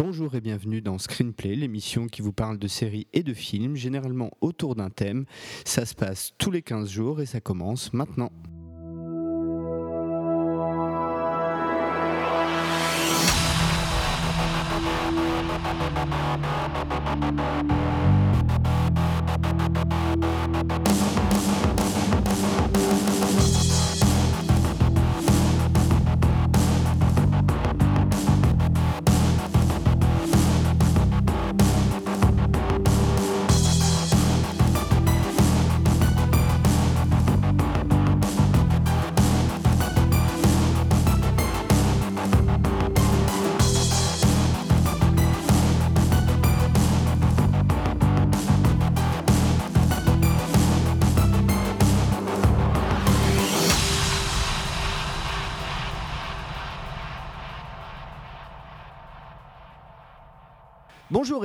Bonjour et bienvenue dans Screenplay, l'émission qui vous parle de séries et de films, généralement autour d'un thème. Ça se passe tous les 15 jours et ça commence maintenant.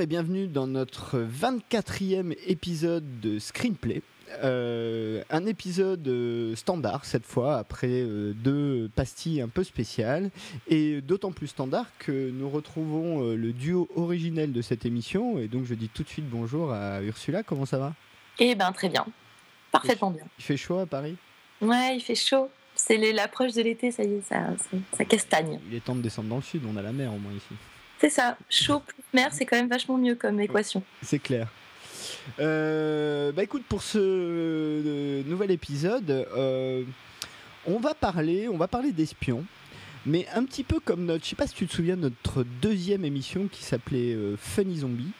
Et bienvenue dans notre 24e épisode de Screenplay. Euh, un épisode euh, standard cette fois, après euh, deux pastilles un peu spéciales, et d'autant plus standard que nous retrouvons le duo originel de cette émission, et donc je dis tout de suite bonjour à Ursula, comment ça va? Eh ben très bien, parfaitement bien. Il fait chaud à Paris? Ouais, il fait chaud. C'est l'approche de l'été, ça y est, ça, ça castagne. Il est temps de descendre dans le sud, on a la mer au moins ici. C'est ça. Chaud plus mer, c'est quand même vachement mieux comme équation. C'est clair. Euh, bah écoute, pour ce euh, nouvel épisode, euh, on va parler, on va parler d'espions, mais un petit peu comme notre, je sais pas si tu te souviens, notre deuxième émission qui s'appelait Funny Zombie.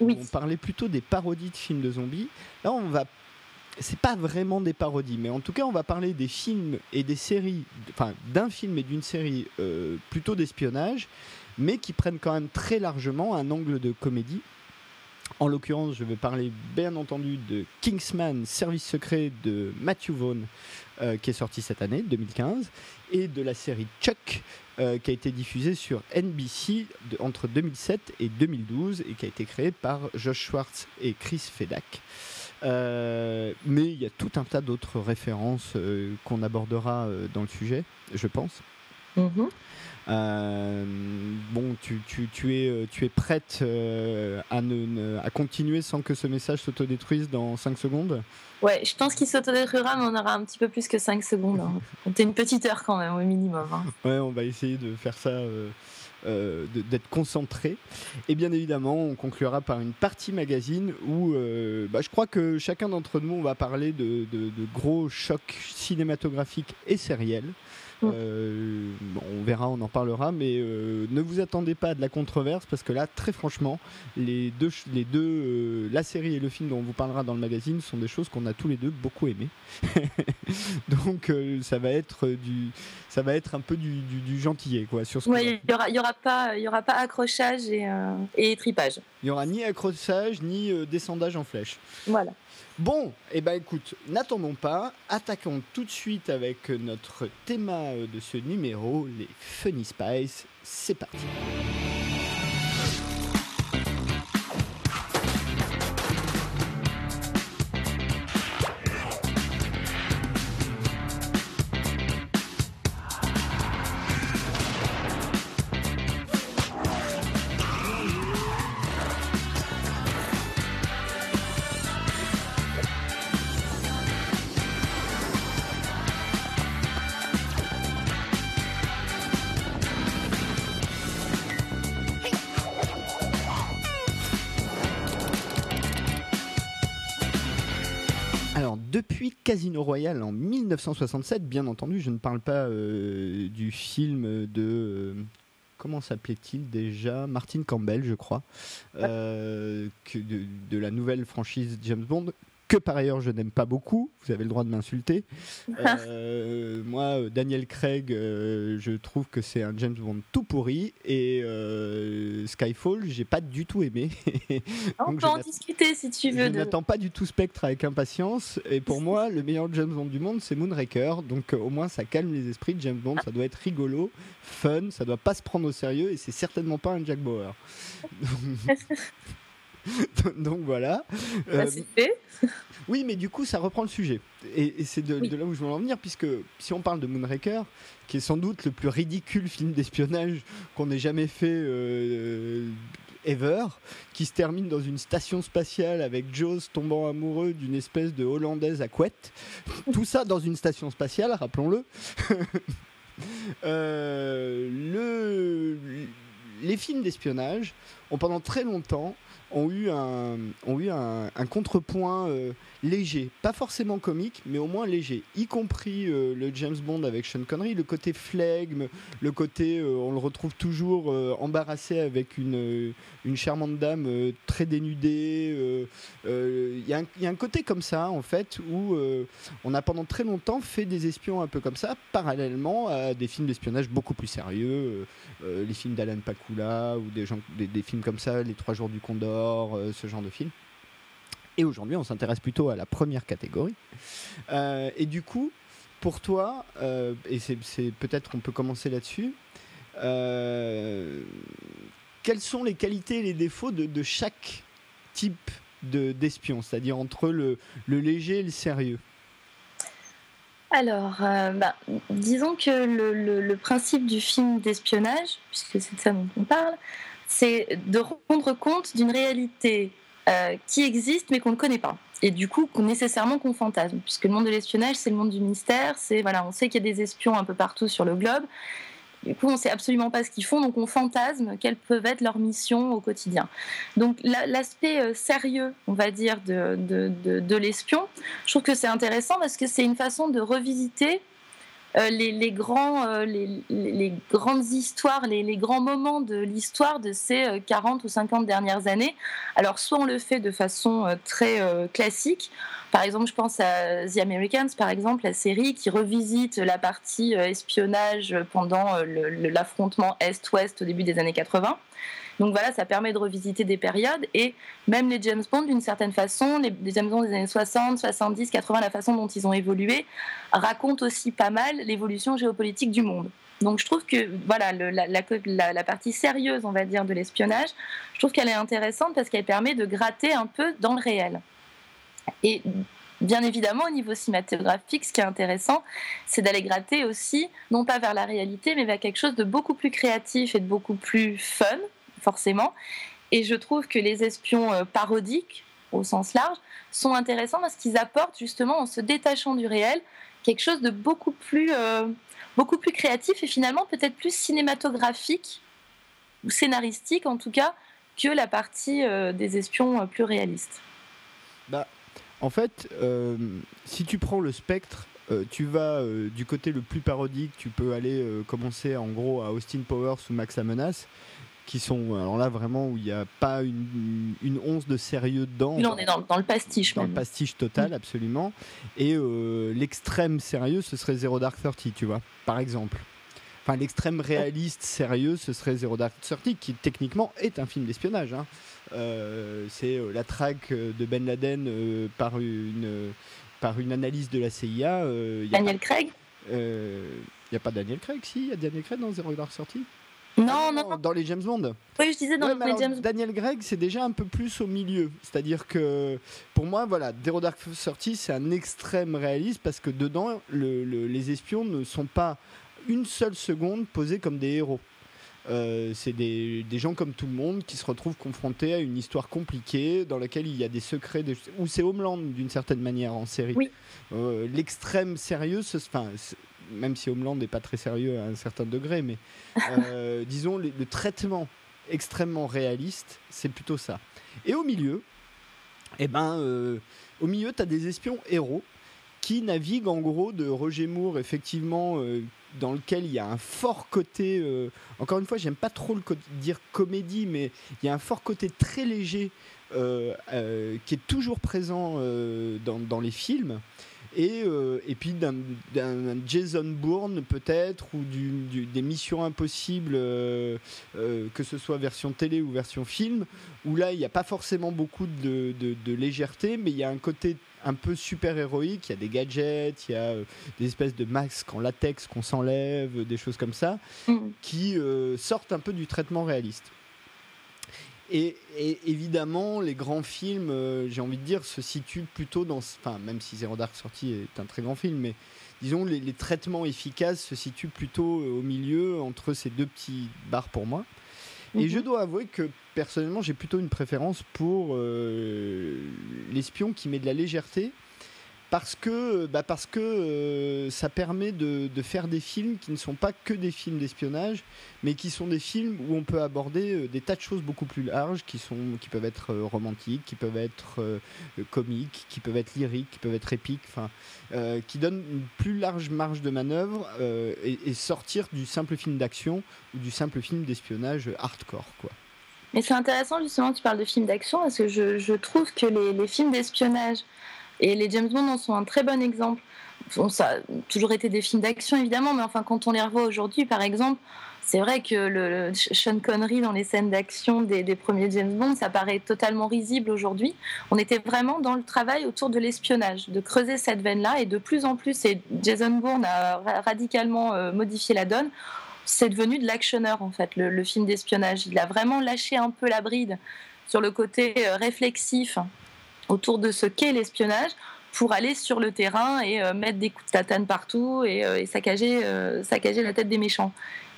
Oui. On parlait plutôt des parodies de films de zombies. Là, on va c'est pas vraiment des parodies, mais en tout cas, on va parler des films et des séries, enfin d'un film et d'une série plutôt d'espionnage, mais qui prennent quand même très largement un angle de comédie. En l'occurrence, je vais parler bien entendu de Kingsman, service secret de Matthew Vaughn, euh, qui est sorti cette année, 2015, et de la série Chuck, euh, qui a été diffusée sur NBC entre 2007 et 2012, et qui a été créée par Josh Schwartz et Chris Fedak. Euh, mais il y a tout un tas d'autres références qu'on abordera dans le sujet, je pense. Mm-hmm. Euh, bon, tu, tu, tu, es, euh, tu es prête euh, à, ne, à continuer sans que ce message s'autodétruise dans 5 secondes? Ouais, je pense qu'il s'autodétruira, mais on aura un petit peu plus que 5 secondes. Hein. T'es une petite heure quand même, au minimum. Hein. Ouais, on va essayer de faire ça. d'être concentré. Et bien évidemment, on conclura par une partie magazine où bah, je crois que chacun d'entre nous, on va parler de, de, de, gros chocs cinématographiques et sériels. Euh, on verra, on en parlera, mais euh, ne vous attendez pas à de la controverse parce que là, très franchement, les deux, les deux, euh, la série et le film dont on vous parlera dans le magazine sont des choses qu'on a tous les deux beaucoup aimées. Donc ça va être du, ça va être un peu du, du, gentillet quoi. Sur ce il y aura, y aura pas, il y aura pas accrochage et, et tripage. Il y aura ni accrochage ni descendage en flèche. Voilà. Bon, eh ben écoute, n'attendons pas, attaquons tout de suite avec notre thème de ce numéro, les Funny Spice. C'est parti. Casino Royale en 1967, bien entendu, je ne parle pas euh, du film de... Euh, comment s'appelait-il déjà? Martin Campbell, je crois, euh, de, de, la nouvelle franchise James Bond, que par ailleurs je n'aime pas beaucoup, vous avez le droit de m'insulter. Euh, moi, euh, Daniel Craig, euh, je trouve que c'est un James Bond tout pourri et Skyfall, j'ai pas du tout aimé. On peut en discuter si tu veux. Je n'attends pas du tout Spectre avec impatience et pour moi, le meilleur James Bond du monde, c'est Moonraker. Donc au moins, ça calme les esprits de James Bond, ça doit être rigolo, fun, ça doit pas se prendre au sérieux et c'est certainement pas un Jack Bauer. Donc voilà. Euh, fait. oui, mais du coup, ça reprend le sujet. Et, c'est de, là où je veux en venir, puisque si on parle de Moonraker, qui est sans doute le plus ridicule film d'espionnage qu'on ait jamais fait euh, ever, qui se termine dans une station spatiale avec Jaws tombant amoureux d'une espèce de hollandaise à couette. Tout ça dans une station spatiale, rappelons-le. le, les films d'espionnage ont pendant très longtemps ont eu un, eu un, contrepoint euh, léger, pas forcément comique, mais au moins léger, y compris euh, le James Bond avec Sean Connery, le côté flegme, le côté, euh, on le retrouve toujours embarrassé avec une, une charmante dame très dénudée. Il y, y, a un côté comme ça, en fait, où on a pendant très longtemps fait des espions un peu comme ça, parallèlement à des films d'espionnage beaucoup plus sérieux, les films d'Alan Pakula ou des, des, des films comme ça, Les Trois Jours du Condor euh, ce genre de film. Et aujourd'hui, on s'intéresse plutôt à la première catégorie. Euh, et du coup, pour toi, euh, et c'est peut-être qu'on peut commencer là-dessus, quelles sont les qualités et les défauts de, chaque type d'espion, c'est-à-dire entre le, léger et le sérieux? Alors, bah, disons que le, le, principe du film d'espionnage, puisque c'est de ça dont on parle, c'est de rendre compte d'une réalité euh, qui existe mais qu'on ne connaît pas. Et du coup, nécessairement qu'on fantasme, puisque le monde de l'espionnage, c'est le monde du mystère. C'est voilà, on sait qu'il y a des espions un peu partout sur le globe. Du coup, on ne sait absolument pas ce qu'ils font, donc on fantasme quelles peuvent être leurs missions au quotidien. Donc l'aspect euh, sérieux, on va dire, de, de l'espion, je trouve que c'est intéressant parce que c'est une façon de revisiter euh, les, grands, euh, les, grandes histoires, les, grands moments de l'histoire de ces 40 euh, ou 50 dernières années. Alors, soit on le fait de façon très classique, par exemple, je pense à The Americans, par exemple, la série qui revisite la partie espionnage pendant l'affrontement Est-Ouest au début des années 80. Donc voilà, ça permet de revisiter des périodes et même les James Bond, d'une certaine façon, les, James Bond des années 60, 70, 80, la façon dont ils ont évolué, racontent aussi pas mal l'évolution géopolitique du monde. Donc je trouve que voilà la, la, partie sérieuse, on va dire, de l'espionnage, je trouve qu'elle est intéressante parce qu'elle permet de gratter un peu dans le réel. Et bien évidemment, au niveau cinématographique, ce qui est intéressant, c'est d'aller gratter aussi, non pas vers la réalité, mais vers quelque chose de beaucoup plus créatif et de beaucoup plus fun, forcément. Et je trouve que les espions euh, parodiques, au sens large, sont intéressants parce qu'ils apportent justement, en se détachant du réel, quelque chose de beaucoup plus, euh, beaucoup plus créatif et finalement peut-être plus cinématographique ou scénaristique en tout cas que la partie euh, des espions plus réalistes. Bah, en fait, si tu prends le spectre, tu vas du côté le plus parodique, tu peux aller commencer en gros à Austin Powers ou Max la menace qui sont alors là vraiment où il n'y a pas une, once de sérieux dedans. Là, on est dans, le pastiche. Dans le pastiche total, absolument. Et euh, l'extrême sérieux, ce serait Zero Dark Thirty, tu vois, par exemple. Enfin, l'extrême réaliste sérieux, ce serait Zero Dark Thirty, qui techniquement est un film d'espionnage. Hein. Euh, c'est euh, la traque de Ben Laden par une par une analyse de la CIA. Daniel Craig? Il n'y a pas Daniel Craig, si, il y a Daniel Craig dans Zero Dark Thirty? Non, non, Dans les James Bond. Oui, je disais dans les James Bond. Daniel Gregg, c'est déjà un peu plus au milieu. C'est-à-dire que pour moi, voilà, Zero Dark Thirty, c'est un extrême réaliste parce que dedans, les espions ne sont pas une seule seconde posés comme des héros. Euh, c'est des, gens comme tout le monde qui se retrouvent confrontés à une histoire compliquée dans laquelle il y a des secrets, ou c'est Homeland d'une certaine manière en série. Oui. Euh, l'extrême sérieux, enfin, même si Homeland n'est pas très sérieux à un certain degré, mais euh, disons le, traitement extrêmement réaliste, c'est plutôt ça. Et au milieu, eh ben, euh, au milieu, tu as des espions héros qui naviguent en gros de Roger Moore, effectivement, euh, dans lequel il y a un fort côté, encore une fois, j'aime pas trop le dire comédie, mais il y a un fort côté très léger qui est toujours présent dans, dans, les films et, euh, et puis d'un Jason Bourne peut-être ou du, des missions impossibles euh, euh, que ce soit version télé ou version film où là il n'y a pas forcément beaucoup de, de, légèreté mais il y a un côté un peu super héroïque il y a des gadgets il y a des espèces de masques en latex qu'on s'enlève des choses comme ça mm. qui sortent un peu du traitement réaliste et, évidemment, les grands films, euh, j'ai envie de dire, se situent plutôt dans. Enfin, même si Zero Dark Sortie est un très grand film, mais disons, les, traitements efficaces se situent plutôt euh, au milieu entre ces deux petits bars pour moi. Et je mhm. dois avouer que personnellement, j'ai plutôt une préférence pour l'espion qui met de la légèreté parce que, bah parce que euh, ça permet de, faire des films qui ne sont pas que des films d'espionnage, mais qui sont des films où on peut aborder euh, des tas de choses beaucoup plus larges, qui, sont, qui peuvent être euh, romantiques, qui peuvent être comiques, qui peuvent être lyriques, qui peuvent être épiques, enfin, qui donnent une plus large marge de manœuvre et, sortir du simple film d'action ou du simple film d'espionnage hardcore, quoi. Mais c'est intéressant justement tu parles de films d'action parce que je, trouve que les films d'espionnage et les James Bond en sont un très bon exemple. ça a toujours été des films d'action, évidemment, mais enfin, quand on les revoit aujourd'hui, par exemple, c'est vrai que le, Sean Connery dans les scènes d'action des, premiers James Bond, ça paraît totalement risible aujourd'hui. On était vraiment dans le travail autour de l'espionnage, de creuser cette veine-là, et de plus en plus, et Jason Bourne a radicalement euh, modifié la donne, c'est devenu de l'actionneur, en fait, le, film d'espionnage. Il a vraiment lâché un peu la bride sur le côté euh, réflexif autour de ce qu'est l'espionnage pour aller sur le terrain et euh, mettre des coups de tatane partout et, euh, saccager, euh, saccager la tête des méchants.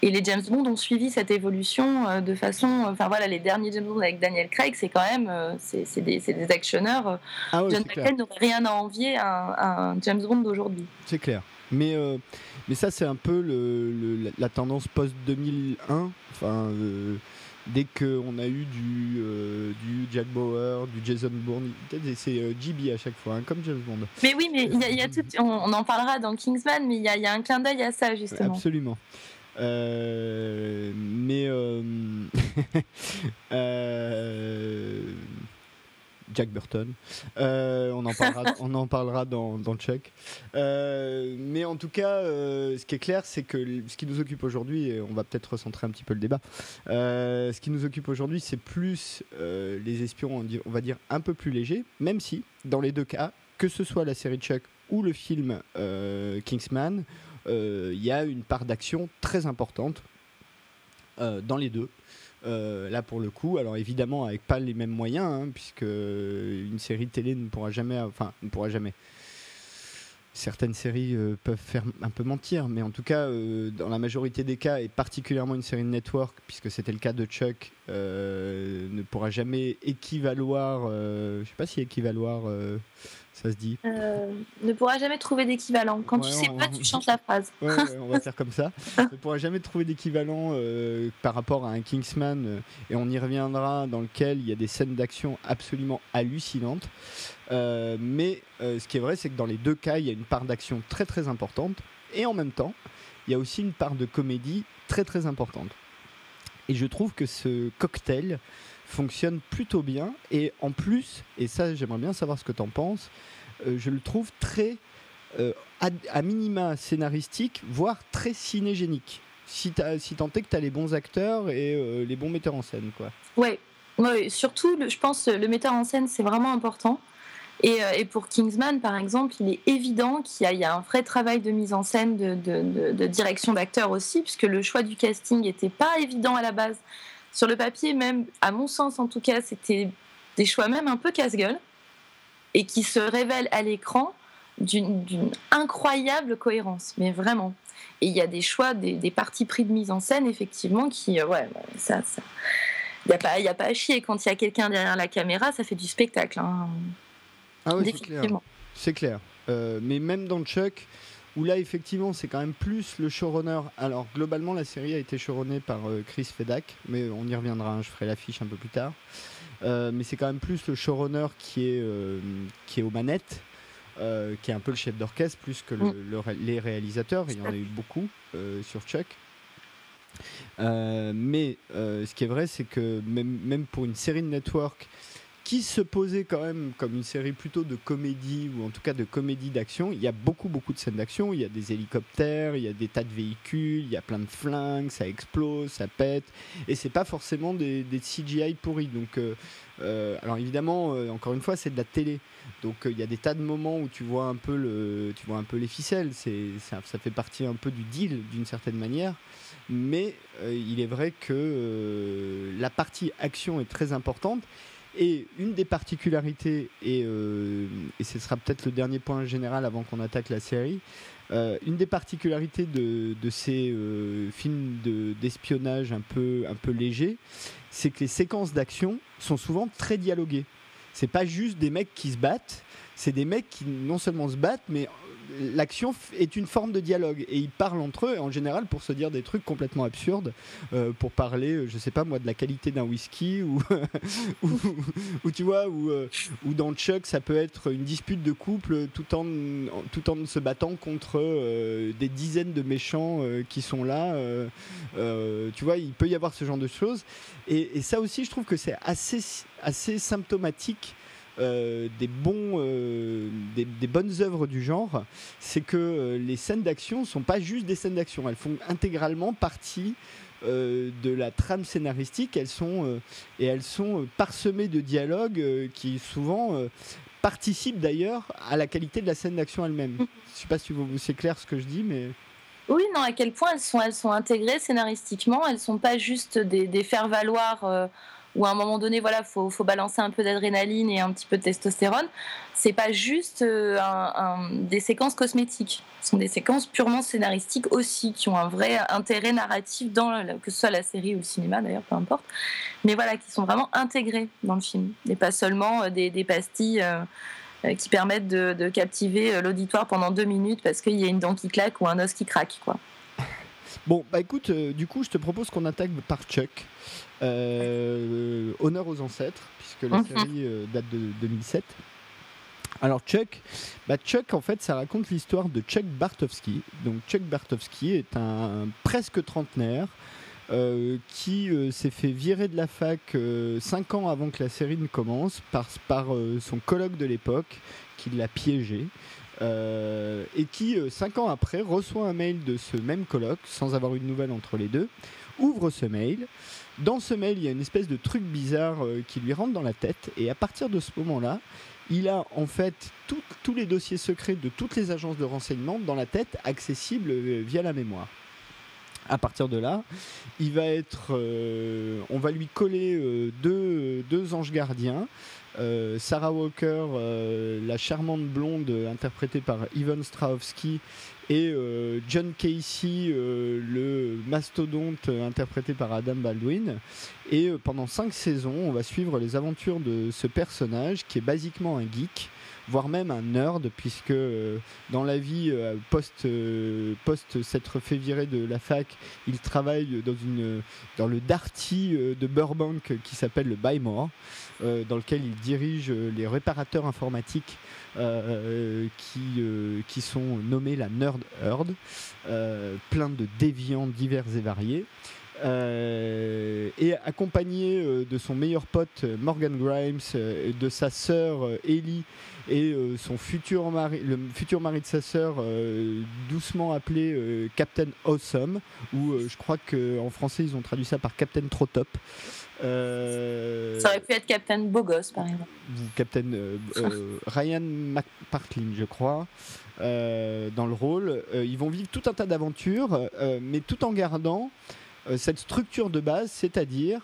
Et les James Bond ont suivi cette évolution de façon. Enfin voilà, les derniers James Bond avec Daniel Craig, c'est quand même. c'est des, des, actionneurs. Ah John McClane n'aurait rien à envier à un, James Bond d'aujourd'hui. C'est clair. Mais, mais ça, c'est un peu le, la tendance post-2001. Enfin dès qu'on a eu du, euh, du Jack Bauer, du Jason Bourne, c'est euh, GB à chaque fois, hein, comme James Bond. Mais oui, mais il y a, tout, on, en parlera dans Kingsman, mais il y a, y a, un clin d'œil à ça, justement. Absolument. Euh, mais Jack Burton. Euh, on, en parlera, on en parlera dans, dans Chuck. Euh, mais en tout cas, euh, ce qui est clair, c'est que ce qui nous occupe aujourd'hui, et on va peut-être recentrer un petit peu le débat, ce qui nous occupe aujourd'hui, c'est plus les espions, on va dire, un peu plus légers, même si, dans les deux cas, que ce soit la série Chuck ou le film Kingsman, il y a une part d'action très importante dans les deux. Euh, là pour le coup, alors évidemment avec pas les mêmes moyens, hein, puisque une série télé ne pourra jamais, enfin ne pourra jamais. Certaines séries euh, peuvent faire un peu mentir, mais en tout cas, euh, dans la majorité des cas, et particulièrement une série de network, puisque c'était le cas de Chuck, ne pourra jamais équivaloir, je sais pas si équivaloir ça se dit euh, Ne pourra jamais trouver d'équivalent. Quand tu sais pas, tu changes la phrase. on va faire comme ça. ne pourra jamais trouver d'équivalent euh, par rapport à un Kingsman, euh, et on y reviendra, dans lequel il y a des scènes d'action absolument hallucinantes. mais ce qui est vrai, c'est que dans les deux cas, il y a une part d'action très très importante, et en même temps, il y a aussi une part de comédie très très importante. Et je trouve que ce cocktail fonctionne plutôt bien. Et en plus, et ça j'aimerais bien savoir ce que tu en penses, euh, je le trouve très, euh, à, minima scénaristique, voire très cinégénique. Si, si tant est que tu as les bons acteurs et euh, les bons metteurs en scène. Quoi. Ouais, ouais surtout, je pense, le metteur en scène, c'est vraiment important. Et, et, pour Kingsman, par exemple, il est évident qu'il y, a un vrai travail de mise en scène, de, de, direction d'acteurs aussi, puisque le choix du casting n'était pas évident à la base. Sur le papier, même, à mon sens en tout cas, c'était des choix même un peu casse-gueule et qui se révèlent à l'écran d'une incroyable cohérence, mais vraiment. Et il y a des choix, des, parties pris de mise en scène, effectivement, qui, euh, ouais, ça, ça. Il n'y a, pas, a pas à chier. Quand il y a quelqu'un derrière la caméra, ça fait du spectacle. Hein. Ah oui, c'est clair. C'est clair. Euh, mais même dans Chuck, où là effectivement c'est quand même plus le showrunner. Alors globalement la série a été showrunnée par euh, Chris Fedak, mais on y reviendra, hein, je ferai l'affiche un peu plus tard. Euh, mais c'est quand même plus le showrunner qui est, euh, qui est aux manettes, qui est un peu le chef d'orchestre, plus que mm. les réalisateurs, il y en a eu beaucoup sur Chuck. mais ce qui est vrai, c'est que même, même pour une série de network qui se posait quand même comme une série plutôt de comédie ou en tout cas de comédie d'action. Il y a beaucoup beaucoup de scènes d'action. Il y a des hélicoptères, il y a des tas de véhicules, il y a plein de flingues, ça explose, ça pète, et c'est pas forcément des, CGI pourris. Donc, euh, euh, alors évidemment, euh, encore une fois, c'est de la télé. Donc il y a des tas de moments où tu vois un peu le, tu vois un peu les ficelles. C'est ça, ça fait partie un peu du deal d'une certaine manière. Mais il est vrai que la partie action est très importante Et une des particularités, et, et ce sera peut-être le dernier point général avant qu'on attaque la série, une des particularités de, ces films d'espionnage un, peu, un peu légers, c'est que les séquences d'action sont souvent très dialoguées. C'est pas juste des mecs qui se battent, c'est des mecs qui non seulement se battent, mais l'action est une forme de dialogue. Et ils parlent entre eux en général pour se dire des trucs complètement absurdes euh, pour parler euh, je sais pas moi de la qualité d'un whisky ou, tu vois ou, euh, ou dans Chuck ça peut être une dispute de couple tout en tout en se battant contre des dizaines de méchants qui sont là tu vois il peut y avoir ce genre de choses. Et, et ça aussi je trouve que c'est assez assez symptomatique euh, des, bons, euh, des, bonnes œuvres du genre, c'est que euh, les scènes d'action sont pas juste des scènes d'action, elles font intégralement partie de la trame scénaristique, elles sont, et elles sont parsemées de dialogues qui souvent participent d'ailleurs à la qualité de la scène d'action elle-même. Je sais pas si c'est clair ce que je dis, mais... Oui, non, à quel point elles sont, elles sont intégrées scénaristiquement, elles sont pas juste des, des faire-valoir où à un moment donné, voilà, faut, faut balancer un peu d'adrénaline et un petit peu de testostérone. C'est pas juste euh, des séquences cosmétiques. Ce sont des séquences purement scénaristiques aussi, qui ont un vrai intérêt narratif dans que ce soit la série ou le cinéma d'ailleurs, peu importe. Mais voilà, qui sont vraiment intégrés dans le film et pas seulement euh, des, pastilles. Euh, qui permettent de, captiver l'auditoire pendant deux minutes parce qu'il y a une dent qui claque ou un os qui craque. Quoi. Bon, bah écoute, du coup, je te propose qu'on attaque par Chuck. Euh, honneur aux ancêtres, puisque la mhm. série euh, date de 2007. Alors Chuck, bah Chuck en fait ça raconte l'histoire de Chuck Bartowski. Donc Chuck Bartowski est un presque trentenaire euh, qui s'est fait virer de la fac 5 ans avant que la série ne commence par, par son colloque de l'époque qui l'a piégé. Et qui, 5 ans après, reçoit un mail de ce même colloque, sans avoir une nouvelle entre les deux, ouvre ce mail, dans ce mail, il y a une espèce de truc bizarre euh, qui lui rentre dans la tête. Et à partir de ce moment-là, il a en fait tous les dossiers secrets de toutes les agences de renseignement dans la tête, accessibles euh, via la mémoire. À partir de là, il va être, euh, on va lui coller deux, anges gardiens. Sarah Walker, la charmante blonde interprétée par Ivan Strahovski, et euh, John Casey, euh, le mastodonte interprété par Adam Baldwin. Et euh, pendant cinq saisons, on va suivre les aventures de ce personnage qui est basiquement un geek voire même un nerd, puisque dans la vie post, post s'être fait virer de la fac, il travaille dans, une, dans le Darty de Burbank qui s'appelle le Bymore, dans lequel il dirige les réparateurs informatiques euh, qui, euh, qui sont nommés la Nerd Herd, euh, plein de déviants divers et variés. Et accompagné de son meilleur pote Morgan Grimes, de sa sœur Ellie et son futur mari, le futur mari de sa sœur, doucement appelé Captain Awesome, ou je crois qu'en français ils ont traduit ça par Captain Trop Top. Euh, ça aurait pu être Captain Bogos, par exemple. Captain euh, euh, Ryan McPartlin, je crois, dans le rôle. ils vont vivre tout un tas d'aventures, mais tout en gardant cette structure de base, c'est-à-dire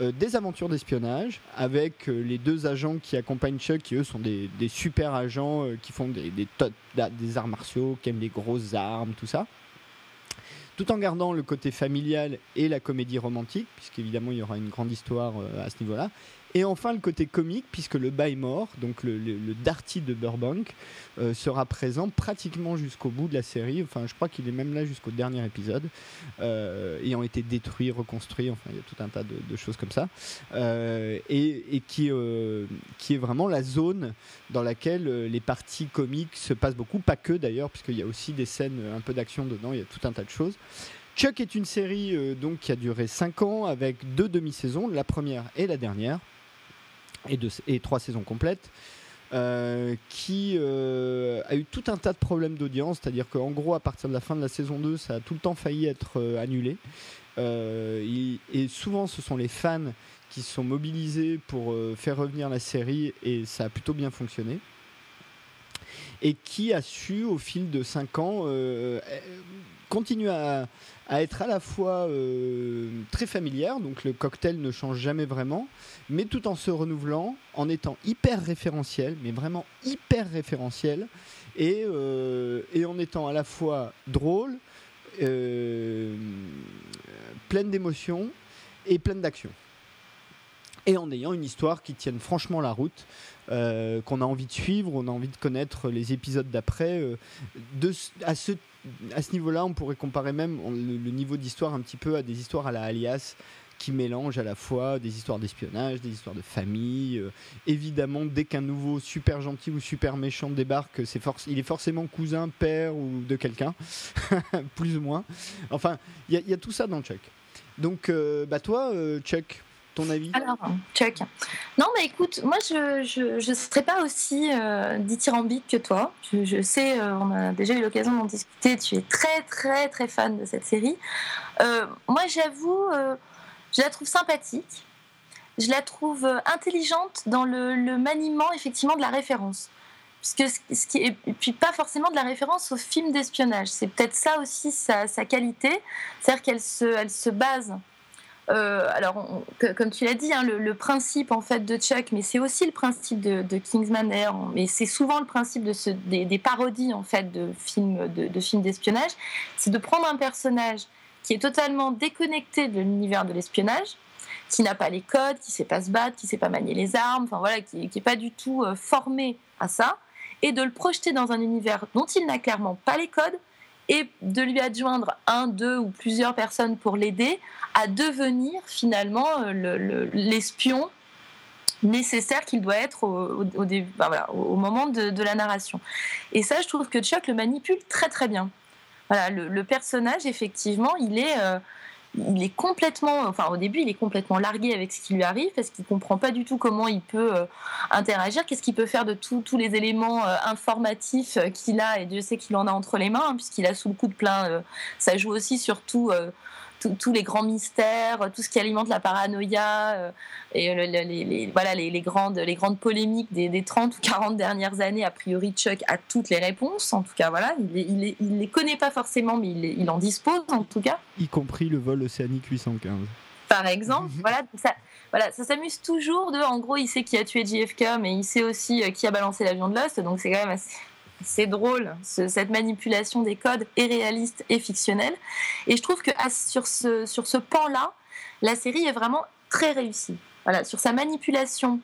des aventures d'espionnage avec les deux agents qui accompagnent Chuck, qui eux sont des, super agents qui font des, arts martiaux, qui aiment les grosses armes, tout ça tout en gardant le côté familial et la comédie romantique, puisqu'évidemment il y aura une grande histoire euh, à ce niveau-là. Et enfin le côté comique, puisque le Bymore, donc le, Darty de Burbank, euh, sera présent pratiquement jusqu'au bout de la série. Enfin, je crois qu'il est même là jusqu'au dernier épisode, euh, ayant été détruit, reconstruit. Enfin, il y a tout un tas de, choses comme ça, et, qui, est vraiment la zone dans laquelle les parties comiques se passent beaucoup, pas que d'ailleurs, puisqu'il y a aussi des scènes un peu d'action dedans. Il y a tout un tas de choses. Chuck est une série euh, donc qui a duré 5 ans avec deux demi-saisons, la première et la dernière, et, deux, et trois saisons complètes. Euh, qui euh, a eu tout un tas de problèmes d'audience, c'est-à-dire qu'en gros, à partir de la fin de la saison 2, ça a tout le temps failli être annulé. et souvent, ce sont les fans qui sont mobilisés pour faire revenir la série, et ça a plutôt bien fonctionné. et qui a su, au fil de 5 ans, euh, continuer à, être à la fois euh, très familière, donc le cocktail ne change jamais vraiment, mais tout en se renouvelant, en étant hyper référentiel, mais vraiment hyper référentiel, et, euh, en étant à la fois drôle, pleine d'émotions et pleine d'action et en ayant une histoire qui tienne franchement la route, euh, qu'on a envie de suivre, on a envie de connaître les épisodes d'après. Euh, à ce, à ce niveau-là, on pourrait comparer même le, niveau d'histoire un petit peu à des histoires à la Alias qui mélangent à la fois des histoires d'espionnage, des histoires de famille. Euh, évidemment, dès qu'un nouveau super gentil ou super méchant débarque, c'est il est forcément cousin, père ou de quelqu'un, plus ou moins. Enfin, il y, a tout ça dans Chuck. Donc, bah toi, Chuck, ton avis? Alors, Chuck. Non, mais écoute, moi, je ne serais pas aussi euh, dithyrambique que toi. Je, sais, euh, on a déjà eu l'occasion d'en discuter. Tu es très, très, très fan de cette série. Euh, moi, j'avoue, je la trouve sympathique. Je la trouve intelligente dans le, maniement, effectivement, de la référence. Et puis pas forcément de la référence au film d'espionnage. C'est peut-être ça aussi sa, sa qualité. C'est-à-dire qu'elle se, elle se base euh, alors, comme tu l'as dit, hein, le, principe en fait de Chuck, mais c'est aussi le principe de, Kingsman mais c'est souvent le principe des, parodies en fait de films de, films d'espionnage, c'est de prendre un personnage qui est totalement déconnecté de l'univers de l'espionnage, qui n'a pas les codes, qui sait pas se battre, qui sait pas manier les armes, enfin voilà, qui, qui est pas du tout euh, formé à ça, et de le projeter dans un univers dont il n'a clairement pas les codes, et de lui adjoindre un, deux ou plusieurs personnes pour l'aider à devenir finalement euh, l'espion nécessaire qu'il doit être au, moment de, la narration. Et ça, je trouve que Chuck le manipule très très bien. Voilà, le, personnage, effectivement, il est, euh, il est complètement, enfin au début, il est complètement largué avec ce qui lui arrive parce qu'il comprend pas du tout comment il peut euh, interagir, qu'est-ce qu'il peut faire de tous les éléments euh, informatifs euh, qu'il a et Dieu sait qu'il en a entre les mains hein, puisqu'il a sous le coup de plein. ça joue aussi surtout tous les grands mystères, tout ce qui alimente la paranoïa euh, et les, voilà, les, grandes, les grandes polémiques des, 30 ou 40 dernières années. A priori, Chuck a toutes les réponses. En tout cas, voilà, il ne il, les connaît pas forcément, mais il, en dispose en tout cas. Y compris le vol océanique 815 par exemple. voilà, ça, voilà, ça s'amuse toujours de, en gros, il sait qui a tué JFK, mais il sait aussi euh, qui a balancé l'avion de Lost, donc c'est quand même assez, c'est drôle, cette manipulation des codes est réaliste et fictionnelle. Et je trouve que sur ce, sur ce pan-là, la série est vraiment très réussie. Voilà, sur sa manipulation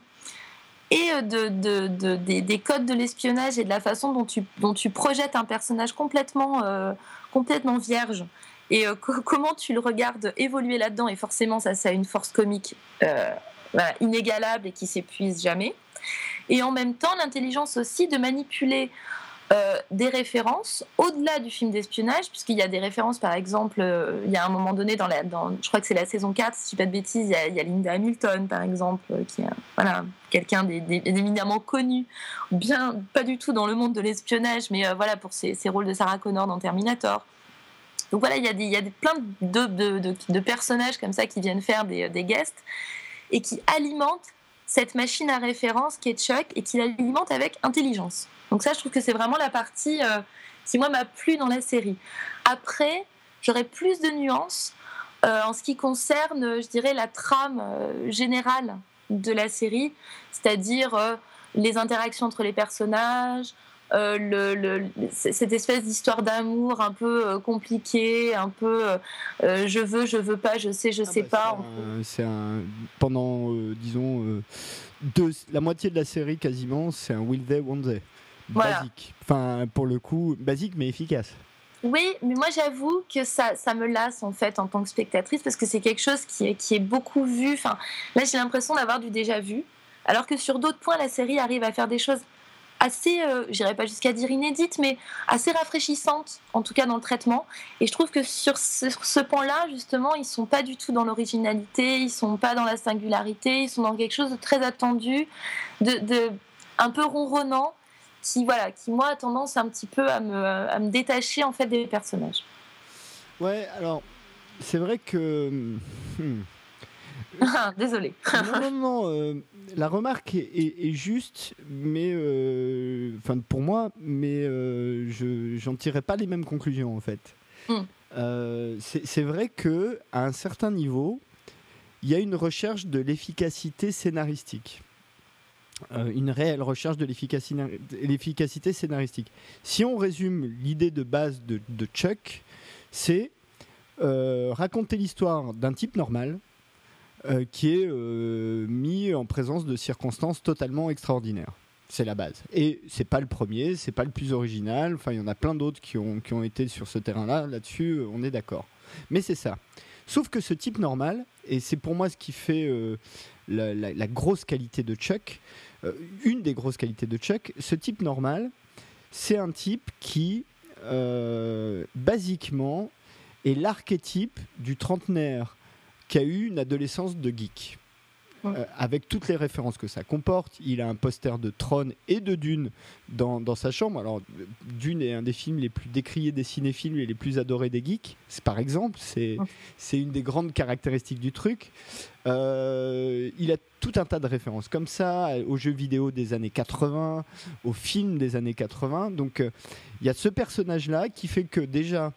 et euh, de, des, codes de l'espionnage et de la façon dont tu, dont tu projettes un personnage complètement, euh, complètement vierge. Et euh, comment tu le regardes évoluer là-dedans, et forcément ça, ça a une force comique inégalable et qui s'épuise jamais. Et en même temps, l'intelligence aussi de manipuler euh, des références au-delà du film d'espionnage, puisqu'il y a des références, par exemple, euh, il y a un moment donné, dans, la, je crois que c'est la saison 4, si je ne dis pas de bêtises, il y, a, Linda Hamilton, par exemple, euh, qui est voilà, quelqu'un d'éminemment connu, bien pas du tout dans le monde de l'espionnage, mais voilà, pour ses, rôles de Sarah Connor dans Terminator. Donc voilà, il y a, des, il y a plein de, de, de, personnages comme ça qui viennent faire des, des guests et qui alimentent cette machine à référence qui est Chuck et qui l'alimente avec intelligence. Donc ça, je trouve que c'est vraiment la partie euh, qui, moi, m'a plu dans la série. Après, j'aurais plus de nuances euh, en ce qui concerne, je dirais, la trame euh, générale de la série, c'est-à-dire les interactions entre les personnages, le, cette espèce d'histoire d'amour un peu compliquée, un peu je veux, je veux pas, je sais, je ah sais bah, pas. C'est un, pendant, disons, deux, la moitié de la série quasiment, c'est un will they, won't they basique. Enfin, pour le coup, basique mais efficace. Oui, mais moi j'avoue que ça, ça me lasse en fait en tant que spectatrice parce que c'est quelque chose qui est, qui est beaucoup vu. Enfin, là j'ai l'impression d'avoir du déjà vu, alors que sur d'autres points la série arrive à faire des choses assez, euh, j'irai pas jusqu'à dire inédites, mais assez rafraîchissantes, en tout cas dans le traitement. Et je trouve que sur ce, ce point-là, justement, ils sont pas du tout dans l'originalité, ils sont pas dans la singularité, ils sont dans quelque chose de très attendu, de un peu ronronnant qui, voilà, qui moi a tendance un petit peu à me, à me détacher en fait des personnages. Ouais, alors c'est vrai que hmm, Ah, désolé. non, non, non. euh, la remarque est, est- est juste, mais euh, enfin pour moi, mais euh, je j'en tirerai pas les mêmes conclusions en fait. Hmm. C'est vrai que à un certain niveau, il y a une recherche de l'efficacité scénaristique. Une réelle recherche de l'efficaci- l'efficacité scénaristique. Si on résume l'idée de base de, de Chuck, c'est raconter l'histoire d'un type normal euh, qui est euh, mis en présence de circonstances totalement extraordinaires. C'est la base. Et c'est pas le premier, c'est pas le plus original. Enfin, il y en a plein d'autres qui ont, qui ont été sur ce terrain-là. Là-dessus, on est d'accord. Mais c'est ça. Sauf que ce type normal, et c'est pour moi ce qui fait euh, la, grosse qualité de Chuck, une des grosses qualités de Chuck, ce type normal, c'est un type qui, basiquement, est l'archétype du trentenaire qui a eu une adolescence de geek. Ouais. Euh, avec toutes les références que ça comporte, il a un poster de Tron et de Dune dans, dans sa chambre. Alors, euh, Dune est un des films les plus décriés des cinéphiles et les plus adorés des geeks, c'est par exemple. C'est Ouais. une des grandes caractéristiques du truc. Euh, il a tout un tas de références comme ça aux jeux vidéo des années 80, aux films des années 80. Donc, euh, il y a ce personnage-là qui fait que déjà,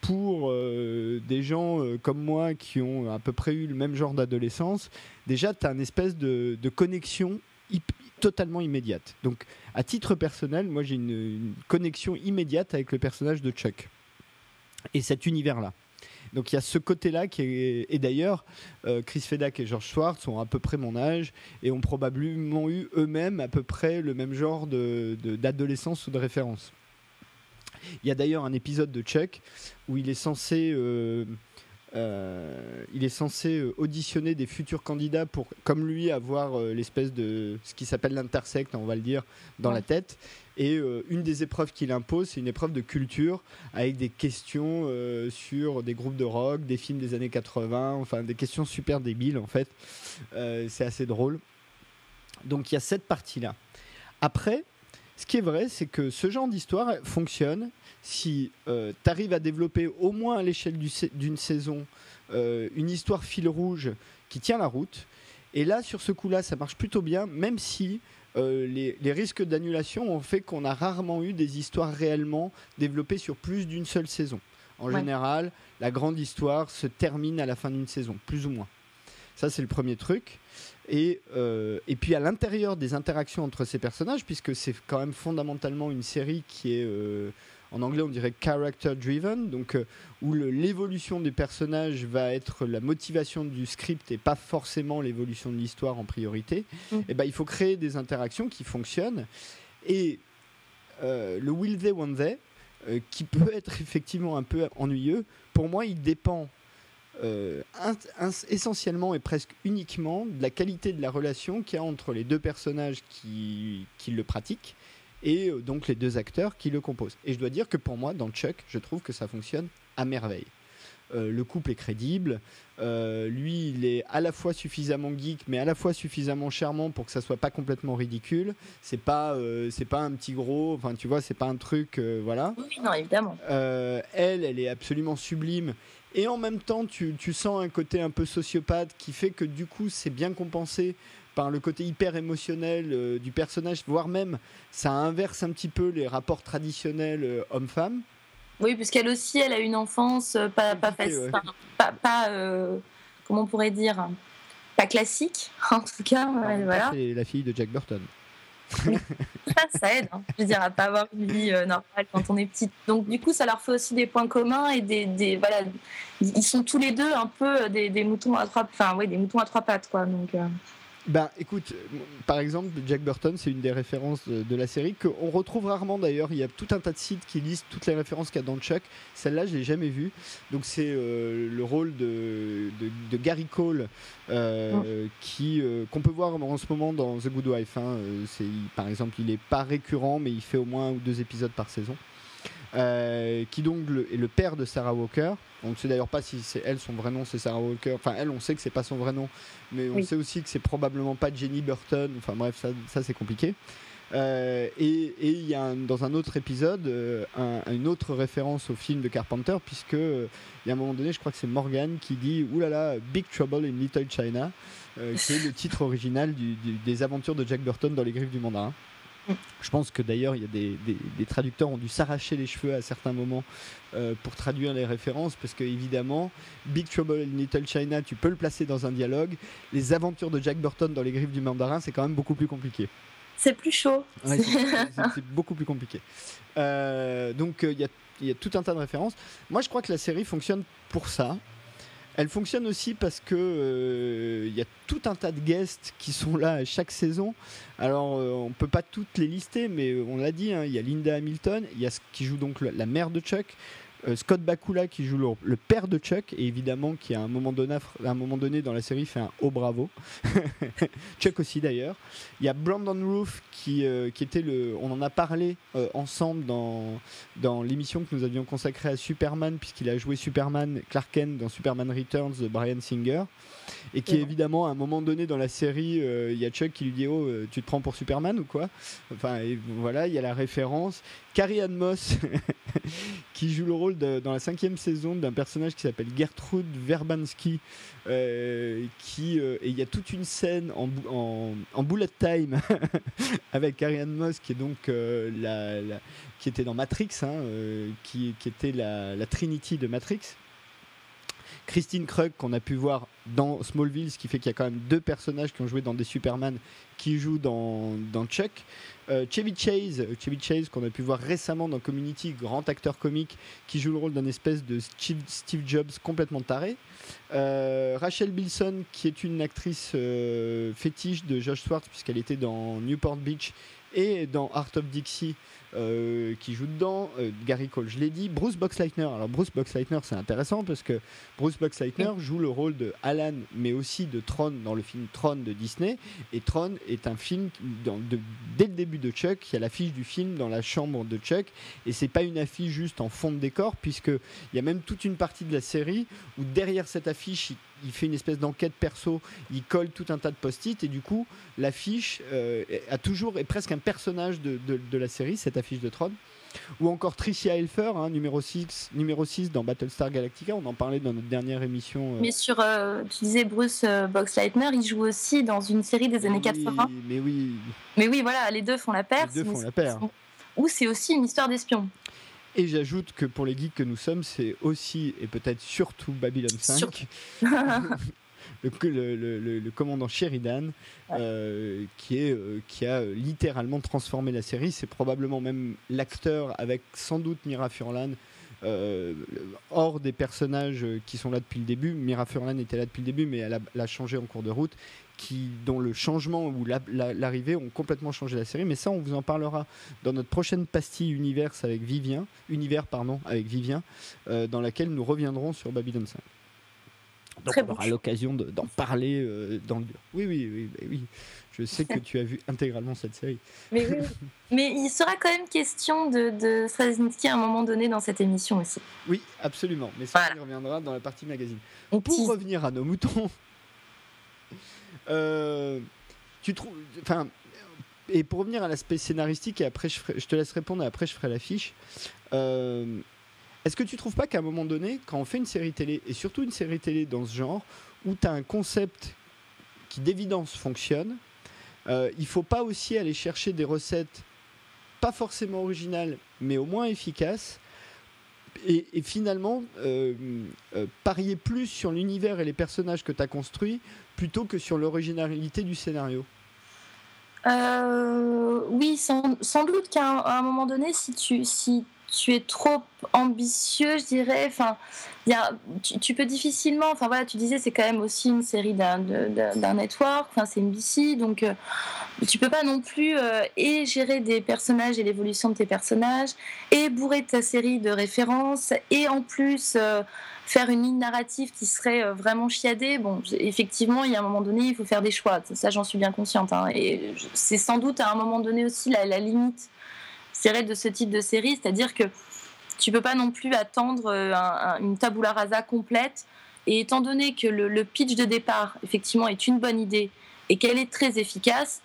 pour euh, des gens euh, comme moi qui ont à peu près eu le même genre d'adolescence, déjà, tu as une espèce de, connexion totalement immédiate. Donc, à titre personnel, moi, j'ai une, connexion immédiate avec le personnage de Chuck et cet univers-là. Donc il y a ce côté-là qui est... Et d'ailleurs, euh, Chris Fedak et George Schwartz ont à peu près mon âge et ont probablement eu eux-mêmes à peu près le même genre de- de- d'adolescence ou de référence. Il y a d'ailleurs un épisode de Chuck où il est censé, euh, euh, il est censé euh, auditionner des futurs candidats pour, comme lui, avoir euh, l'espèce de ce qui s'appelle l'intersect, on va le dire, dans Ouais. la tête. Et euh, une des épreuves qu'il impose, c'est une épreuve de culture avec des questions sur des groupes de rock, des films des années 80, enfin des questions super débiles en fait. C'est assez drôle. Donc il y a cette partie-là. Après, ce qui est vrai, c'est que ce genre d'histoire fonctionne si tu arrives à développer au moins à l'échelle d'une saison euh, une histoire fil rouge qui tient la route. Et là, sur ce coup-là, ça marche plutôt bien, même si euh, les, les risques d'annulation ont fait qu'on a rarement eu des histoires réellement développées sur plus d'une seule saison. En Ouais. général, la grande histoire se termine à la fin d'une saison, plus ou moins. Ça, c'est le premier truc. Et, euh, et puis à l'intérieur des interactions entre ces personnages, puisque c'est quand même fondamentalement une série qui est, euh, en anglais on dirait character driven, donc euh, où l'évolution des personnages va être la motivation du script et pas forcément l'évolution de l'histoire en priorité, Mm. et ben, il faut créer des interactions qui fonctionnent. Et le will they, won't they, qui peut être effectivement un peu ennuyeux, pour moi il dépend euh, essentiellement et presque uniquement de la qualité de la relation qu'il y a entre les deux personnages qui, qui le pratiquent et euh, donc les deux acteurs qui le composent. Et je dois dire que pour moi, dans Chuck, je trouve que ça fonctionne à merveille. Euh, le couple est crédible. Euh, lui, il est à la fois suffisamment geek, mais à la fois suffisamment charmant pour que ça soit pas complètement ridicule. C'est pas, euh, c'est pas un petit gros. Enfin, tu vois, c'est pas un truc, voilà. Oui, non, évidemment. Elle, elle est absolument sublime. Et en même temps, tu, tu sens un côté un peu sociopathe qui fait que du coup, c'est bien compensé par le côté hyper émotionnel euh, du personnage, voire même ça inverse un petit peu les rapports traditionnels euh, homme-femme. Oui, puisqu'elle aussi, elle a une enfance euh, pas, pas facile, ouais. pas, pas, euh, comment on pourrait dire, pas classique, en tout cas. Voilà. C'est la fille de Jack Burton. Ça, ça aide, hein. je veux dire, à pas avoir une vie euh, normale quand on est petite. Donc, du coup, ça leur fait aussi des points communs et des, des voilà, ils sont tous les deux un peu des, des moutons à trois, enfin, ouais, des moutons à trois pattes, quoi. Donc, euh, Ben, écoute, euh, par exemple, Jack Burton, c'est une des références de, de la série qu'on retrouve rarement d'ailleurs. Il y a tout un tas de sites qui listent toutes les références qu'il y a dans Chuck. Celle-là, je l'ai jamais vue. Donc, c'est euh, le rôle de, de, de Gary Cole euh, qui euh, qu'on peut voir en ce moment dans The Good Wife. hein. C'est, par exemple, il est pas récurrent, mais il fait au moins un ou deux épisodes par saison. Euh, qui donc le- est le père de Sarah Walker. On ne sait d'ailleurs pas si c'est elle son vrai nom, c'est Sarah Walker. Enfin, elle, on sait que c'est pas son vrai nom, mais on Oui. sait aussi que c'est probablement pas Jenny Burton. Enfin bref, ça, ça c'est compliqué. et il y a dans un autre épisode une autre référence au film de Carpenter, puisque il y a un moment donné, je crois que c'est Morgan qui dit Oulala, Big Trouble in Little China, qui est le titre original des aventures de Jack Burton dans les griffes du mandarin. Je pense que d'ailleurs, il y a des, traducteurs ont dû s'arracher les cheveux à certains moments euh, pour traduire les références, parce que évidemment, Big Trouble in Little China, tu peux le placer dans un dialogue. Les aventures de Jack Burton dans les griffes du mandarin, c'est quand même beaucoup plus compliqué. C'est plus chaud. c'est beaucoup plus compliqué. Euh, donc, euh, il y a tout un tas de références. Moi, je crois que la série fonctionne pour ça. Elle fonctionne aussi parce que il euh, y a tout un tas de guests qui sont là chaque saison. Alors on euh, on peut pas toutes les lister, mais on l'a dit, il hein, y a Linda Hamilton, il y a qui joue donc la mère de Chuck, Scott Bakula qui joue le, père de Chuck et évidemment qui à un moment donné, à un moment donné dans la série fait un haut bravo. Chuck aussi d'ailleurs. Il y a Brandon Roof qui, euh, qui était le, on en a parlé euh, ensemble dans, dans l'émission que nous avions consacrée à Superman puisqu'il a joué Superman Clark Kent dans Superman Returns de Brian Singer et qui évidemment à un moment donné dans la série il y a Chuck qui lui dit oh tu te prends pour Superman ou quoi? Enfin voilà il y a la référence Carrie Ann Moss qui joue le rôle dans la cinquième saison d'un personnage qui s'appelle Gertrude Verbansky. Euh, qui, euh, et il y a toute une scène en, bullet time avec Carrie Ann Moss qui est donc euh, la, qui était dans Matrix, hein, qui, qui, était la, la Trinity de Matrix. Christine Krug qu'on a pu voir dans Smallville, ce qui fait qu'il y a quand même deux personnages qui ont joué dans des Superman qui jouent dans, dans Chuck. Euh, Chevy Chase, Chevy Chase qu'on a pu voir récemment dans Community, grand acteur comique qui joue le rôle d'un espèce de Steve, Jobs complètement taré. Euh, Rachel Bilson qui est une actrice euh, fétiche de Josh Swartz puisqu'elle était dans Newport Beach et dans Art of Dixie euh, qui joue dedans. Euh, Gary Cole, je l'ai dit. Bruce Boxleitner. Alors Bruce Boxleitner, c'est intéressant parce que Bruce Boxleitner joue le rôle de Alan, mais aussi de Tron dans le film Tron de Disney. Et Tron est un film dans, dès le début de Chuck, il y a l'affiche du film dans la chambre de Chuck, et c'est pas une affiche juste en fond de décor, puisque il y a même toute une partie de la série où derrière cette affiche, il il fait une espèce d'enquête perso, il colle tout un tas de post-it et du coup l'affiche euh, a toujours est presque un personnage de, la série, cette affiche de Tron. Ou encore Tricia Helfer, hein, numéro, 6, numéro 6 dans Battlestar Galactica, on en parlait dans notre dernière émission. Euh. Mais sur, euh, tu disais Bruce Boxleitner, il joue aussi dans une série des années 80. Mais oui. Mais oui, voilà, les deux font la paire. Les deux font la paire. Ou c'est aussi une histoire d'espion. Et j'ajoute que pour les geeks que nous sommes, c'est aussi et peut-être surtout Babylon 5. le, commandant Sheridan, euh, qui, est, euh, qui a littéralement transformé la série. C'est probablement même l'acteur avec sans doute Mira Furlan. Euh, hors des personnages qui sont là depuis le début, Mira Furlan était là depuis le début, mais elle a changé en cours de route qui, dont le changement ou l'arrivée ont complètement changé la série. Mais ça, on vous en parlera dans notre prochaine pastille univers avec Vivien, univers pardon, avec Vivien, euh, dans laquelle nous reviendrons sur Babylon 5. Donc on aura l'occasion d'en parler euh, dans le. Oui, oui, oui, bah oui. Je sais que tu as vu intégralement cette série. Mais, oui, Mais il sera quand même question de, de à un moment donné dans cette émission aussi. Oui, absolument. Mais ça, reviendra dans la partie magazine. Pour revenir à nos moutons, euh, tu trouves, enfin, et pour revenir à l'aspect scénaristique, et après je, je, te laisse répondre, et après je ferai l'affiche. Euh, est-ce que tu trouves pas qu'à un moment donné, quand on fait une série télé, et surtout une série télé dans ce genre, où tu as un concept qui d'évidence fonctionne, euh, il faut pas aussi aller chercher des recettes pas forcément originales, mais au moins efficaces, et, finalement euh, parier plus sur l'univers et les personnages que tu as construits plutôt que sur l'originalité du scénario? Euh, Oui, sans, doute qu'à un, moment donné, si tu, si tu es trop ambitieux, je dirais. Enfin, tu, peux difficilement. Enfin voilà, tu disais c'est quand même aussi une série d'un network. Enfin, c'est NBC, donc euh, tu peux pas non plus euh, et gérer des personnages et l'évolution de tes personnages et bourrer ta série de références et en plus euh, faire une ligne narrative qui serait vraiment chiadée. Bon, effectivement, il y a un moment donné, il faut faire des choix. Ça, j'en suis bien consciente. Hein, et c'est sans doute à un moment donné aussi la limite de ce type de série, c'est-à-dire que tu peux pas non plus attendre euh, une tabula rasa complète. Et étant donné que le, pitch de départ, effectivement, est une bonne idée et qu'elle est très efficace,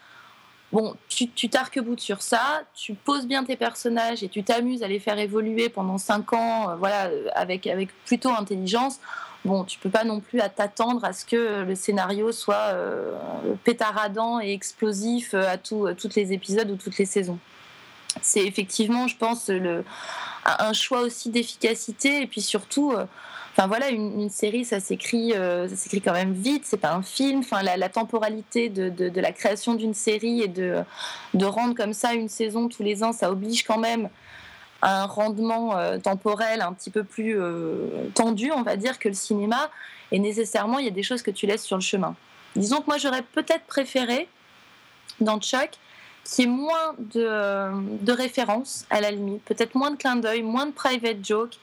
bon, tu t'arc-boutes sur ça, tu poses bien tes personnages et tu t'amuses à les faire évoluer pendant 5 ans, voilà, avec, avec plutôt intelligence bon, tu peux pas non plus t'attendre à ce que le scénario soit euh, pétaradant et explosif à, tout, toutes les épisodes ou toutes les saisons. C'est effectivement, je pense, le, un choix aussi d'efficacité et puis surtout. Euh, enfin voilà, une, série, ça s'écrit, euh, ça s'écrit quand même vite. C'est pas un film. Enfin, la, temporalité de, de, la création d'une série et de, de rendre comme ça une saison tous les ans, ça oblige quand même un rendement euh, temporel un petit peu plus tendu, on va dire, que le cinéma. Et nécessairement, il y a des choses que tu laisses sur le chemin. Disons que moi, j'aurais peut-être préféré, dans Chuck, qu'il y ait moins de, euh, de références, à la limite, peut-être moins de clins d'œil, moins de private joke,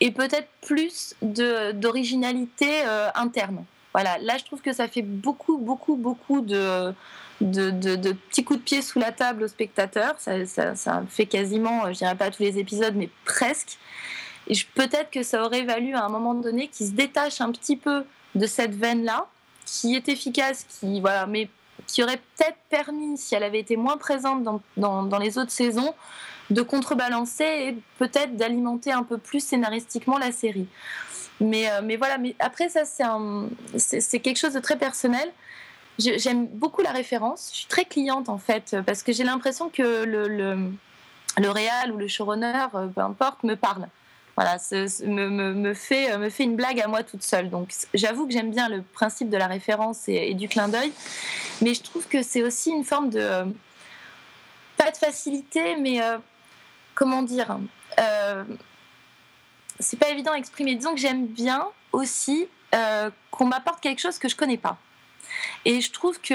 et peut-être plus d'originalité interne. Voilà, là, je trouve que ça fait beaucoup, beaucoup, beaucoup de de, petits coups de pied sous la table aux spectateurs. Ça, fait quasiment, je dirais pas tous les épisodes, mais presque. Et peut-être que ça aurait valu à un moment donné qu'ils se détachent un petit peu de cette veine-là, qui est efficace, qui, voilà, mais qui aurait peut-être permis, si elle avait été moins présente dans, les autres saisons, de contrebalancer et peut-être d'alimenter un peu plus scénaristiquement la série. Mais, euh, mais voilà, mais après ça c'est quelque chose de très personnel. J'aime beaucoup la référence. Je suis très cliente en fait parce que j'ai l'impression que le, le, le réal ou le showrunner, euh, peu importe, me parle. Voilà, me, me, me, fait, euh, me fait une blague à moi toute seule. Donc j'avoue que j'aime bien le principe de la référence et, du clin d'œil, mais je trouve que c'est aussi une forme de euh, pas de facilité, mais comment dire, c'est pas évident à exprimer. Disons que j'aime bien aussi qu'on m'apporte quelque chose que je connais pas. Et je trouve que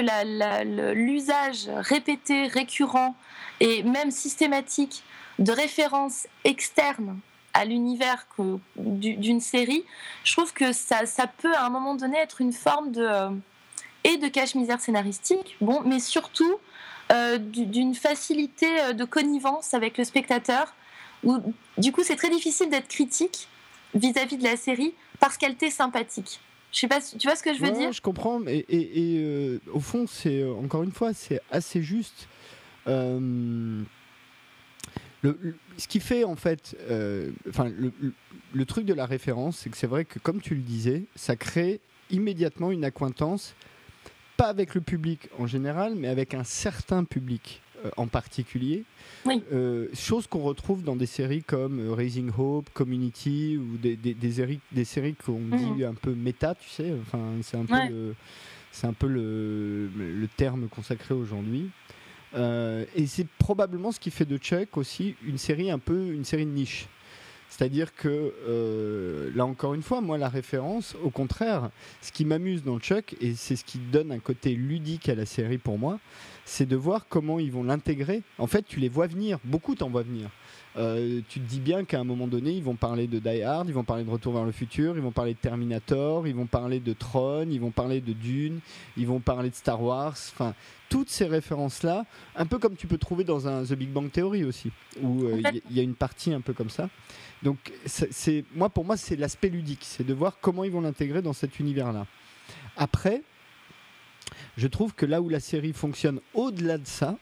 l'usage répété, récurrent et même systématique de références externes à l'univers d'une série, je trouve que ça, ça, peut à un moment donné être une forme de euh, et de cache-misère scénaristique, bon, mais surtout euh, d'une facilité euh, de connivence avec le spectateur. Où, du coup, c'est très difficile d'être critique vis à -vis de la série parce qu'elle t'est sympathique. Je sais pas, tu vois ce que je veux dire? Je comprends, et, et, euh, au fond, c'est encore une fois, c'est assez juste. Euh, le, ce qui fait en fait, enfin, le, le, truc de la référence, c'est que c'est vrai que comme tu le disais, ça crée immédiatement une acquaintance, pas avec le public en général, mais avec un certain public. Euh, en particulier. Euh, chose qu'on retrouve dans des séries comme euh, Raising Hope, Community ou des, des, séries, des séries qu'on mhm. dit un peu méta, tu sais. Enfin, c'est un peu, le, c'est un peu le, le terme consacré aujourd'hui. Et c'est probablement ce qui fait de Chuck aussi une série un peu une série de niche. C'est-à-dire que, euh, là encore une fois, moi, la référence, au contraire, ce qui m'amuse dans Chuck, et c'est ce qui donne un côté ludique à la série pour moi, c'est de voir comment ils vont l'intégrer. En fait, tu les vois venir, beaucoup t'en vois venir. Euh, tu te dis bien qu'à un moment donné, ils vont parler de Die Hard, ils vont parler de Retour vers le futur, ils vont parler de Terminator, ils vont parler de Tron, ils vont parler de Dune, ils vont parler de Star Wars. Enfin, toutes ces références-là, un peu comme tu peux trouver dans un The Big Bang Theory aussi, où euh, il y, a une partie un peu comme ça. Donc, c'est moi pour moi, c'est l'aspect ludique, c'est de voir comment ils vont l'intégrer dans cet univers-là. Après, je trouve que là où la série fonctionne au-delà de ça,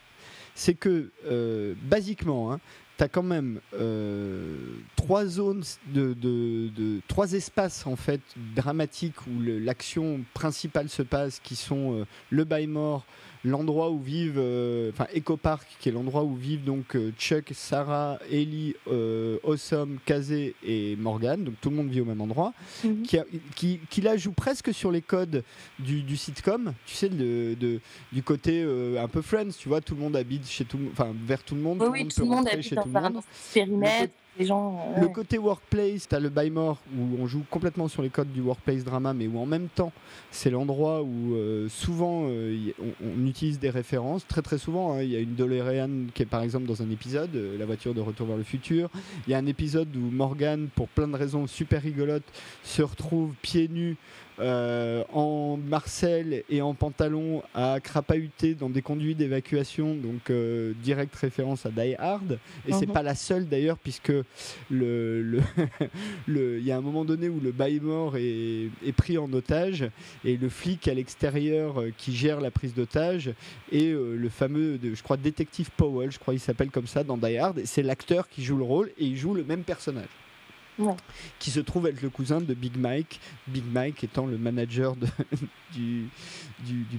c'est que, euh, basiquement, hein, tu as quand même euh, trois zones, de, trois espaces en fait dramatiques où l'action principale se passe, qui sont euh, le bail mort, l'endroit où vivent, euh, enfin Echo Park, qui est l'endroit où vivent donc euh, Chuck, Sarah, Ellie, euh, Awesome, Kazé et Morgan, donc tout le monde vit au même endroit, mhm. qui, qui, là joue presque sur les codes du, sitcom, tu sais, de, du côté un peu Friends, tu vois, tout le monde habite chez tout, enfin vers tout le monde, tout, le monde habite chez tout le monde. Périmètre le côté workplace, tu as le by more où on joue complètement sur les codes du workplace drama, mais où en même temps, c'est l'endroit où euh, souvent euh, on, utilise des références. Très très souvent, hein. il y a une DeLorean qui est par exemple dans un épisode, euh, la voiture de Retour vers le futur. Il y a un épisode où Morgan, pour plein de raisons super rigolotes, se retrouve pieds nus euh, en Marcel et en pantalon à crapahuter dans des conduits d'évacuation, donc euh, direct référence à Die Hard. Et c'est Mhm. pas la seule d'ailleurs, puisque le, il y a un moment donné où le Baymore est, est pris en otage et le flic à l'extérieur euh, qui gère la prise d'otage et euh, le fameux, je crois, détective Powell, je crois qu'il s'appelle comme ça dans Die Hard. C'est l'acteur qui joue le rôle et il joue le même personnage. Qui se trouve être le cousin de Big Mike, Big Mike étant le manager du, du, du.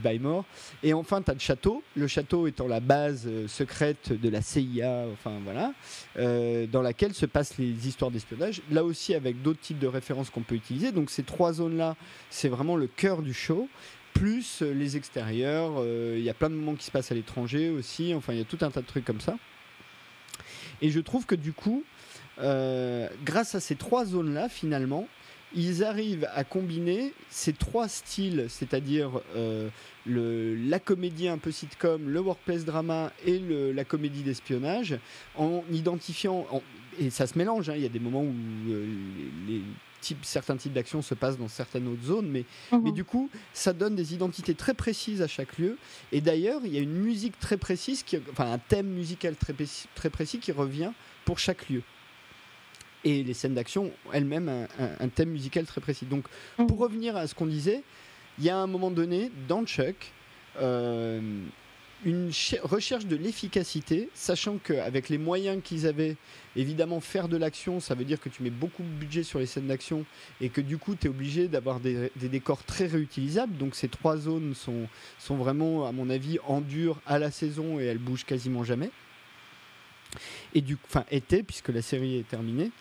Et enfin, tu as le château, le château étant la base euh, secrète de la CIA, enfin voilà, euh, dans laquelle se passent les histoires d'espionnage. Là aussi, avec d'autres types de références qu'on peut utiliser. Donc, ces trois zones-là, c'est vraiment le cœur du show. Plus euh, les extérieurs, il y a plein de moments qui se passent à l'étranger aussi, enfin, il y a tout un tas de trucs comme ça. Et je trouve que du coup, euh, grâce à ces trois zones-là, finalement, ils arrivent à combiner ces trois styles, c'est-à-dire euh, la comédie un peu sitcom, le workplace drama et le- la comédie d'espionnage, en identifiant, en- et ça se mélange, hein, il y a des moments où euh, les, les types, certains types d'actions se passent dans certaines autres zones, mais Mhm. mais du coup, ça donne des identités très précises à chaque lieu. Et d'ailleurs, il y a une musique très précise, qui, enfin un thème musical très précis qui revient pour chaque lieu. Et les scènes d'action ont elles-mêmes un, un- thème musical très précis. Donc, Mhm. pour revenir à ce qu'on disait, il y a un moment donné, dans Chuck, euh, une ch- recherche de l'efficacité, sachant qu'avec les moyens qu'ils avaient, évidemment, faire de l'action, ça veut dire que tu mets beaucoup de budget sur les scènes d'action et que du coup, tu es obligé d'avoir des, des décors très réutilisables. Donc, ces trois zones sont, sont vraiment, à mon avis, en dur à la saison et elles bougent quasiment jamais. Et du, enfin, était, puisque la série est terminée.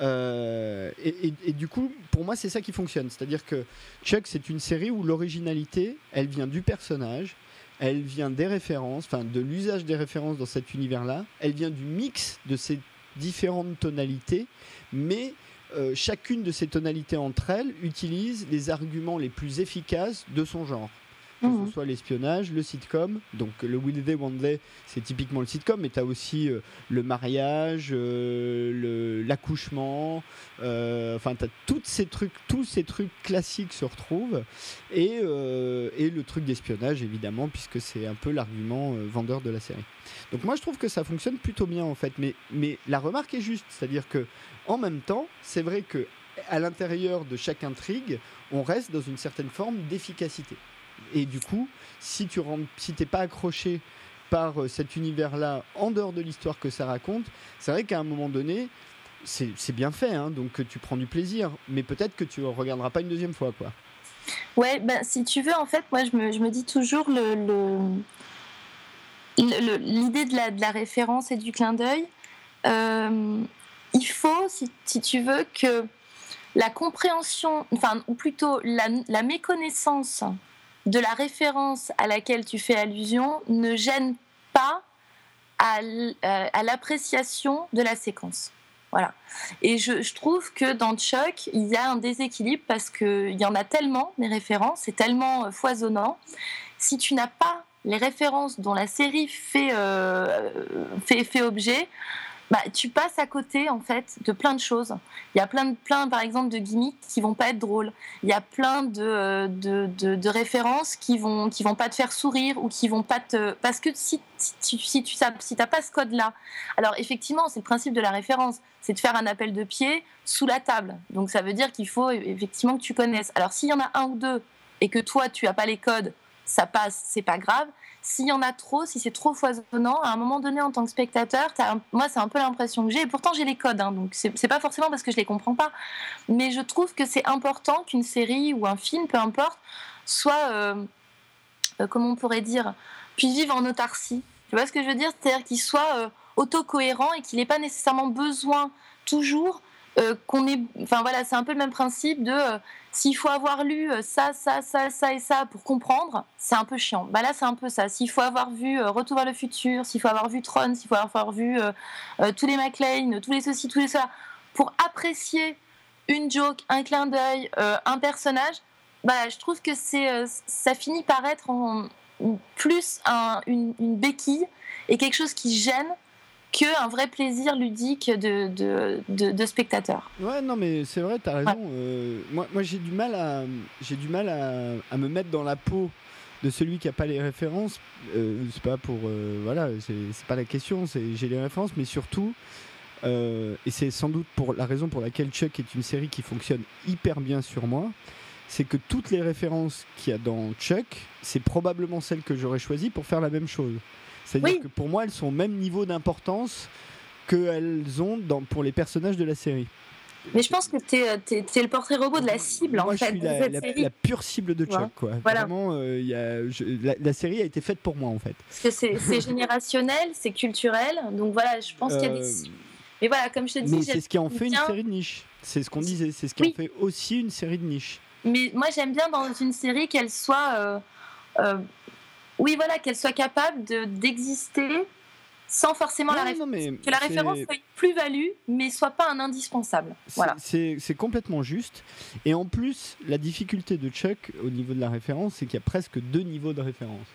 Euh, et, du coup, pour moi, c'est ça qui fonctionne. C'est-à-dire que Chuck, c'est une série où l'originalité, elle vient du personnage, elle vient des références, enfin de l'usage des références dans cet univers-là, elle vient du mix de ces différentes tonalités, mais euh, chacune de ces tonalités entre elles utilise les arguments les plus efficaces de son genre. Que Mhm. ce soit l'espionnage, le sitcom, donc le Will They, Won't They, c'est typiquement le sitcom, mais tu as aussi euh, le mariage, euh, l'accouchement, euh, enfin tu as tous ces trucs, tous ces trucs classiques se retrouvent, et, et le truc d'espionnage évidemment, puisque c'est un peu l'argument vendeur de la série. Donc moi je trouve que ça fonctionne plutôt bien en fait, mais, mais la remarque est juste, c'est-à-dire que en même temps, c'est vrai que à l'intérieur de chaque intrigue, on reste dans une certaine forme d'efficacité. Et du coup, si tu rentres, si t'es pas accroché par euh, cet univers-là, en dehors de l'histoire que ça raconte, c'est vrai qu'à un moment donné, c'est bien fait, hein, donc tu prends du plaisir, mais peut-être que tu ne regarderas pas une deuxième fois, quoi. Ouais, ben, si tu veux, en fait, moi, je me, je me dis toujours le- l'idée de la, de la référence et du clin d'œil. euh, il faut, si, si tu veux, que la compréhension, enfin, ou plutôt la, la méconnaissance de la référence à laquelle tu fais allusion ne gêne pas à, euh, l'appréciation de la séquence. Voilà. Et je, trouve que dans Chuck, il y a un déséquilibre parce qu'il y en a tellement, des références, c'est tellement euh, foisonnant. Si tu n'as pas les références dont la série fait, euh, fait objet, bah, tu passes à côté en fait de plein de choses. Il y a plein, de, plein par exemple, de gimmicks qui vont pas être drôles. Il y a plein de, euh, de, de, références qui vont, qui vont pas te faire sourire ou qui vont pas te. Parce que si, si, tu- si tu si t'as pas ce code-là, alors effectivement, c'est le principe de la référence, c'est de faire un appel de pied sous la table. Donc ça veut dire qu'il faut effectivement que tu connaisses. Alors s'il y en a un ou deux et que toi tu as pas les codes, ça passe, c'est pas grave. S'il y en a trop, si c'est trop foisonnant, à un moment donné en tant que spectateur, moi c'est un peu l'impression que j'ai. Et pourtant j'ai les codes, hein, donc c'est pas forcément parce que je les comprends pas. Mais je trouve que c'est important qu'une série ou un film, peu importe, soit, euh, euh, comment on pourrait dire, puisse vivre en autarcie. Tu vois ce que je veux dire? C'est-à-dire qu'il soit euh, autocohérent et qu'il n'ait pas nécessairement besoin toujours euh, qu'on ait. Enfin voilà, c'est un peu le même principe de euh, s'il faut avoir lu euh, ça, ça, ça, ça et ça pour comprendre, c'est un peu chiant. Bah là, c'est un peu ça. S'il faut avoir vu Retour vers le futur, s'il faut avoir vu Tron, s'il faut avoir vu tous les McLean, tous les ceci, tous les cela, pour apprécier une joke, un clin d'œil, un personnage, bah, je trouve que c'est, ça finit par être plus un- une, une béquille et quelque chose qui gêne qu'un vrai plaisir ludique de, de, de, spectateur. Ouais, non, mais c'est vrai, tu as raison. Euh, moi, moi j'ai du mal, à, j'ai du mal à, à, me mettre dans la peau de celui qui n'a pas les références. Euh, c'est pas pour. Euh, voilà, c'est, pas la question, c'est, j'ai les références, mais surtout. et c'est sans doute pour la raison pour laquelle Chuck est une série qui fonctionne hyper bien sur moi c'est que toutes les références qu'il y a dans Chuck, c'est probablement celles que j'aurais choisies pour faire la même chose. C'est-à-dire que pour moi, elles sont au même niveau d'importance qu'elles ont dans, pour les personnages de la série. Mais je pense que tu es, le portrait robot de la cible, en fait. Suis la, la, pure cible de Chuck. Quoi. Vraiment, euh, y a, la, série a été faite pour moi, en fait. Parce que c'est générationnel, c'est culturel. Donc voilà, je pense qu'il y a des. Euh, mais voilà, comme je te dis. C'est ce qui en fait une série de niche. C'est ce qu'on disait. C'est ce qui en fait aussi une série de niche. Mais moi, j'aime bien dans une série qu'elle soit. Euh, oui, voilà, qu'elle soit capable d'exister sans forcément la référence. Que la référence soit une plus-value, mais soit pas un indispensable. Voilà. C'est complètement juste. Et en plus, la difficulté de Chuck au niveau de la référence, c'est qu'il y a presque deux niveaux de référence.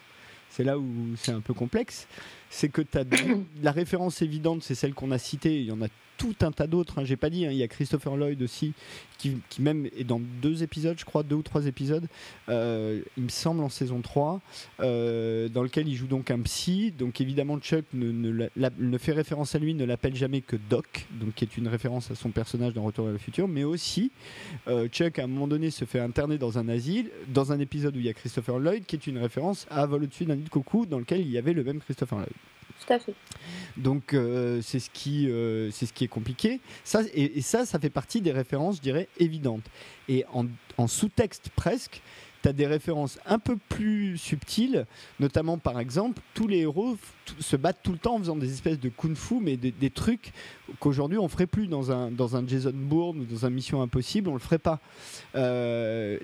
C'est là où c'est un peu complexe. C'est que la référence évidente, c'est celle qu'on a citée. Il y en a tout un tas d'autres. Hein. J'ai pas dit, hein. il y a Christopher Lloyd aussi, qui, même est dans deux épisodes, je crois, deux ou trois épisodes, euh, il me semble en saison 3, euh, dans lequel il joue donc un psy. Donc évidemment, Chuck ne, fait référence à lui, ne l'appelle jamais que Doc, donc qui est une référence à son personnage dans Retour vers le futur. Mais aussi, euh, Chuck, à un moment donné, se fait interner dans un asile, dans un épisode où il y a Christopher Lloyd, qui est une référence à Vol au-dessus d'un nid de coucou, dans lequel il y avait le même Christopher Lloyd. Tout à fait. Donc euh, c'est ce qui euh, c'est ce qui est compliqué. Ça et, ça ça fait partie des références, je dirais, évidentes. Et en, en sous-texte presque, tu as des références un peu plus subtiles, notamment par exemple, tous les héros se battent tout le temps en faisant des espèces de kung-fu, mais des, trucs qu'aujourd'hui on ferait plus dans un, dans un Jason Bourne ou dans un Mission Impossible, on le ferait pas. Euh,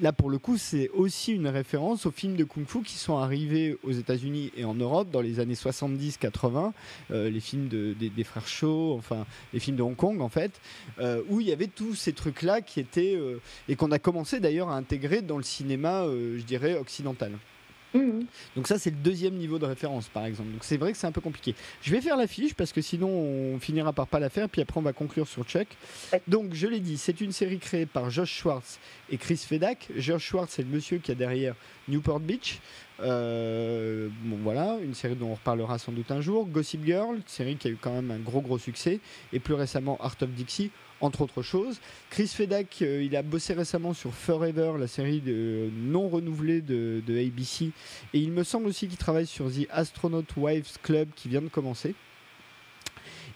là pour le coup, c'est aussi une référence aux films de kung-fu qui sont arrivés aux États-Unis et en Europe dans les années 70-80, euh, les films de, des, frères Shaw, enfin les films de Hong Kong en fait, euh, où il y avait tous ces trucs-là qui étaient et qu'on a commencé d'ailleurs à intégrer dans le cinéma je dirais, occidental. Mhm. Donc ça c'est le deuxième niveau de référence par exemple. Donc c'est vrai que c'est un peu compliqué. Je vais faire la fiche parce que sinon on finira par pas la faire puis après on va conclure sur Chuck. Donc je l'ai dit, c'est une série créée par Josh Schwartz et Chris Fedak. Josh Schwartz c'est le monsieur qui a derrière Newport Beach. Euh, bon voilà, une série dont on reparlera sans doute un jour. Gossip Girl, série qui a eu quand même un gros gros succès. Et plus récemment Art of Dixie entre autres choses. Chris Fedak, euh, il a bossé récemment sur Forever, la série de, non renouvelée de, ABC. Et il me semble aussi qu'il travaille sur The Astronaut Wives Club qui vient de commencer.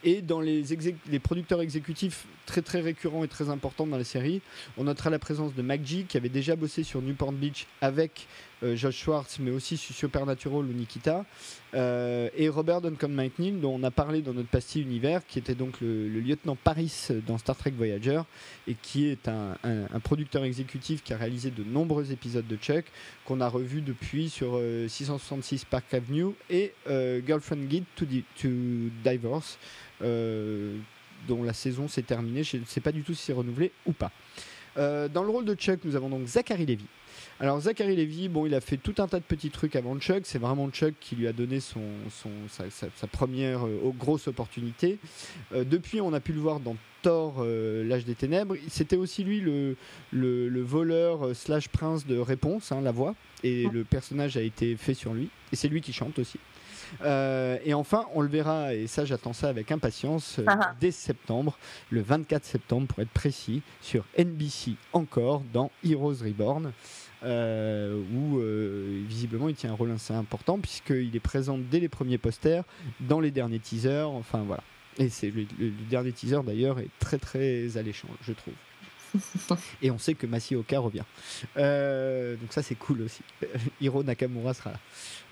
Et dans les, producteurs exécutifs très très récurrents et très importants dans la série, on notera la présence de MacG qui avait déjà bossé sur Newport Beach avec euh, Josh Schwartz, mais aussi Supernatural ou Nikita, euh, et Robert Duncan McNeil, dont on a parlé dans notre pastille univers, qui était donc le, lieutenant Paris dans Star Trek Voyager, et qui est un, producteur exécutif qui a réalisé de nombreux épisodes de Chuck, qu'on a revu depuis sur 666 euh, Park Avenue et Girlfriend Guide to, to Divorce, dont la saison s'est terminée. Je ne sais pas du tout si c'est renouvelé ou pas. dans le rôle de Chuck, nous avons donc Zachary Levy, alors Zachary Levy, bon, il a fait tout un tas de petits trucs avant Chuck. C'est vraiment Chuck qui lui a donné son, sa, première euh, grosse opportunité. Euh, depuis, on a pu le voir dans Thor, euh, l'âge des ténèbres. C'était aussi lui le, le, voleur slash prince de réponse, hein, la voix. Et le personnage a été fait sur lui. Et c'est lui qui chante aussi. et enfin, on le verra, et ça j'attends ça avec impatience, ah ah. dès septembre, le 24 septembre pour être précis, sur NBC encore dans Heroes Reborn. Euh, où euh, visiblement il tient un rôle assez important puisqu'il est présent dès les premiers posters, dans les derniers teasers, enfin voilà. Et c'est le, dernier teaser d'ailleurs est très très alléchant, je trouve. Et on sait que Masioka revient. Euh, donc ça c'est cool aussi. Hiro Nakamura sera là.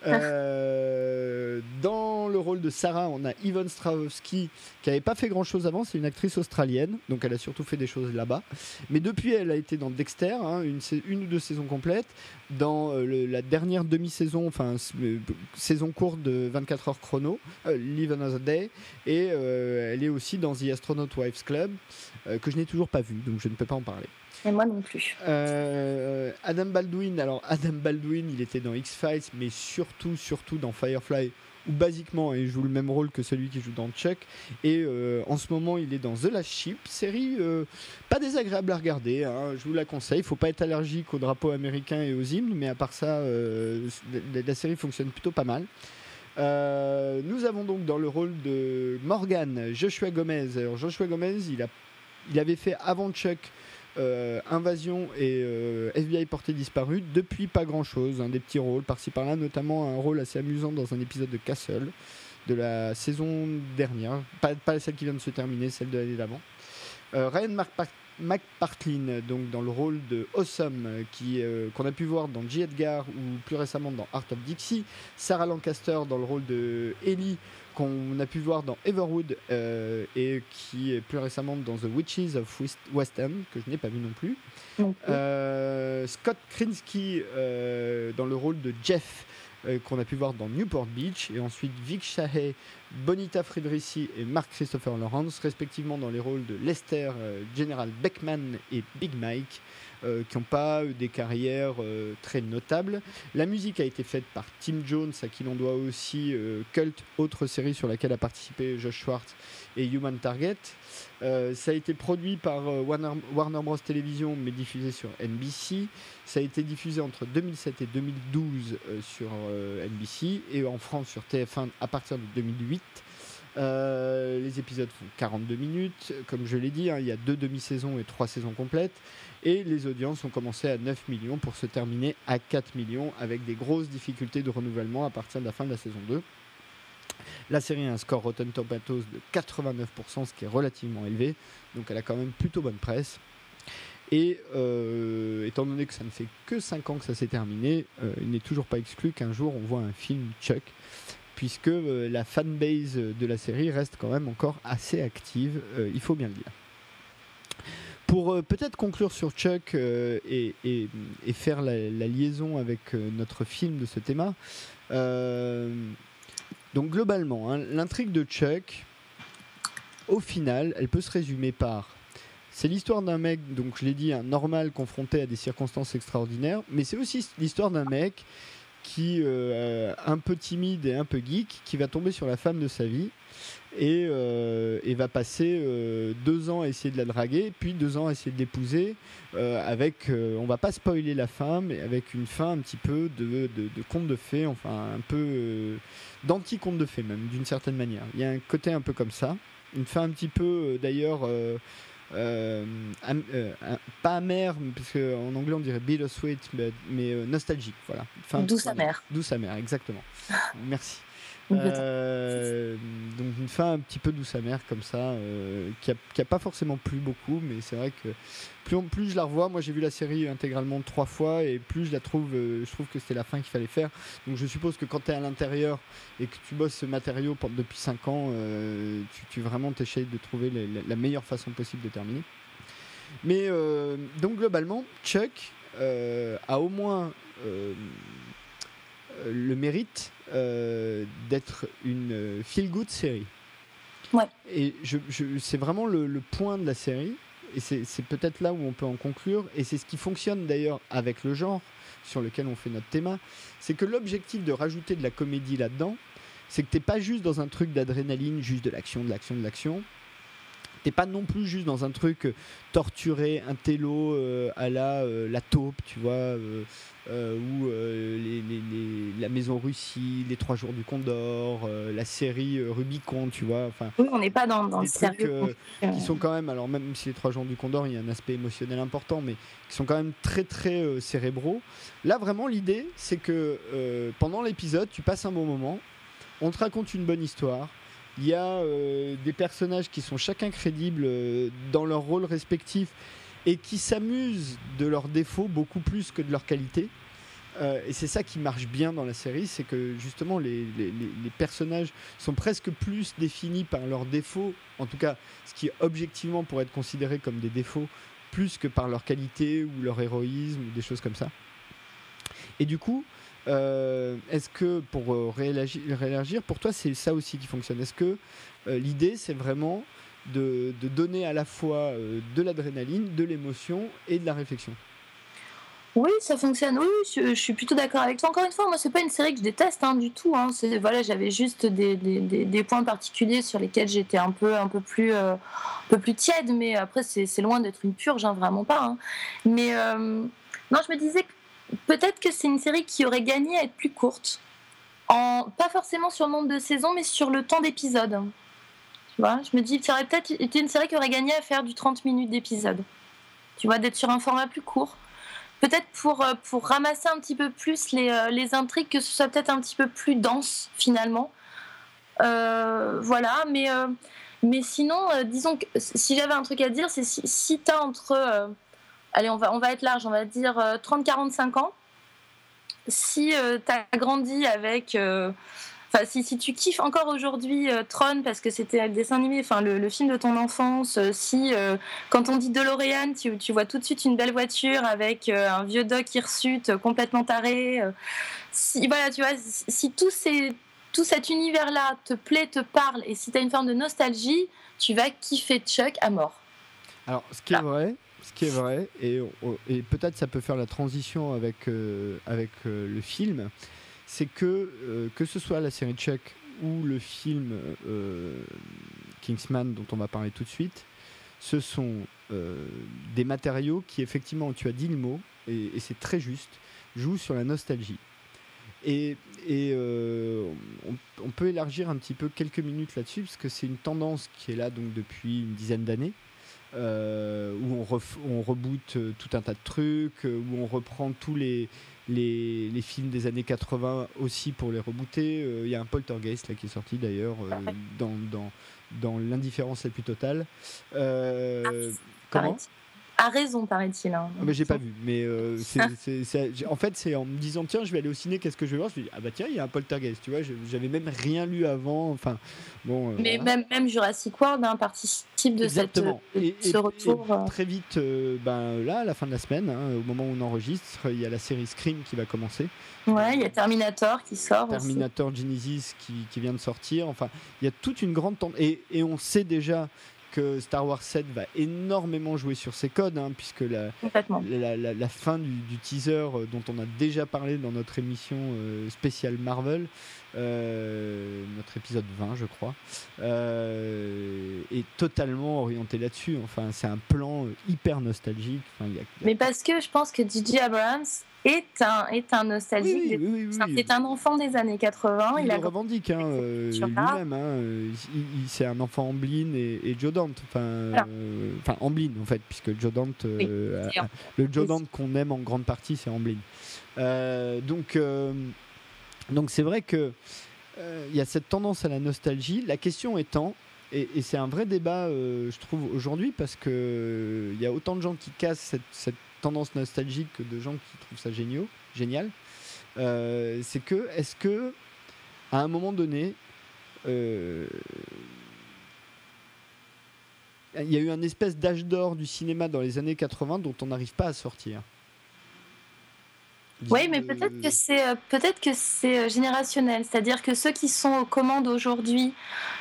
Euh, dans le rôle de Sarah, on a Yvonne Strahovski qui n'avait pas fait grand chose avant. C'est une actrice australienne, donc elle a surtout fait des choses là-bas. Mais depuis, elle a été dans Dexter, hein, une, une, ou deux saisons complètes. Dans euh, la dernière demi-saison, enfin euh, saison courte de 24 heures chrono, Live Another Day. Et elle est aussi dans The Astronaut Wives Club, que je n'ai toujours pas vu, donc je ne peux pas en parler. Et moi non plus. Adam Baldwin, alors Adam Baldwin, il était dans X-Files, mais surtout, surtout dans Firefly, où basiquement il joue le même rôle que celui qui joue dans Chuck. Et euh, en ce moment, il est dans The Last Ship, série euh, pas désagréable à regarder. Hein, je vous la conseille. Il faut pas être allergique au drapeau américain et aux hymnes, mais à part ça, euh, la, série fonctionne plutôt pas mal. nous avons donc dans le rôle de Morgan Joshua Gomez. Alors Joshua Gomez, il, a, il avait fait avant Chuck euh, Invasion et euh, FBI porté disparu. Depuis, pas grand chose. Hein, des petits rôles par-ci par-là, notamment un rôle assez amusant dans un épisode de Castle de la saison dernière. Pas, celle qui vient de se terminer, celle de l'année d'avant. Euh, Ryan McPartlin, donc dans le rôle de Awesome, qu'on a pu voir dans J. Edgar ou plus récemment dans Art of Dixie. Sarah Lancaster dans le rôle de Ellie qu'on a pu voir dans Everwood euh, et qui est plus récemment dans The Witches of West End, que je n'ai pas vu non plus. Euh, Scott Krinsky euh, dans le rôle de Jeff, qu'on a pu voir dans Newport Beach, et ensuite Vic Shahay, Bonita Friedrichi et Mark Christopher Lawrence, respectivement dans les rôles de Lester, General Beckman et Big Mike. Euh, qui n'ont pas eu des carrières euh, très notables. La musique a été faite par Tim Jones, à qui l'on doit aussi euh, Cult, autre série sur laquelle a participé Josh Schwartz et Human Target. ça a été produit par Warner, Bros. Television, mais diffusé sur NBC. Ça a été diffusé entre 2007 et 2012 sur NBC et en France sur TF1 à partir de 2008. les épisodes font 42 minutes. Comme je l'ai dit, hein, il y a deux demi-saisons et trois saisons complètes. Et les audiences ont commencé à 9 millions pour se terminer à 4 millions avec des grosses difficultés de renouvellement à partir de la fin de la saison 2. La série a un score Rotten Tomatoes de 89%, ce qui est relativement élevé, donc elle a quand même plutôt bonne presse. Et euh, étant donné que ça ne fait que 5 ans que ça s'est terminé, euh, il n'est toujours pas exclu qu'un jour on voit un film Chuck, puisque euh, la fanbase de la série reste quand même encore assez active, il faut bien le dire. Pour euh, peut-être conclure sur Chuck euh, et, faire la, liaison avec euh, notre film de ce thème, donc globalement, hein, l'intrigue de Chuck, au final, elle peut se résumer par c'est l'histoire d'un mec, donc je l'ai dit, un normal confronté à des circonstances extraordinaires, mais c'est aussi l'histoire d'un mec qui, un peu timide et un peu geek, qui va tomber sur la femme de sa vie et, euh, et, va passer euh, deux ans à essayer de la draguer, puis deux ans à essayer de l'épouser, euh, avec, on va pas spoiler la fin, mais avec une fin un petit peu de, de, de conte de fées, enfin un peu d'anti-conte de fées même, d'une certaine manière. Il y a un côté un peu comme ça, une fin un petit peu d'ailleurs... pas amère, parce qu'en anglais on dirait bittersweet, mais, mais nostalgique, voilà. douce amère. Douce amère, exactement. Merci. Euh, donc une fin un petit peu douce amère comme ça, euh, qui, a, pas forcément plu beaucoup, mais c'est vrai que plus, je la revois, moi j'ai vu la série intégralement trois fois et plus je la trouve, euh, je trouve que c'était la fin qu'il fallait faire. Donc je suppose que quand tu es à l'intérieur et que tu bosses ce matériau depuis 5 ans, tu, vraiment t'essayes de trouver la meilleure façon possible de terminer. Mais donc globalement, Chuck a au moins le mérite d'être une euh, feel-good série. Ouais. Et je, c'est vraiment le, point de la série, et c'est peut-être là où on peut en conclure, et c'est ce qui fonctionne d'ailleurs avec le genre sur lequel on fait notre thème, c'est que l'objectif de rajouter de la comédie là-dedans, c'est que t'es pas juste dans un truc d'adrénaline, juste de l'action, de l'action, de l'action. T'es pas non plus juste dans un truc euh, torturé, un télo à la la taupe, tu vois, euh, ou euh, la Maison Russie, les Trois Jours du Condor, euh, la série Rubicon, tu vois. Enfin, oui, on n'est pas dans, dans le sérieux. qui sont quand même, alors même si les Trois Jours du Condor, il y a un aspect émotionnel important, mais qui sont quand même très très cérébraux. Là, vraiment, l'idée, c'est que pendant l'épisode, tu passes un bon moment, on te raconte une bonne histoire. Il y a des personnages qui sont chacun crédibles dans leur rôle respectif et qui s'amusent de leurs défauts beaucoup plus que de leurs qualités. Euh, et c'est ça qui marche bien dans la série, c'est que justement les, les, personnages sont presque plus définis par leurs défauts, en tout cas ce qui objectivement pourrait être considéré comme des défauts, plus que par leurs qualités ou leur héroïsme ou des choses comme ça. Et du coup, euh, est-ce que pour euh, réagir, pour toi c'est ça aussi qui fonctionne? Est-ce que l'idée c'est vraiment de, donner à la fois de l'adrénaline, de l'émotion et de la réflexion? Oui, ça fonctionne. Oui, je, suis plutôt d'accord avec toi. Encore une fois, moi, c'est pas une série que je déteste hein, du tout. Hein. Voilà, j'avais juste des, points particuliers sur lesquels j'étais un peu, un peu plus, euh, un peu plus tiède. Mais après, c'est loin d'être une purge, hein, vraiment pas. Mais euh, non, je me disais peut-être que c'est une série qui aurait gagné à être plus courte. Pas forcément sur le nombre de saisons, mais sur le temps d'épisode. Tu je me dis, ça aurait peut-être été une série qui aurait gagné à faire du 30 minutes d'épisode. Tu vois, d'être sur un format plus court peut-être pour, euh, ramasser un petit peu plus les, euh, les intrigues, que ce soit peut-être un petit peu plus dense finalement. Euh, voilà, mais, mais sinon, disons que si j'avais un truc à dire, c'est si, si tu as entre, allez, on va, on va être large, on va dire 30-45 ans, si tu as grandi avec Enfin, si, si, tu kiffes encore aujourd'hui euh, Tron parce que c'était le dessin animé, enfin le, film de ton enfance, euh, si euh, quand on dit DeLorean, tu, tu, vois tout de suite une belle voiture avec un vieux doc hirsute complètement taré. si voilà, tu vois, si, tout, ces, tout cet univers-là te plaît, te parle, et si tu as une forme de nostalgie, tu vas kiffer Chuck à mort. Alors, ce qui est vrai, ce qui est vrai, et, peut-être ça peut faire la transition avec, avec le film, c'est que, euh, que ce soit la série Chuck ou le film euh, Kingsman dont on va parler tout de suite, ce sont euh, des matériaux qui, effectivement, tu as dit le mot, et, c'est très juste, jouent sur la nostalgie. Et, et on, peut élargir un petit peu quelques minutes là-dessus, parce que c'est une tendance qui est là donc depuis une dizaine d'années, où on, on reboot tout un tas de trucs, où on reprend tous les, les, les, films des années 80 aussi pour les rebooter. Euh, il y a un Poltergeist là, qui est sorti d'ailleurs euh, dans, dans, dans l'indifférence la plus totale. Euh, ah, a raison, paraît-il. Hein. Ah, j'ai pas vu, mais euh, en fait, c'est en me disant tiens, je vais aller au ciné, qu'est-ce que je vais voir? Je me dis ah bah tiens, il y a un poltergeist, tu vois, j'avais même rien lu avant, enfin bon. Euh, mais même, même Jurassic World hein, participe de, cette, ce retour. Euh. très vite, ben là, à la fin de la semaine, hein, au moment où on enregistre, il y a la série Scream qui va commencer. Ouais, il y a Terminator qui sort. Terminator Genesis qui, qui, vient de sortir. Enfin, il y a toute une grande tendance. Et, et on sait déjà que Star Wars 7 va énormément jouer sur ses codes, hein, puisque la, la, fin du, teaser euh, dont on a déjà parlé dans notre émission euh, spéciale Marvel, euh, notre épisode 20 je crois, est totalement orienté là-dessus. Enfin, c'est un plan hyper nostalgique. Mais parce que je pense que DJ Abrams est un, est un nostalgique. c'est un enfant des années 80. Il, il le revendique hein, euh, lui-même. Hein, c'est un enfant Amblin et, et Joe Dante. Enfin, euh, enfin Amblin en fait, puisque Joe Dante, euh, le Joe Dante qu'on aime en grande partie, c'est Amblin. donc, donc c'est vrai que il y a cette tendance à la nostalgie. La question étant, et, c'est un vrai débat, je trouve, aujourd'hui, parce qu'il il y a autant de gens qui cassent cette, tendance nostalgique de gens qui trouvent ça génial, euh, c'est que, est-ce que, à un moment donné, euh, il y a eu un espèce d'âge d'or du cinéma dans les années 80 dont on n'arrive pas à sortir? Oui, mais peut-être que c'est euh, peut-être que c'est générationnel, c'est-à-dire que ceux qui sont aux commandes aujourd'hui,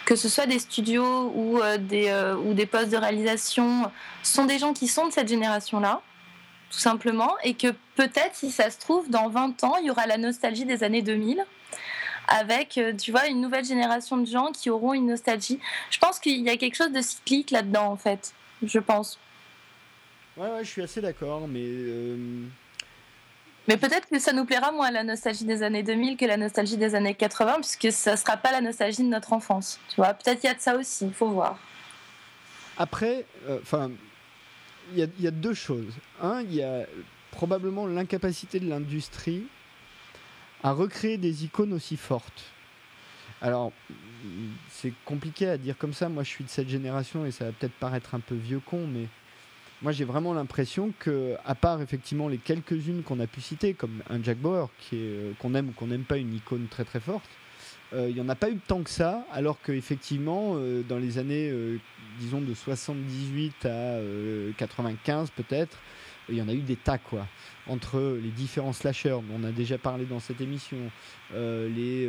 que ce soit des studios ou des ou des postes de réalisation, sont des gens qui sont de cette génération-là tout simplement, et que peut-être, si ça se trouve, dans 20 ans, il y aura la nostalgie des années 2000 avec, euh, tu vois, une nouvelle génération de gens qui auront une nostalgie. Je pense qu'il y a quelque chose de cyclique là-dedans, en fait. Je pense. Ouais, ouais, je suis assez d'accord, mais. Euh, mais peut-être que ça nous plaira moins la nostalgie des années 2000 que la nostalgie des années 80, puisque ça ne sera pas la nostalgie de notre enfance. Tu vois, peut-être y a de ça aussi, il faut voir. Après, euh, enfin il y, a deux choses. Un, il y a probablement l'incapacité de l'industrie à recréer des icônes aussi fortes. Alors, c'est compliqué à dire comme ça. Moi, je suis de cette génération et ça va peut-être paraître un peu vieux con, mais moi, j'ai vraiment l'impression que, à part effectivement les quelques-unes qu'on a pu citer, comme un Jack Bauer, qui euh, qu'on aime ou qu'on n'aime pas une icône très très forte, euh, il n'y en a pas eu tant que ça, alors qu'effectivement, euh, dans les années, euh, disons, de 78 à 95 peut-être, il y en a eu des tas, quoi. Entre les différents slashers, dont on a déjà parlé dans cette émission, les,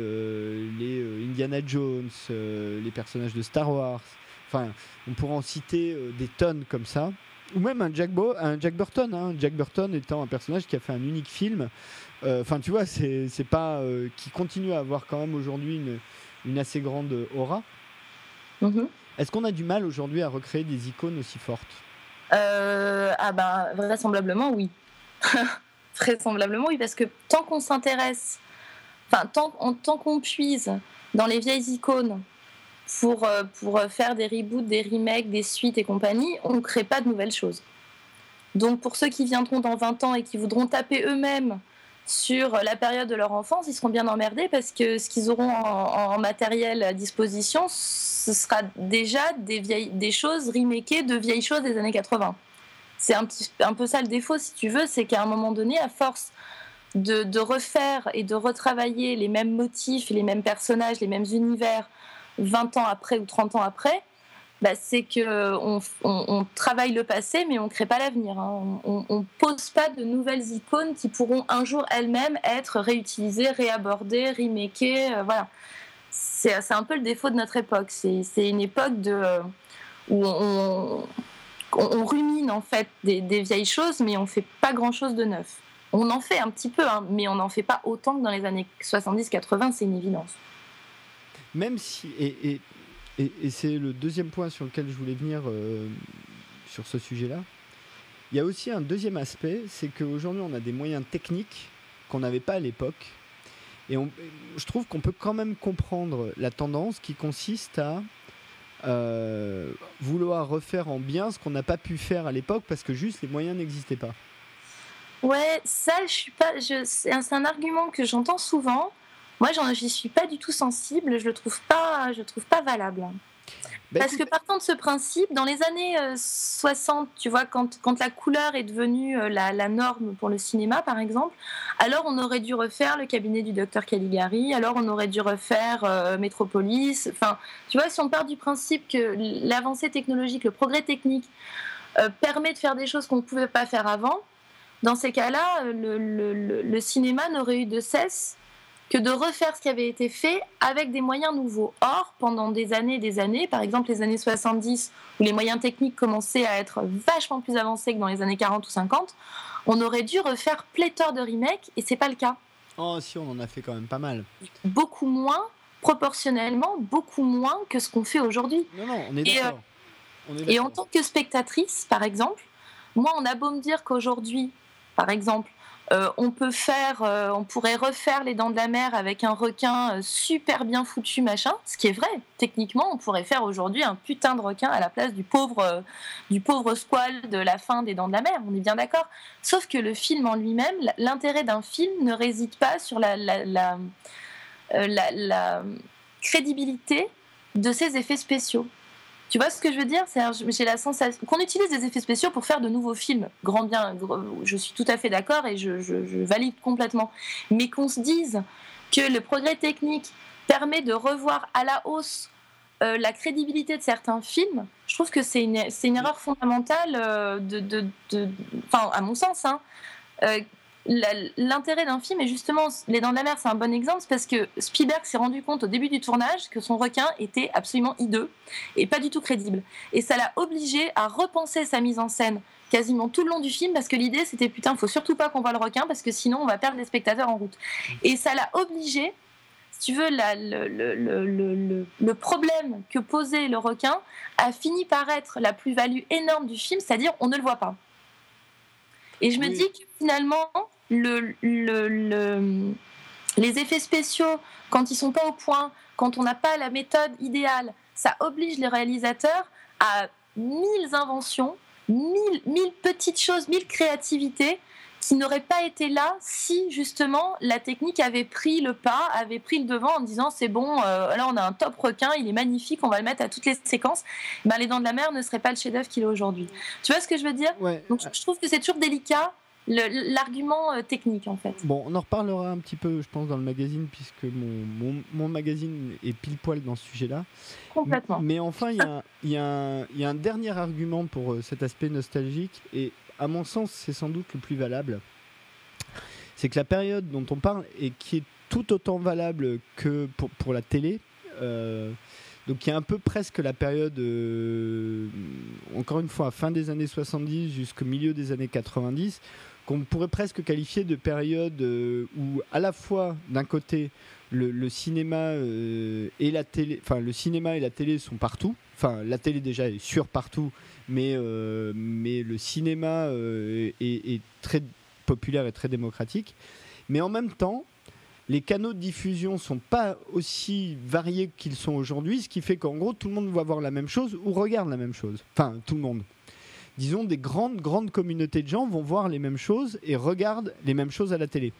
les Indiana Jones, les personnages de Star Wars, Enfin, on pourrait en citer des tonnes comme ça ou même un Jack, Bo un Jack Burton. Hein. Jack Burton étant un personnage qui a fait un unique film. Euh, enfin, tu vois, c'est pas. Euh, qui continue à avoir quand même aujourd'hui une, une, assez grande aura. Mm-hmm. Est-ce qu'on a du mal aujourd'hui à recréer des icônes aussi fortes? Euh, Ah, ben, vraisemblablement, oui. vraisemblablement, oui, parce que tant qu'on s'intéresse, enfin, tant, tant qu'on puise dans les vieilles icônes pour, euh, pour faire des reboots, des remakes, des suites et compagnie, on ne crée pas de nouvelles choses. Donc pour ceux qui viendront dans 20 ans et qui voudront taper eux-mêmes sur la période de leur enfance, ils seront bien emmerdés parce que ce qu'ils auront en, matériel à disposition, ce sera déjà des, vieilles, des choses remakées de vieilles choses des années 80. C'est un, un peu ça le défaut, si tu veux, c'est qu'à un moment donné, à force de, de, refaire et de retravailler les mêmes motifs, les mêmes personnages, les mêmes univers, 20 ans après ou 30 ans après, bah, c'est qu'on on, travaille le passé, mais on ne crée pas l'avenir. Hein. On ne pose pas de nouvelles icônes qui pourront un jour elles-mêmes être réutilisées, réabordées, remakées. Euh, voilà. C'est un peu le défaut de notre époque. C'est une époque de, où on, on, rumine en fait des, vieilles choses, mais on ne fait pas grand-chose de neuf. On en fait un petit peu, hein, mais on n'en fait pas autant que dans les années 70-80, c'est une évidence même si, et, et, et, c'est le deuxième point sur lequel je voulais venir euh, sur ce sujet-là, il y a aussi un deuxième aspect, c'est qu'aujourd'hui on a des moyens techniques qu'on n'avait pas à l'époque. Et je trouve qu'on peut quand même comprendre la tendance qui consiste à euh, vouloir refaire en bien ce qu'on n'a pas pu faire à l'époque parce que juste les moyens n'existaient pas. Ouais, ça, je suis pas. C'est un argument que j'entends souvent. Moi, j'y suis pas du tout sensible. Je le trouve pas, je le trouve pas valable. Bah, Parce que partant de ce principe, dans les années 60, euh, tu vois, quand, quand la couleur est devenue euh, la, la, norme pour le cinéma, par exemple, alors on aurait dû refaire le cabinet du docteur Caligari, alors on aurait dû refaire euh, Metropolis. Enfin, tu vois, si on part du principe que l'avancée technologique, le progrès technique permet de faire des choses qu'on ne pouvait pas faire avant, dans ces cas-là, le, le, le cinéma n'aurait eu de cesse que de refaire ce qui avait été fait avec des moyens nouveaux. Or, pendant des années et des années, par exemple les années 70, où les moyens techniques commençaient à être vachement plus avancés que dans les années 40 ou 50, on aurait dû refaire pléthore de remakes, et c'est pas le cas. Oh si, on en a fait quand même pas mal. Beaucoup moins, proportionnellement, beaucoup moins que ce qu'on fait aujourd'hui. Non, non, on est d'accord. et en tant que spectatrice, par exemple, moi, on a beau me dire qu'aujourd'hui, par exemple, euh, euh, on pourrait refaire les dents de la mer avec un requin euh, super bien foutu, machin. Ce qui est vrai. Techniquement, on pourrait faire aujourd'hui un putain de requin à la place du pauvre, squale de la fin des dents de la mer. On est bien d'accord. Sauf que le film en lui-même, l'intérêt d'un film ne réside pas sur la crédibilité de ses effets spéciaux. Tu vois ce que je veux dire? J'ai la sensation qu'on utilise des effets spéciaux pour faire de nouveaux films. Grand bien, je suis tout à fait d'accord et je, valide complètement. Mais qu'on se dise que le progrès technique permet de revoir à la hausse euh, la crédibilité de certains films, je trouve que c'est une, erreur fondamentale euh, de, à mon sens, hein, euh, l'intérêt d'un film est justement Les Dents de la Mer, c'est un bon exemple parce que Spielberg s'est rendu compte au début du tournage que son requin était absolument hideux et pas du tout crédible. Et ça l'a obligé à repenser sa mise en scène quasiment tout le long du film parce que l'idée c'était putain, faut surtout pas qu'on voit le requin parce que sinon on va perdre les spectateurs en route. Et ça l'a obligé, si tu veux, le, le, le, problème que posait le requin a fini par être la plus-value énorme du film, c'est-à-dire on ne le voit pas. Et je me dis que finalement, le, le, les effets spéciaux, quand ils sont pas au point, quand on n'a pas la méthode idéale, ça oblige les réalisateurs à mille inventions, mille, mille petites choses, mille créativités qui n'aurait pas été là si justement la technique avait pris le pas, avait pris le devant en disant c'est bon, euh, là on a un top requin, il est magnifique, on va le mettre à toutes les séquences. Ben, les Dents de la Mer ne serait pas le chef-d'œuvre qu'il est aujourd'hui. Tu vois ce que je veux dire? Donc je trouve que c'est toujours délicat l'argument euh, technique en fait. Bon, on en reparlera un petit peu, je pense, dans le magazine, puisque mon, mon, magazine est pile poil dans ce sujet-là. Complètement. Mais enfin, il y, y, y, a un dernier argument pour euh, cet aspect nostalgique, et à mon sens, c'est sans doute le plus valable. C'est que la période dont on parle et qui est tout autant valable que pour, pour la télé, euh, Donc il y a un peu presque la période, encore une fois, fin des années 70 jusqu'au milieu des années 90, qu'on pourrait presque qualifier de période où à la fois d'un côté le, cinéma et la télé, enfin le cinéma et la télé sont partout. Enfin la télé déjà est sur partout, mais mais le cinéma est, est très populaire et très démocratique. Mais en même temps, les canaux de diffusion sont pas aussi variés qu'ils sont aujourd'hui, ce qui fait qu'en gros tout le monde va voir la même chose ou regarde la même chose. Enfin, tout le monde. Disons, des grandes, grandes communautés de gens vont voir les mêmes choses et regardent les mêmes choses à la télé.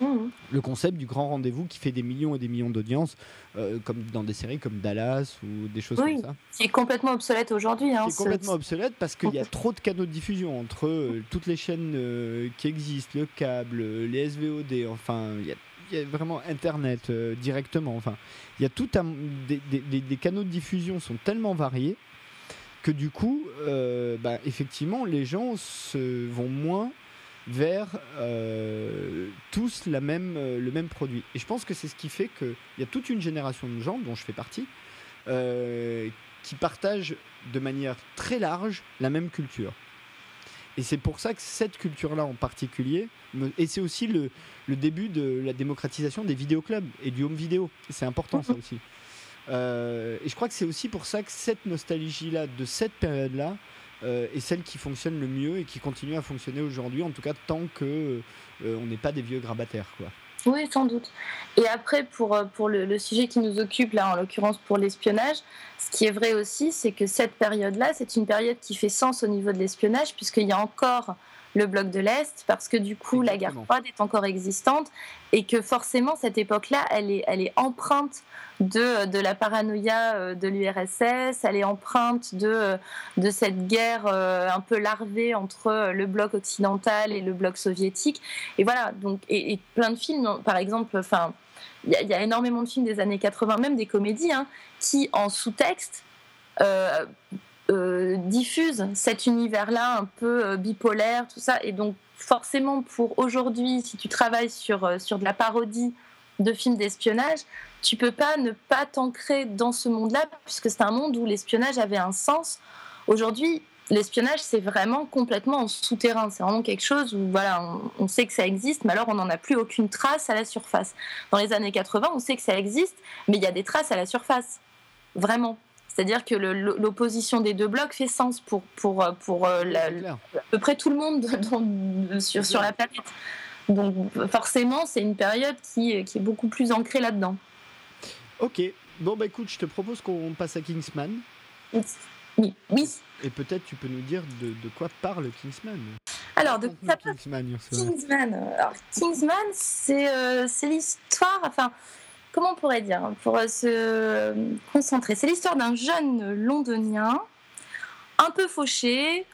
Mmh. Le concept du grand rendez-vous qui fait des millions et des millions d'audience, euh, comme dans des séries comme Dallas ou des choses comme ça. Qui est complètement obsolète aujourd'hui. Hein, c'est complètement obsolète parce qu'il y a trop de canaux de diffusion entre euh, toutes les chaînes euh, qui existent, le câble, les SVOD, enfin, il y a il y a vraiment Internet euh, directement. Enfin, il y a tout un, des, canaux de diffusion sont tellement variés que du coup, euh, bah, effectivement, les gens se vont moins vers euh, tous la même, le même produit. Et je pense que c'est ce qui fait qu'il y a toute une génération de gens, dont je fais partie, qui partagent de manière très large la même culture. Et c'est pour ça que cette culture-là en particulier, et c'est aussi le, début de la démocratisation des vidéoclubs et du home vidéo. C'est important ça aussi. Euh, et je crois que c'est aussi pour ça que cette nostalgie-là, de cette période-là, euh, est celle qui fonctionne le mieux et qui continue à fonctionner aujourd'hui, en tout cas tant que euh, on n'est pas des vieux grabataires. Quoi. Oui, sans doute. Et après, pour, pour le, sujet qui nous occupe, là, en l'occurrence pour l'espionnage, ce qui est vrai aussi, c'est que cette période-là, c'est une période qui fait sens au niveau de l'espionnage, puisqu'il y a encore le bloc de l'Est, parce que du coup, la guerre froide est encore existante et que forcément, cette époque-là, elle est, elle est empreinte de, de la paranoïa euh, de l'URSS, elle est empreinte de, de cette guerre euh, un peu larvée entre le bloc occidental et le bloc soviétique. Et voilà, donc, et, plein de films, par exemple, enfin, il y, a énormément de films des années 80, même des comédies, hein, qui en sous-texte euh, euh, diffuse cet univers-là un peu euh, bipolaire, tout ça. Et donc, forcément, pour aujourd'hui, si tu travailles sur, euh, sur de la parodie de films d'espionnage, tu peux pas ne pas t'ancrer dans ce monde-là, puisque c'est un monde où l'espionnage avait un sens. Aujourd'hui, l'espionnage, c'est vraiment complètement en souterrain. C'est vraiment quelque chose où voilà, on, on, sait que ça existe, mais alors on n'en a plus aucune trace à la surface. Dans les années 80, on sait que ça existe, mais il y a des traces à la surface. Vraiment. C'est-à-dire que l'opposition des deux blocs fait sens pour, pour, euh, pour euh, à peu près tout le monde sur, sur la planète. Donc forcément, c'est une période qui, qui, est beaucoup plus ancrée là-dedans. Ok. Bon, bah écoute, je te propose qu'on passe à Kingsman. Oui. oui. Et peut-être tu peux nous dire de, de quoi parle Kingsman. Alors, de quoi Kingsman, Kingsman? Alors, Kingsman, c'est euh, l'histoire. Enfin, comment on pourrait dire, pour euh, se concentrer. C'est l'histoire d'un jeune londonien, un peu fauché,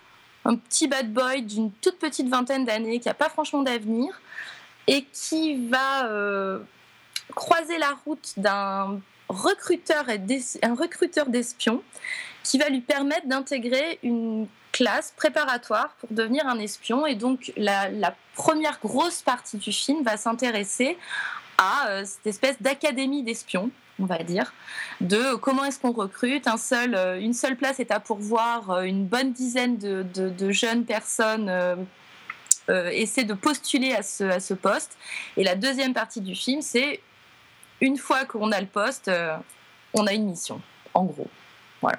un petit bad boy d'une toute petite vingtaine d'années qui n'a pas franchement d'avenir et qui va euh, croiser la route d'un recruteur d'espions qui va lui permettre d'intégrer une classe préparatoire pour devenir un espion. Et donc la première grosse partie du film va s'intéresser à euh, cette espèce d'académie d'espions on va dire, de comment est-ce qu'on recrute. Euh, une seule place est à pourvoir, euh, une bonne dizaine de, jeunes personnes essaient de postuler à ce, à ce, poste. Et la deuxième partie du film, c'est une fois qu'on a le poste, on a une mission, en gros. Voilà.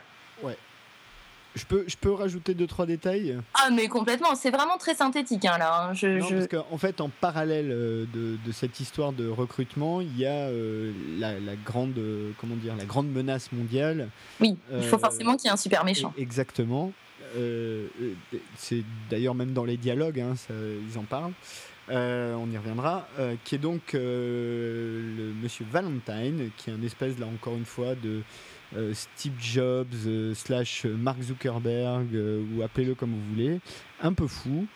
Je peux, je peux rajouter deux trois détails? Ah mais complètement, c'est vraiment très synthétique hein, là. Hein. Je, non, parce qu'en fait, en parallèle euh, de, de, cette histoire de recrutement, il y a euh, la, grande, euh, comment dire, la grande menace mondiale. Oui, il faut forcément qu'il y ait un super méchant. Exactement. c'est d'ailleurs même dans les dialogues, hein, ils en parlent. on y reviendra, qui est donc le monsieur Valentine, qui est un espèce là encore une fois de euh, Steve Jobs euh, slash Mark Zuckerberg euh, ou appelez-le comme vous voulez, un peu fou,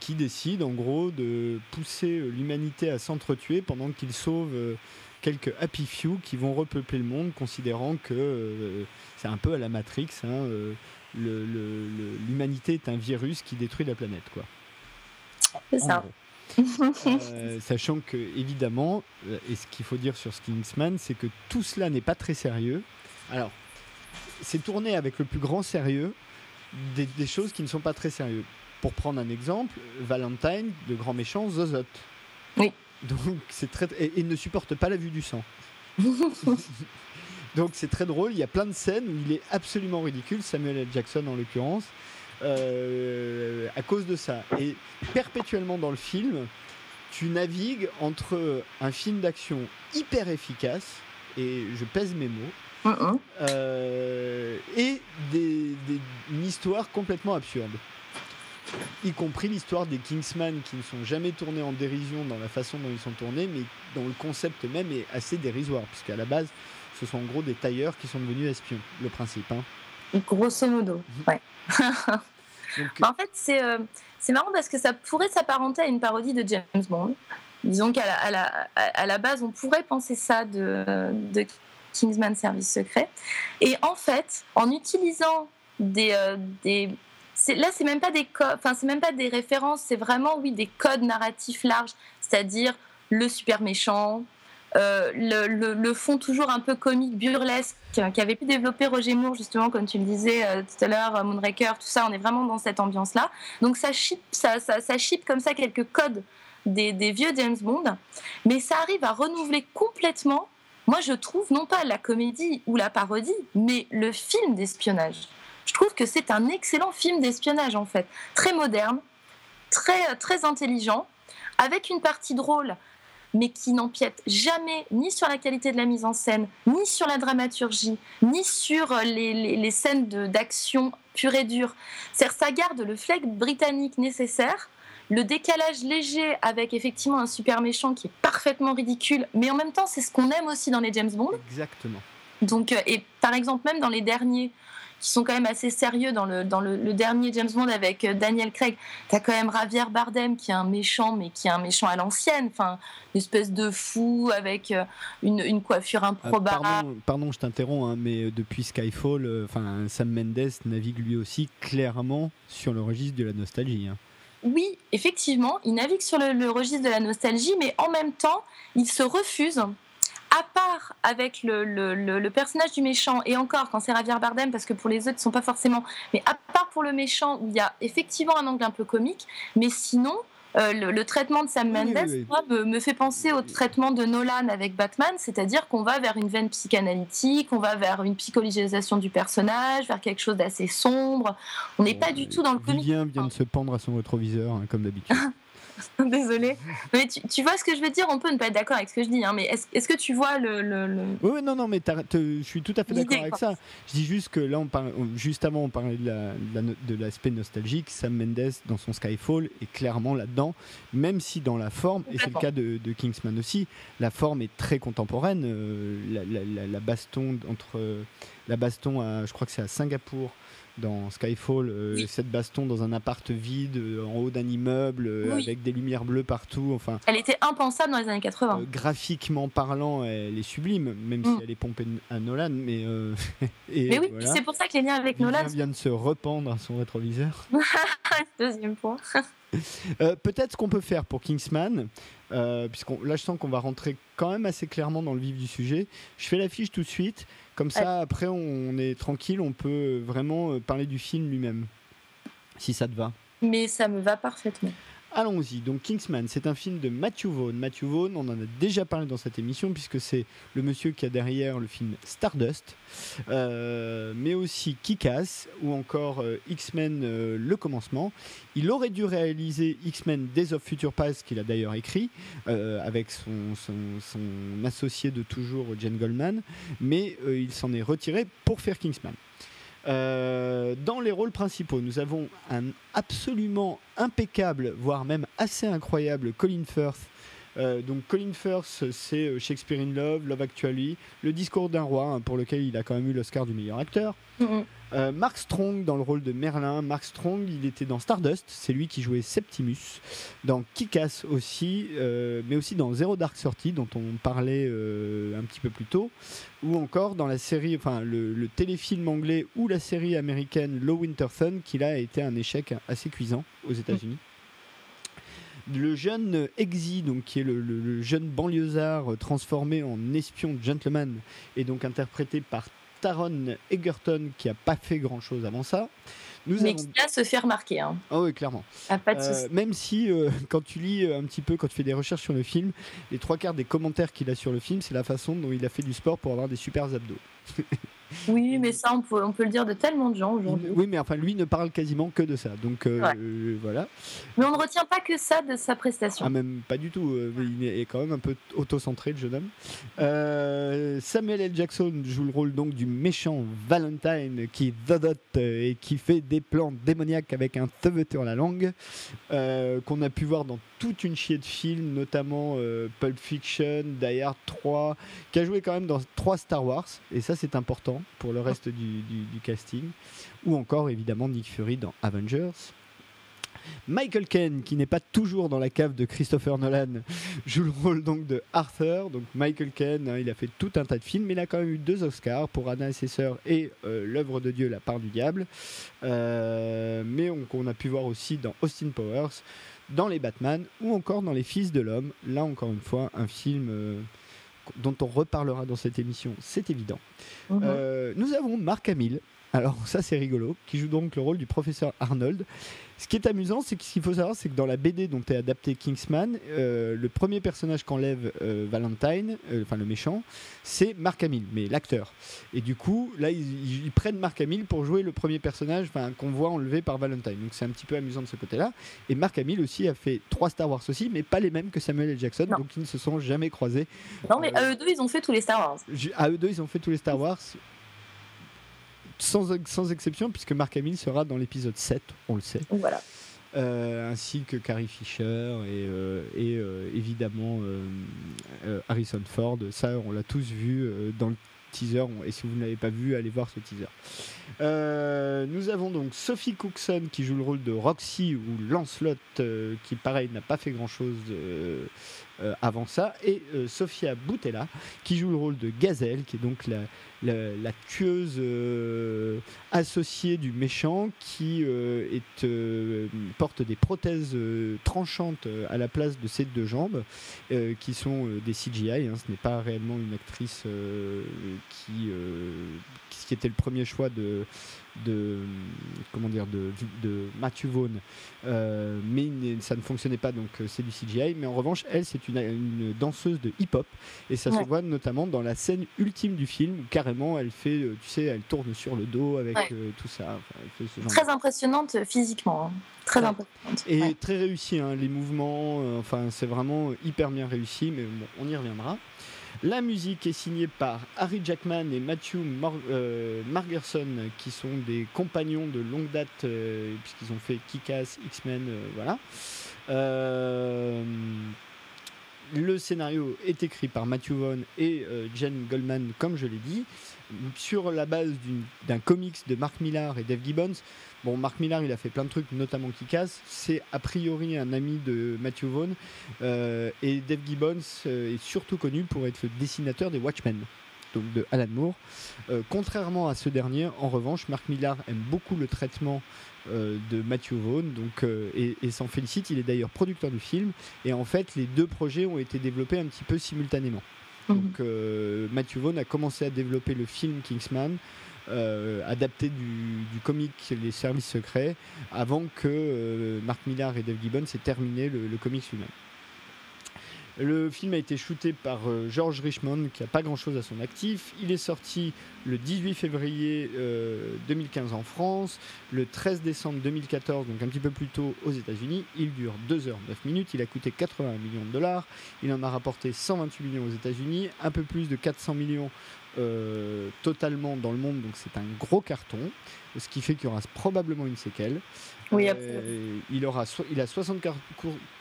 qui décide en gros de pousser l'humanité à s'entretuer pendant qu'il sauve quelques happy few qui vont repeupler le monde, considérant que c'est un peu à la Matrix. Hein, l'humanité est un virus qui détruit la planète, quoi. C'est ça. Euh, sachant que, évidemment, euh, et ce qu'il faut dire sur Kingsman, c'est que tout cela n'est pas très sérieux Alors, c'est tourné avec le plus grand sérieux des, des choses qui ne sont pas très sérieuses. Pour prendre un exemple, Valentine, le grand méchant, Zozot. Oui. Donc c'est très et, et ne supporte pas la vue du sang. Donc c'est très drôle. Il y a plein de scènes où il est absolument ridicule, Samuel L. Jackson en l'occurrence, euh, à cause de ça. Et perpétuellement dans le film, tu navigues entre un film d'action hyper efficace et je pèse mes mots. Euh, et des, des- une histoire complètement absurde. Y compris l'histoire des Kingsman qui ne sont jamais tournés en dérision dans la façon dont ils sont tournés, mais dont le concept même est assez dérisoire, puisqu'à la base, ce sont en gros des tailleurs qui sont devenus espions, le principe. hein. Grosso modo, ouais. Donc, Bah, en fait, c'est euh, marrant parce que ça pourrait s'apparenter à une parodie de James Bond. Disons qu'à la, à la, à- la base, on pourrait penser ça de, de Kingsman Service Secret. Et en fait, en utilisant des. euh, des c'est- là, c'est même pas des codes, enfin, c'est même pas des références, c'est vraiment, oui, des codes narratifs larges, c'est-à-dire le super méchant, euh, le, fond toujours un peu comique, burlesque, qu'avait pu développer Roger Moore, justement, comme tu le disais euh, tout à l'heure, euh, Moonraker, tout ça, on est vraiment dans cette ambiance-là. Donc ça chip, ça, ça, comme ça quelques codes des, des vieux James Bond, mais ça arrive à renouveler complètement, moi je trouve, non pas la comédie ou la parodie, mais le film d'espionnage. Je trouve que c'est un excellent film d'espionnage, en fait. Très moderne, très, très intelligent, avec une partie drôle mais qui n'empiète jamais ni sur la qualité de la mise en scène, ni sur la dramaturgie, ni sur euh, les, les- les scènes d'action pure et dure. C'est-à-dire, ça garde le flegme britannique nécessaire, le décalage léger avec effectivement un super méchant qui est parfaitement ridicule, mais en même temps, c'est ce qu'on aime aussi dans les James Bond. exactement. Donc, euh, et par exemple, même dans les derniers, qui sont quand même assez sérieux, dans le, dans le, le dernier James Bond avec euh, Daniel Craig, t'as quand même Javier Bardem qui est un méchant, mais qui est un méchant à l'ancienne, enfin, une espèce de fou avec euh, une, une coiffure improbable. pardon, pardon, je t'interromps, hein, mais euh, depuis Skyfall, enfin Sam Mendes navigue lui aussi clairement sur le registre de la nostalgie. hein. Oui, effectivement, il navigue sur le, le registre de la nostalgie, mais en même temps, il se refuse, à part avec le, le- le- le personnage du méchant, et encore quand c'est Javier Bardem, parce que pour les autres, ils sont pas forcément, mais à part pour le méchant, où il y a effectivement un angle un peu comique, mais sinon, euh, le, le traitement de Sam Mendes oui, oui. moi, me, me fait penser au traitement de Nolan avec Batman, c'est-à-dire qu'on va vers une veine psychanalytique, on va vers une psychologisation du personnage, vers quelque chose d'assez sombre. On n'est pas du tout dans le comique. Vivien vient de se pendre à son rétroviseur, hein, comme d'habitude. Désolée. Mais tu, tu vois ce que je veux dire? On peut ne pas être d'accord avec ce que je dis, hein, mais est-ce que tu vois le. le- le- Oui, oui, non, non, mais je suis tout à fait d'accord avec ça. Je dis juste que là, on parle, on- juste avant, on parlait de la l'aspect nostalgique. Sam Mendes, dans son Skyfall, est clairement là-dedans, même si dans la forme, et c'est le cas de, de Kingsman aussi, la forme est très contemporaine. euh, la, la- la- la baston entre euh, la baston, à, je crois que c'est à Singapour. Dans Skyfall, euh, Oui. cette baston dans un appart vide, euh, en haut d'un immeuble, euh, Oui. avec des lumières bleues partout. Enfin, Elle était impensable dans les années 80. euh, graphiquement parlant, elle est sublime, même si Mm. elle est pompée à Nolan. Mais, et mais oui, voilà. c'est pour ça que les liens avec Vivien Nolan. vient de se rependre à son rétroviseur. Deuxième point. Peut-être ce qu'on peut faire pour Kingsman, puisqu'on là je sens qu'on va rentrer quand même assez clairement dans le vif du sujet. Je fais l'affiche tout de suite, comme ça après on est tranquille, on peut vraiment euh, parler du film lui-même, si ça te va. Mais ça me va parfaitement. Allons-y. Donc Kingsman, c'est un film de Matthew Vaughn. Matthew Vaughn, on en a déjà parlé dans cette émission puisque c'est le monsieur qui a derrière le film Stardust, euh, mais aussi Kick-Ass ou encore euh, X-Men euh, Le Commencement. Il aurait dû réaliser X-Men Days of Future Past qu'il a d'ailleurs écrit avec son, associé de toujours Jen Goldman, mais il s'en est retiré pour faire Kingsman. Euh, dans les rôles principaux, nous avons un absolument impeccable, voire même assez incroyable Colin Firth. Euh, donc Colin Firth, c'est euh, Shakespeare in Love, Love Actually, Le Discours d'un roi, hein, pour lequel il a quand même eu l'Oscar du meilleur acteur. Mhm. Euh, Mark Strong dans le rôle de Merlin. Mark Strong, il était dans Stardust, c'est lui qui jouait Septimus. Dans Kick-Ass aussi, euh, mais aussi dans Zero Dark Thirty, dont on parlait euh, un petit peu plus tôt. Ou encore dans la série, enfin le, téléfilm anglais ou la série américaine Low Winter Sun, qui là a été un échec assez cuisant aux États-Unis. Le jeune Exy, donc qui est le, le- jeune banlieusard transformé en espion gentleman, est donc interprété par Taron Egerton qui a pas fait grand chose avant ça. Nous mais qui a se fait remarquer. Hein. Oh oui, clairement. Ah, pas de euh, même si, euh, quand tu lis un petit peu, quand tu fais des recherches sur le film, les trois quarts des commentaires qu'il a sur le film, c'est la façon dont il a fait du sport pour avoir des super abdos. Oui, mais ça, on peut, on peut, le dire de tellement de gens aujourd'hui. Oui, mais enfin, lui ne parle quasiment que de ça. Donc euh, voilà. Mais on ne retient pas que ça de sa prestation. Ah, même pas du tout. Euh, il est quand même un peu auto-centré, le jeune homme. Euh, Samuel L. Jackson joue le rôle donc du méchant Valentine qui dodote et qui fait des plans démoniaques avec un sur la langue, qu'on a pu voir dans toute une chier de films, notamment Pulp Fiction, Die Hard 3, qui a joué quand même dans trois Star Wars. Et ça, c'est important pour le reste du, casting. Ou encore évidemment Nick Fury dans Avengers. Michael Caine, qui n'est pas toujours dans la cave de Christopher Nolan, joue le rôle donc de Arthur. Donc Michael Caine, hein, il a fait tout un tas de films, mais il a quand même eu deux Oscars pour Anna et ses sœurs et euh, l'œuvre de Dieu, La part du diable. Euh, mais on, a pu voir aussi dans Austin Powers, dans les Batman ou encore dans Les Fils de l'homme. Là encore une fois, un film. Euh, dont on reparlera dans cette émission, c'est évident. Mhm. Euh, nous avons Marc Hamill, alors ça c'est rigolo, qui joue donc le rôle du professeur Arnold. Ce qui est amusant, c'est qu'il faut savoir, c'est que dans la BD dont est adapté Kingsman, euh, le premier personnage qu'enlève euh, Valentine, euh, enfin le méchant, c'est Mark Hamill, mais l'acteur. Et du coup, là, ils, prennent Mark Hamill pour jouer le premier personnage qu'on voit enlevé par Valentine. Donc c'est un petit peu amusant de ce côté-là. Et Mark Hamill aussi a fait trois Star Wars aussi, mais pas les mêmes que Samuel L. Jackson, donc ils ne se sont jamais croisés. Non, mais à eux deux, ils ont fait tous les Star Wars. À eux deux, ils ont fait tous les Star Wars sans, sans exception, puisque Mark Hamill sera dans l'épisode 7, on le sait. Voilà. Euh, ainsi que Carrie Fisher et, euh, et euh, évidemment Harrison Ford. Ça, on l'a tous vu dans le teaser. Et si vous ne l'avez pas vu, allez voir ce teaser. nous avons donc Sophie Cookson qui joue le rôle de Roxy ou Lancelot, qui pareil n'a pas fait grand chose avant ça, et Sophia Boutella qui joue le rôle de Gazelle, qui est donc la, la, tueuse euh, associée du méchant qui euh, euh, porte des prothèses tranchantes à la place de ses deux jambes, qui sont des CGI. Hein. ce n'est pas réellement une actrice qui, qui était le premier choix de, de comment dire de, de Matthew Vaughn. Euh, mais ça ne fonctionnait pas donc euh, c'est du CGI mais en revanche elle c'est une, une, danseuse de hip-hop. Et ça se voit notamment dans la scène ultime du film où carrément elle fait euh, tu sais elle tourne sur le dos avec tout ça. Très impressionnante physiquement hein. très impressionnante. Et très réussi hein, les mouvements enfin c'est vraiment hyper bien réussi mais bon, on y reviendra la musique est signée par Harry Jackman et Matthew euh, Margerson, qui sont des compagnons de longue date, euh, puisqu'ils ont fait Kick-Ass, X-Men, euh, voilà. le scénario est écrit par Matthew Vaughn et Jen Goldman, comme je l'ai dit, sur la base d'un comics de Mark Millar et Dave Gibbons. Bon, Mark Millar, il a fait plein de trucs, notamment Kick-Ass. C'est a priori un ami de Matthew Vaughn. Euh, et Dave Gibbons euh, est surtout connu pour être le dessinateur des Watchmen, donc de Alan Moore. Euh, contrairement à ce dernier, en revanche, Mark Millar aime beaucoup le traitement de Matthew Vaughn donc, et, et s'en félicite. Il est d'ailleurs producteur du film. Et en fait, les deux projets ont été développés un petit peu simultanément. Mhm. Donc, Matthew Vaughn a commencé à développer le film Kingsman. Euh, adapté du, comic Les Services Secrets avant que euh, Mark Millar et Dave Gibbons aient terminé le, le comics lui-même. Le film a été shooté par euh, George Richmond, qui n'a pas grand-chose à son actif. Il est sorti le 18 février 2015 en France, le 13 décembre 2014, donc un petit peu plus tôt aux États-Unis. Il dure 2 h 9 minutes. Il a coûté 80 millions de dollars. Il en a rapporté 128 millions aux États-Unis, un peu plus de 400 millions euh, totalement dans le monde, donc c'est un gros carton, ce qui fait qu'il y aura probablement une séquelle. Oui, euh, il, aura il a 74%,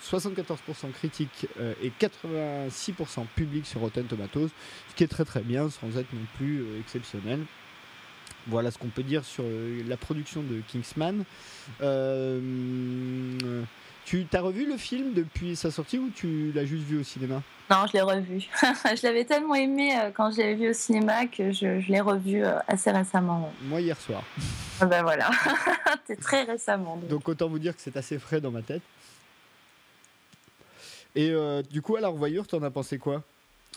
74 critique euh, et 86% public sur Rotten Tomatoes, ce qui est très très bien sans être non plus exceptionnel. Voilà ce qu'on peut dire sur la production de Kingsman. Tu t'as revu le film depuis sa sortie ou tu l'as juste vu au cinéma? Non, je l'ai revu. je l'avais tellement aimé euh, quand je l'avais vu au cinéma que je, l'ai revu euh, assez récemment. Moi hier soir. Ah ben voilà, c'est très récemment. Donc. autant vous dire que c'est assez frais dans ma tête. Et euh, du coup, à la revoyure, t'en as pensé quoi?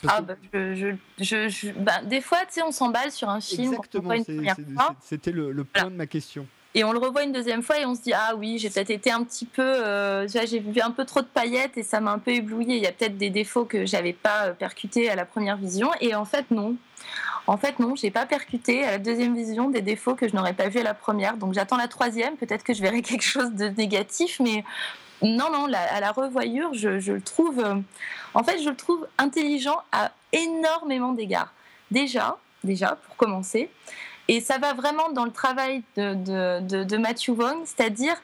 Ah, bah, je, je, bah, des fois, tu sais, on s'emballe sur un film. Exactement, c'était le, le, point de ma question. Et on le revoit une deuxième fois et on se dit ah oui j'ai peut-être été un petit peu euh, j'ai vu un peu trop de paillettes et ça m'a un peu ébloui. Il y a peut-être des défauts que j'avais pas euh, percutés à la première vision. Et en fait non. En fait non j'ai pas percuté à la deuxième vision des défauts que je n'aurais pas vu à la première. Donc j'attends la troisième. Peut-être que je verrai quelque chose de négatif mais non non à la revoyure je, le trouve euh, en fait je le trouve intelligent à énormément d'égards. Déjà déjà pour commencer et ça va vraiment dans le travail de, de, de, Matthew Wong, c'est-à-dire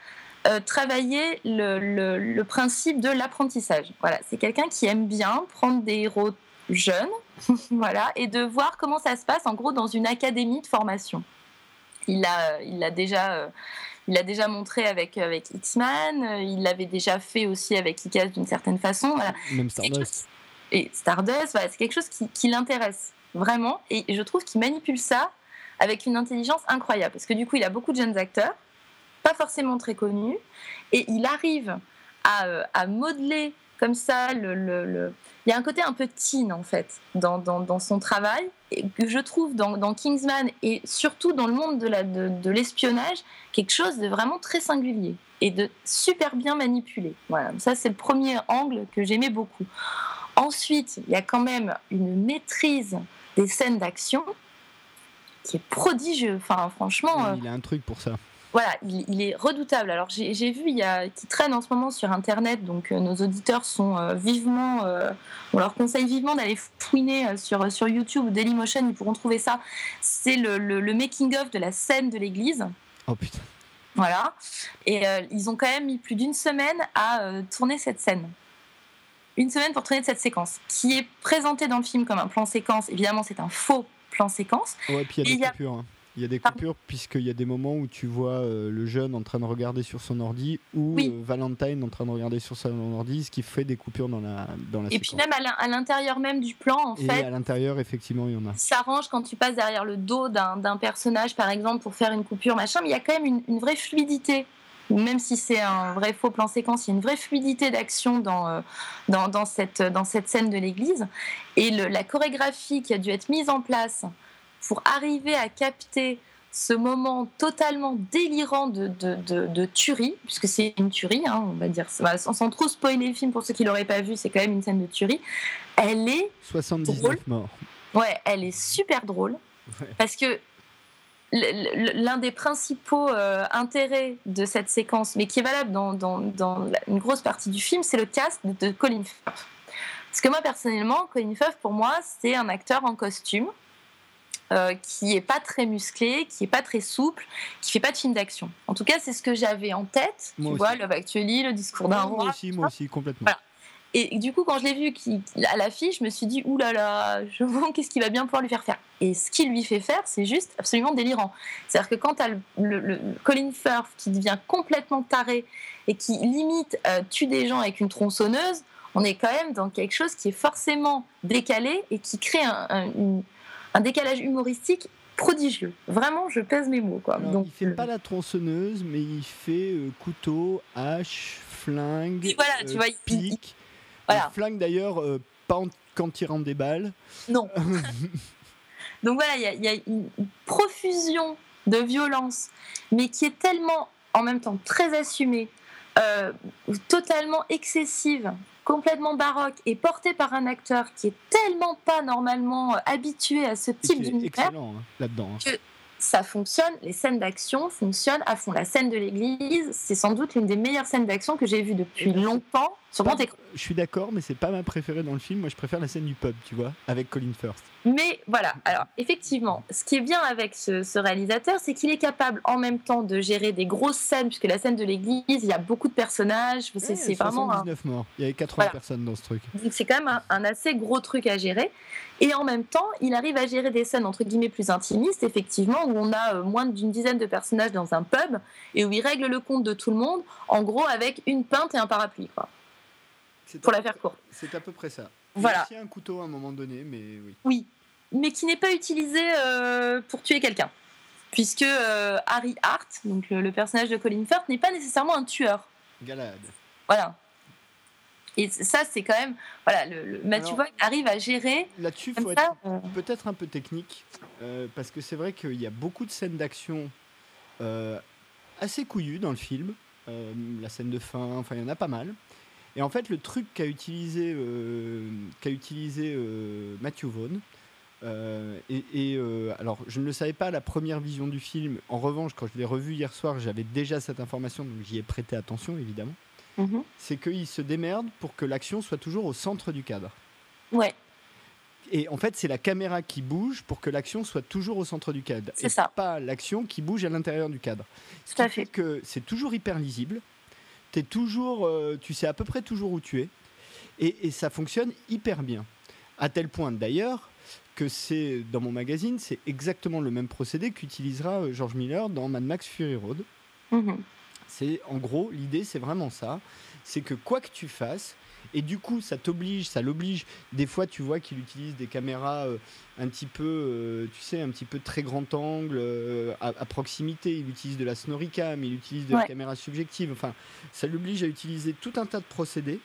euh, travailler le, le, principe de l'apprentissage. Voilà, c'est quelqu'un qui aime bien prendre des héros jeunes, voilà, et de voir comment ça se passe en gros dans une académie de formation. Il l'a, il a déjà. Euh, il déjà montré avec, avec X-Man, euh, il l'avait déjà fait aussi avec Icaz d'une certaine façon. Même Stardust. Et Stardust, voilà, c'est quelque chose qui, qui l'intéresse vraiment. Et je trouve qu'il manipule ça avec une intelligence incroyable. Parce que du coup, il a beaucoup de jeunes acteurs, pas forcément très connus, et il arrive à, euh, modeler comme ça Il y a un côté un peu teen, en fait, dans, son travail, et que je trouve dans, Kingsman, et surtout dans le monde de l'espionnage, quelque chose de vraiment très singulier et de super bien manipulé. Voilà, ça c'est le premier angle que j'aimais beaucoup. Ensuite, il y a quand même une maîtrise des scènes d'action qui est prodigieux. Enfin, franchement. Euh, il a un truc pour ça. Voilà, il, est redoutable. Alors j'ai vu, il y a qui traîne en ce moment sur Internet, donc euh, nos auditeurs sont euh, vivement, on leur conseille vivement d'aller fouiner sur sur YouTube ou Dailymotion, ils pourront trouver ça. C'est le, le, making of de la scène de l'église. Oh putain. Voilà, et ils ont quand même mis plus d'une semaine à tourner cette scène une semaine pour tourner cette séquence, qui est présentée dans le film comme un plan séquence. Évidemment, c'est un faux plan séquence. Ouais, puis il y a des coupures. Hein. Il y a des coupures puisqu'il y a des moments où tu vois euh, le jeune en train de regarder sur son ordi ou euh, Valentine en train de regarder sur son ordi, ce qui fait des coupures dans la dans la Et puis même à l'intérieur même du plan, en Et fait. à l'intérieur, effectivement, il y en a. Ça arrange quand tu passes derrière le dos d'un personnage, par exemple, pour faire une coupure, machin. Mais il y a quand même une, vraie fluidité même si c'est un vrai faux plan séquence, il y a une vraie fluidité d'action dans, euh, dans, dans, cette, dans cette scène de l'église. Et le, la chorégraphie qui a dû être mise en place pour arriver à capter ce moment totalement délirant de, de, de, tuerie, puisque c'est une tuerie, hein, on va dire, sans, trop spoiler le film pour ceux qui l'auraient pas vu, c'est quand même une scène de tuerie. Elle est 79 morts. Ouais, elle est super drôle parce que l'un des principaux euh, intérêts de cette séquence, mais qui est valable dans, dans, dans une grosse partie du film, c'est le cast de, Colin Firth. Parce que moi personnellement, Colin Firth pour moi, c'est un acteur en costume euh, qui est pas très musclé, qui est pas très souple, qui fait pas de film d'action. En tout cas, c'est ce que j'avais en tête. tu vois, Love Actually, le discours d'un roi. Moi aussi, moi aussi, complètement. Et du coup, quand je l'ai vu à l'affiche, je me suis dit, oulala, là là, je vois qu'est-ce qu'il va bien pouvoir lui faire faire. Et ce qu'il lui fait faire, c'est juste absolument délirant. C'est-à-dire que quand tu as le, Colin Firth qui devient complètement taré et qui limite euh, tue des gens avec une tronçonneuse, on est quand même dans quelque chose qui est forcément décalé et qui crée un, une, un décalage humoristique prodigieux. Vraiment, je pèse mes mots. Quoi. Donc, il fait pas la tronçonneuse, mais il fait euh, couteau, hache, flingue, voilà, tu euh, vois, pique. Voilà. flingue d'ailleurs, euh, pas quand il rentre des balles. Non. Donc voilà, il y, y, a une profusion de violence, mais qui est tellement en même temps très assumée, totalement excessive, complètement baroque et porté par un acteur qui est tellement pas normalement euh, habitué à ce type d'univers hein, là-dedans. Hein. Que ça fonctionne, les scènes d'action fonctionnent à fond. La scène de l'église, c'est sans doute l'une des meilleures scènes d'action que j'ai vues depuis longtemps Je suis d'accord, mais c'est pas ma préférée dans le film. Moi, je préfère la scène du pub, tu vois, avec Colin Firth. Mais voilà, alors effectivement, ce qui est bien avec ce, réalisateur, c'est qu'il est capable en même temps de gérer des grosses scènes, puisque la scène de l'église, il y a beaucoup de personnages. C'est ouais, vraiment. 79 morts. Il y avait 80 personnes dans ce truc. C'est quand même un, assez gros truc à gérer. Et en même temps, il arrive à gérer des scènes entre guillemets plus intimistes, effectivement, où on a euh, moins d'une dizaine de personnages dans un pub et où il règle le compte de tout le monde, en gros avec une pinte et un parapluie, quoi. Pour la faire courte. C'est à peu près ça. Voilà. Il y a un couteau à un moment donné, mais oui. Oui, mais qui n'est pas utilisé euh, pour tuer quelqu'un. Puisque euh, Harry Hart, donc le, personnage de Colin Firth, n'est pas nécessairement un tueur. Galade. Voilà. Et ça, c'est quand même. Voilà, le, Matthew Vaughn arrive à gérer. Là-dessus, il faut être euh. peut-être un peu technique, parce que c'est vrai qu'il y a beaucoup de scènes d'action assez couillues dans le film. la scène de fin, enfin, il y en a pas mal. Et en fait, le truc qu'a utilisé, qu'a utilisé Matthew Vaughn, et, alors, je ne le savais pas à la première vision du film. En revanche, quand je l'ai revu hier soir, j'avais déjà cette information, donc j'y ai prêté attention, évidemment. Mhm. c'est qu'il se démerde pour que l'action soit toujours au centre du cadre. Ouais. Et en fait, c'est la caméra qui bouge pour que l'action soit toujours au centre du cadre. C'est ça. Pas l'action qui bouge à l'intérieur du cadre. Tout à fait. que c'est toujours hyper lisible. Es toujours, euh, tu sais à peu près toujours où tu es. Et, ça fonctionne hyper bien. À tel point d'ailleurs que c'est dans mon magazine, c'est exactement le même procédé qu'utilisera euh, George Miller dans Mad Max Fury Road. Mhm. C'est en gros l'idée, c'est vraiment ça. C'est que quoi que tu fasses, et du coup, ça t'oblige, ça l'oblige. Des fois, tu vois qu'il utilise des caméras euh, un petit peu, euh, tu sais, un petit peu très grand angle euh, à, proximité. Il utilise de la snoricam, il utilise de la caméra subjective. Enfin, ça l'oblige à utiliser tout un tas de procédés.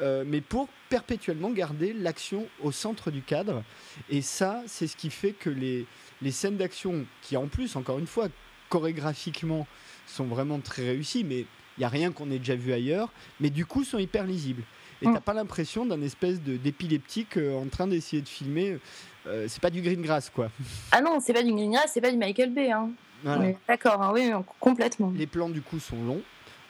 mais pour perpétuellement garder l'action au centre du cadre. Et ça, c'est ce qui fait que les, les scènes d'action, qui en plus, encore une fois, chorégraphiquement, sont vraiment très réussis, mais il n'y a rien qu'on ait déjà vu ailleurs, mais du coup sont hyper lisibles. Et tu t'as mm. pas l'impression d'un espèce d'épileptique euh, en train d'essayer de filmer. Euh, c'est pas du green grass, quoi. Ah non, c'est pas du green grass, c'est pas du Michael Bay. Hein. D'accord, hein, oui, complètement. Les plans, du coup, sont longs.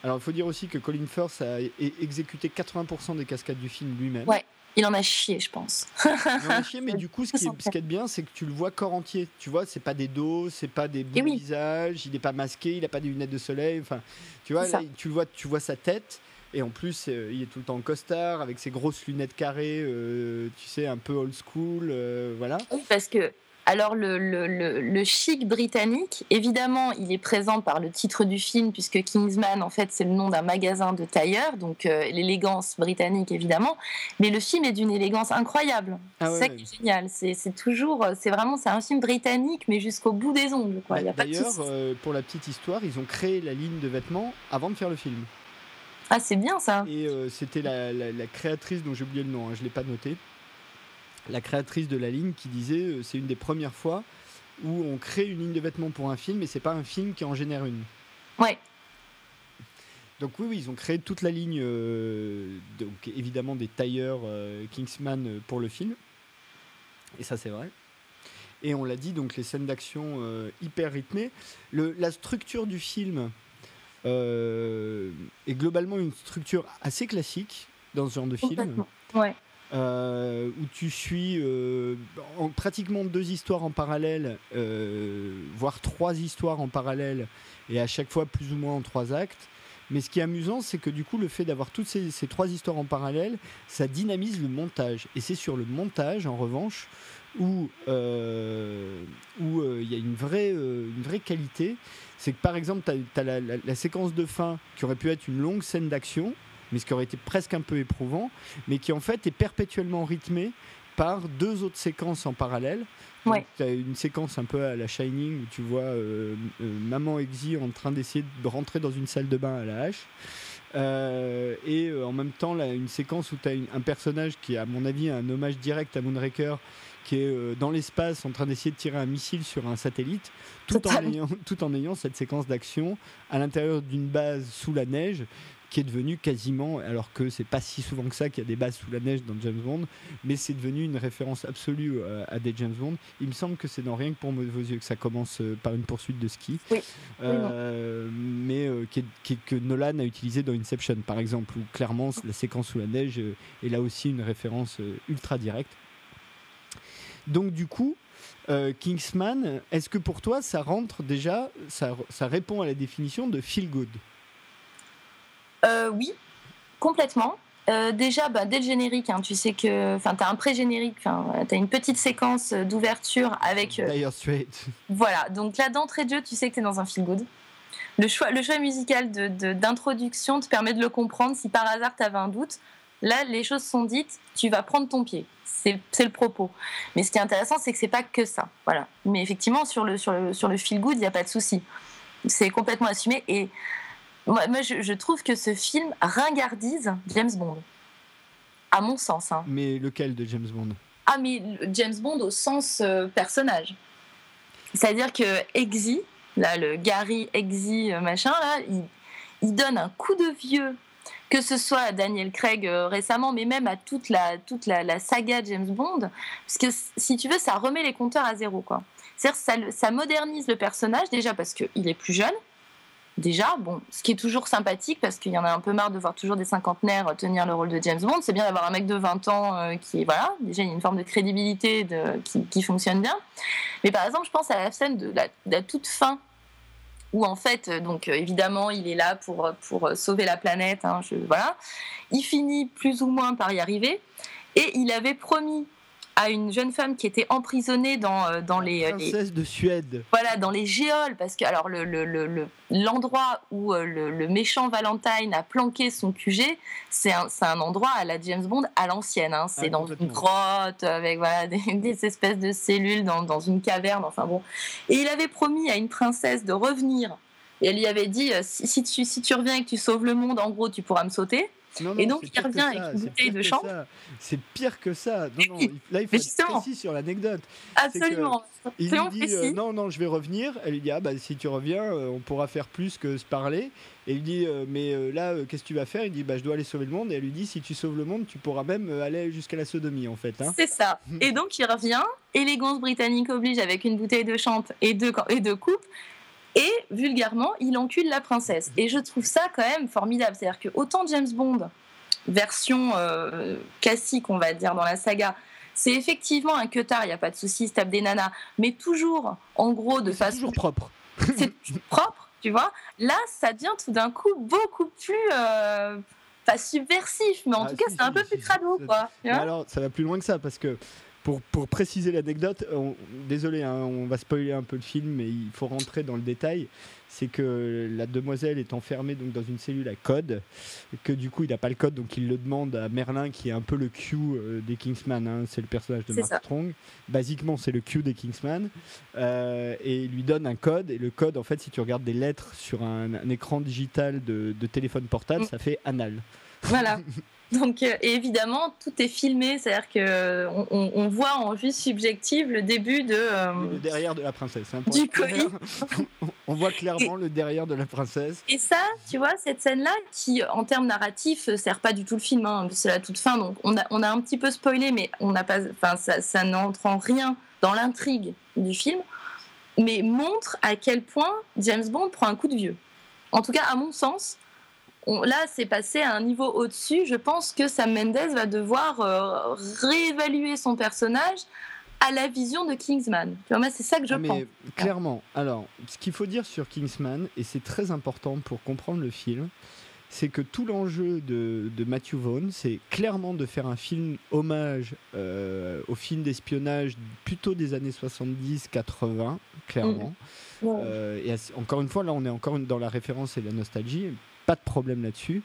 Alors, il faut dire aussi que Colin Firth a exécuté 80% des cascades du film lui-même. Ouais. Il en a chié, je pense. il en a chié, mais du coup, ce qui, est, ce qui est bien, c'est que tu le vois corps entier. Tu vois, c'est pas des dos, c'est pas des bouts de visage, il n'est pas masqué, il n'a pas des lunettes de soleil. Enfin, tu vois, tu le vois, tu vois sa tête. Et en plus, euh, il est tout le temps en costard, avec ses grosses lunettes carrées, euh, tu sais, un peu old school, euh, voilà. Oui, parce que alors le, le, le, chic britannique, évidemment, il est présent par le titre du film puisque Kingsman, en fait, c'est le nom d'un magasin de tailleurs, donc l'élégance britannique évidemment. Mais le film est d'une élégance incroyable. Ah c'est génial. C'est toujours, c'est vraiment, c'est un film britannique, mais jusqu'au bout des ongles. D'ailleurs, euh, pour la petite histoire, ils ont créé la ligne de vêtements avant de faire le film. Ah, c'est bien ça. Et euh, c'était la, la, créatrice dont j'ai oublié le nom, hein, je l'ai pas noté la créatrice de la ligne qui disait euh, c'est une des premières fois où on crée une ligne de vêtements pour un film et c'est pas un film qui en génère une. Ouais. Donc oui, oui, ils ont créé toute la ligne, euh, donc évidemment des tailleurs Kingsman pour le film. Et ça c'est vrai. Et on l'a dit, donc les scènes d'action hyper rythmées. Le, la structure du film est globalement une structure assez classique dans ce genre de film. Ouais. Euh, où tu suis euh, en, pratiquement deux histoires en parallèle, euh, voire trois histoires en parallèle, et à chaque fois plus ou moins en trois actes. Mais ce qui est amusant, c'est que du coup, le fait d'avoir toutes ces, trois histoires en parallèle, ça dynamise le montage. Et c'est sur le montage, en revanche, où il y a une vraie, une vraie qualité. C'est que par exemple, tu as, la séquence de fin qui aurait pu être une longue scène d'action mais ce qui aurait été presque un peu éprouvant, mais qui en fait est perpétuellement rythmé par deux autres séquences en parallèle. Tu as une séquence un peu à la Shining où tu vois euh, euh, Maman Exy en train d'essayer de rentrer dans une salle de bain à la hache. Euh, et en même temps, là, une séquence où tu as un personnage qui, à mon avis, un hommage direct à Moonraker, qui est dans l'espace en train d'essayer de tirer un missile sur un satellite, tout, en ayant, tout en ayant cette séquence d'action à l'intérieur d'une base sous la neige qui est devenu quasiment, alors que c'est pas si souvent que ça qu'il y a des bases sous la neige dans James Bond, mais c'est devenu une référence absolue euh, à des James Bond. Il me semble que c'est dans Rien que pour vos yeux que ça commence euh, par une poursuite de ski, euh, mais qui que Nolan a utilisé dans Inception par exemple, où clairement la séquence sous la neige est là aussi une référence ultra directe. Donc du coup, Kingsman, est-ce que pour toi ça rentre déjà, ça, ça répond à la définition de feel good? Euh, oui, complètement. Euh, déjà, bah, dès le générique, hein, tu sais que, enfin, as un pré-générique, tu as une petite séquence d'ouverture avec. Euh, Straight. Voilà, donc là d'entrée de jeu, tu sais que tu es dans un feel good. Le choix, le choix musical d'introduction de, te permet de le comprendre si par hasard tu avais un doute. Là, les choses sont dites, tu vas prendre ton pied. C'est le propos. Mais ce qui est intéressant, c'est que c'est pas que ça. Voilà. Mais effectivement, sur le, sur le, sur le feel good, il n'y a pas de souci. C'est complètement assumé. Et moi, je, trouve que ce film ringardise James Bond. à mon sens. Hein. Mais lequel de James Bond? Ah, mais James Bond au sens euh, personnage. C'est-à-dire que Eggsy, là, le Gary Eggsy euh, machin, là, il, il, donne un coup de vieux, que ce soit à Daniel Craig euh, récemment, mais même à toute la, toute la, la, saga James Bond, parce que si tu veux, ça remet les compteurs à zéro, quoi. C'est-à-dire ça, ça modernise le personnage, déjà parce qu'il est plus jeune, déjà, bon, ce qui est toujours sympathique parce qu'il y en a un peu marre de voir toujours des cinquantenaires tenir le rôle de James Bond. C'est bien d'avoir un mec de 20 ans euh, qui, voilà, déjà il y a une forme de crédibilité de, qui, fonctionne bien. Mais par exemple, je pense à la scène de la, toute fin où en fait, donc euh, évidemment, il est là pour, pour sauver la planète. Hein, je, voilà. Il finit plus ou moins par y arriver. Et il avait promis à une jeune femme qui était emprisonnée dans, euh, dans les, euh, princesse de Suède. Voilà, dans les géoles, parce que alors le, l'endroit où euh, le, méchant Valentine a planqué son QG, c'est un, un, endroit à la James Bond à l'ancienne. Hein. C'est ah, dans une grotte avec voilà, des, espèces de cellules dans, dans, une caverne. Enfin bon. Et il avait promis à une princesse de revenir. Et elle lui avait dit si, tu, si tu reviens et que tu sauves le monde, en gros, tu pourras me sauter et donc, il revient avec une bouteille de champ. C'est pire que ça. Non, non, là, il faut être précis sur l'anecdote. Absolument. Il lui dit euh, Non, non, je vais revenir. Elle lui dit Ah, bah, si tu reviens, euh, on pourra faire plus que se parler. Et il dit euh, Mais là, qu'est-ce que tu vas faire? Il dit Bah, je dois aller sauver le monde. Et elle lui dit Si tu sauves le monde, tu pourras même aller jusqu'à la sodomie, en fait. Hein. C'est ça. et donc, il revient. Élégance britannique oblige avec une bouteille de champ et deux, et deux coupes et vulgairement, il encule la princesse. Et je trouve ça quand même formidable. C'est-à-dire que autant James Bond, version euh, classique, on va dire, dans la saga, c'est effectivement un tard, il n'y a pas de souci, il tape des nanas, mais toujours, en gros, de façon. toujours propre. c'est propre, tu vois. Là, ça devient tout d'un coup beaucoup plus. Euh, pas subversif, mais en ah, tout cas, c'est un peu plus crado, quoi. alors, ça va plus loin que ça, parce que pour, pour préciser l'anecdote, désolé, hein, on va spoiler un peu le film, mais il faut rentrer dans le détail. C'est que la demoiselle est enfermée donc dans une cellule à code, et que du coup il n'a pas le code, donc il le demande à Merlin, qui est un peu le Q euh, des Kingsman. Hein, c'est le personnage de Mark Strong. Basiquement, c'est le Q des Kingsman, euh, et il lui donne un code. Et le code, en fait, si tu regardes des lettres sur un, écran digital de, téléphone portable, mm. ça fait anal. Voilà. Donc, euh, évidemment, tout est filmé, c'est-à-dire qu'on euh, on voit en vue subjective le début de. Euh, le derrière de la princesse. Hein, du colis. on voit clairement le derrière de la princesse. Et ça, tu vois, cette scène-là, qui en termes narratifs sert pas du tout le film, hein, c'est la toute fin, donc on a, on a un petit peu spoilé, mais on n'a pas, ça, ça n'entre en rien dans l'intrigue du film, mais montre à quel point James Bond prend un coup de vieux. En tout cas, à mon sens, là, c'est passé à un niveau au-dessus. Je pense que Sam Mendes va devoir euh, réévaluer son personnage à la vision de Kingsman. C'est ça que je ah, pense. Clairement. Alors, ce qu'il faut dire sur Kingsman, et c'est très important pour comprendre le film, c'est que tout l'enjeu de, Matthew Vaughn, c'est clairement de faire un film hommage euh, au film d'espionnage plutôt des années 70-80, clairement. Mm. Euh, et encore une fois, là, on est encore dans la référence et la nostalgie pas de problème là-dessus,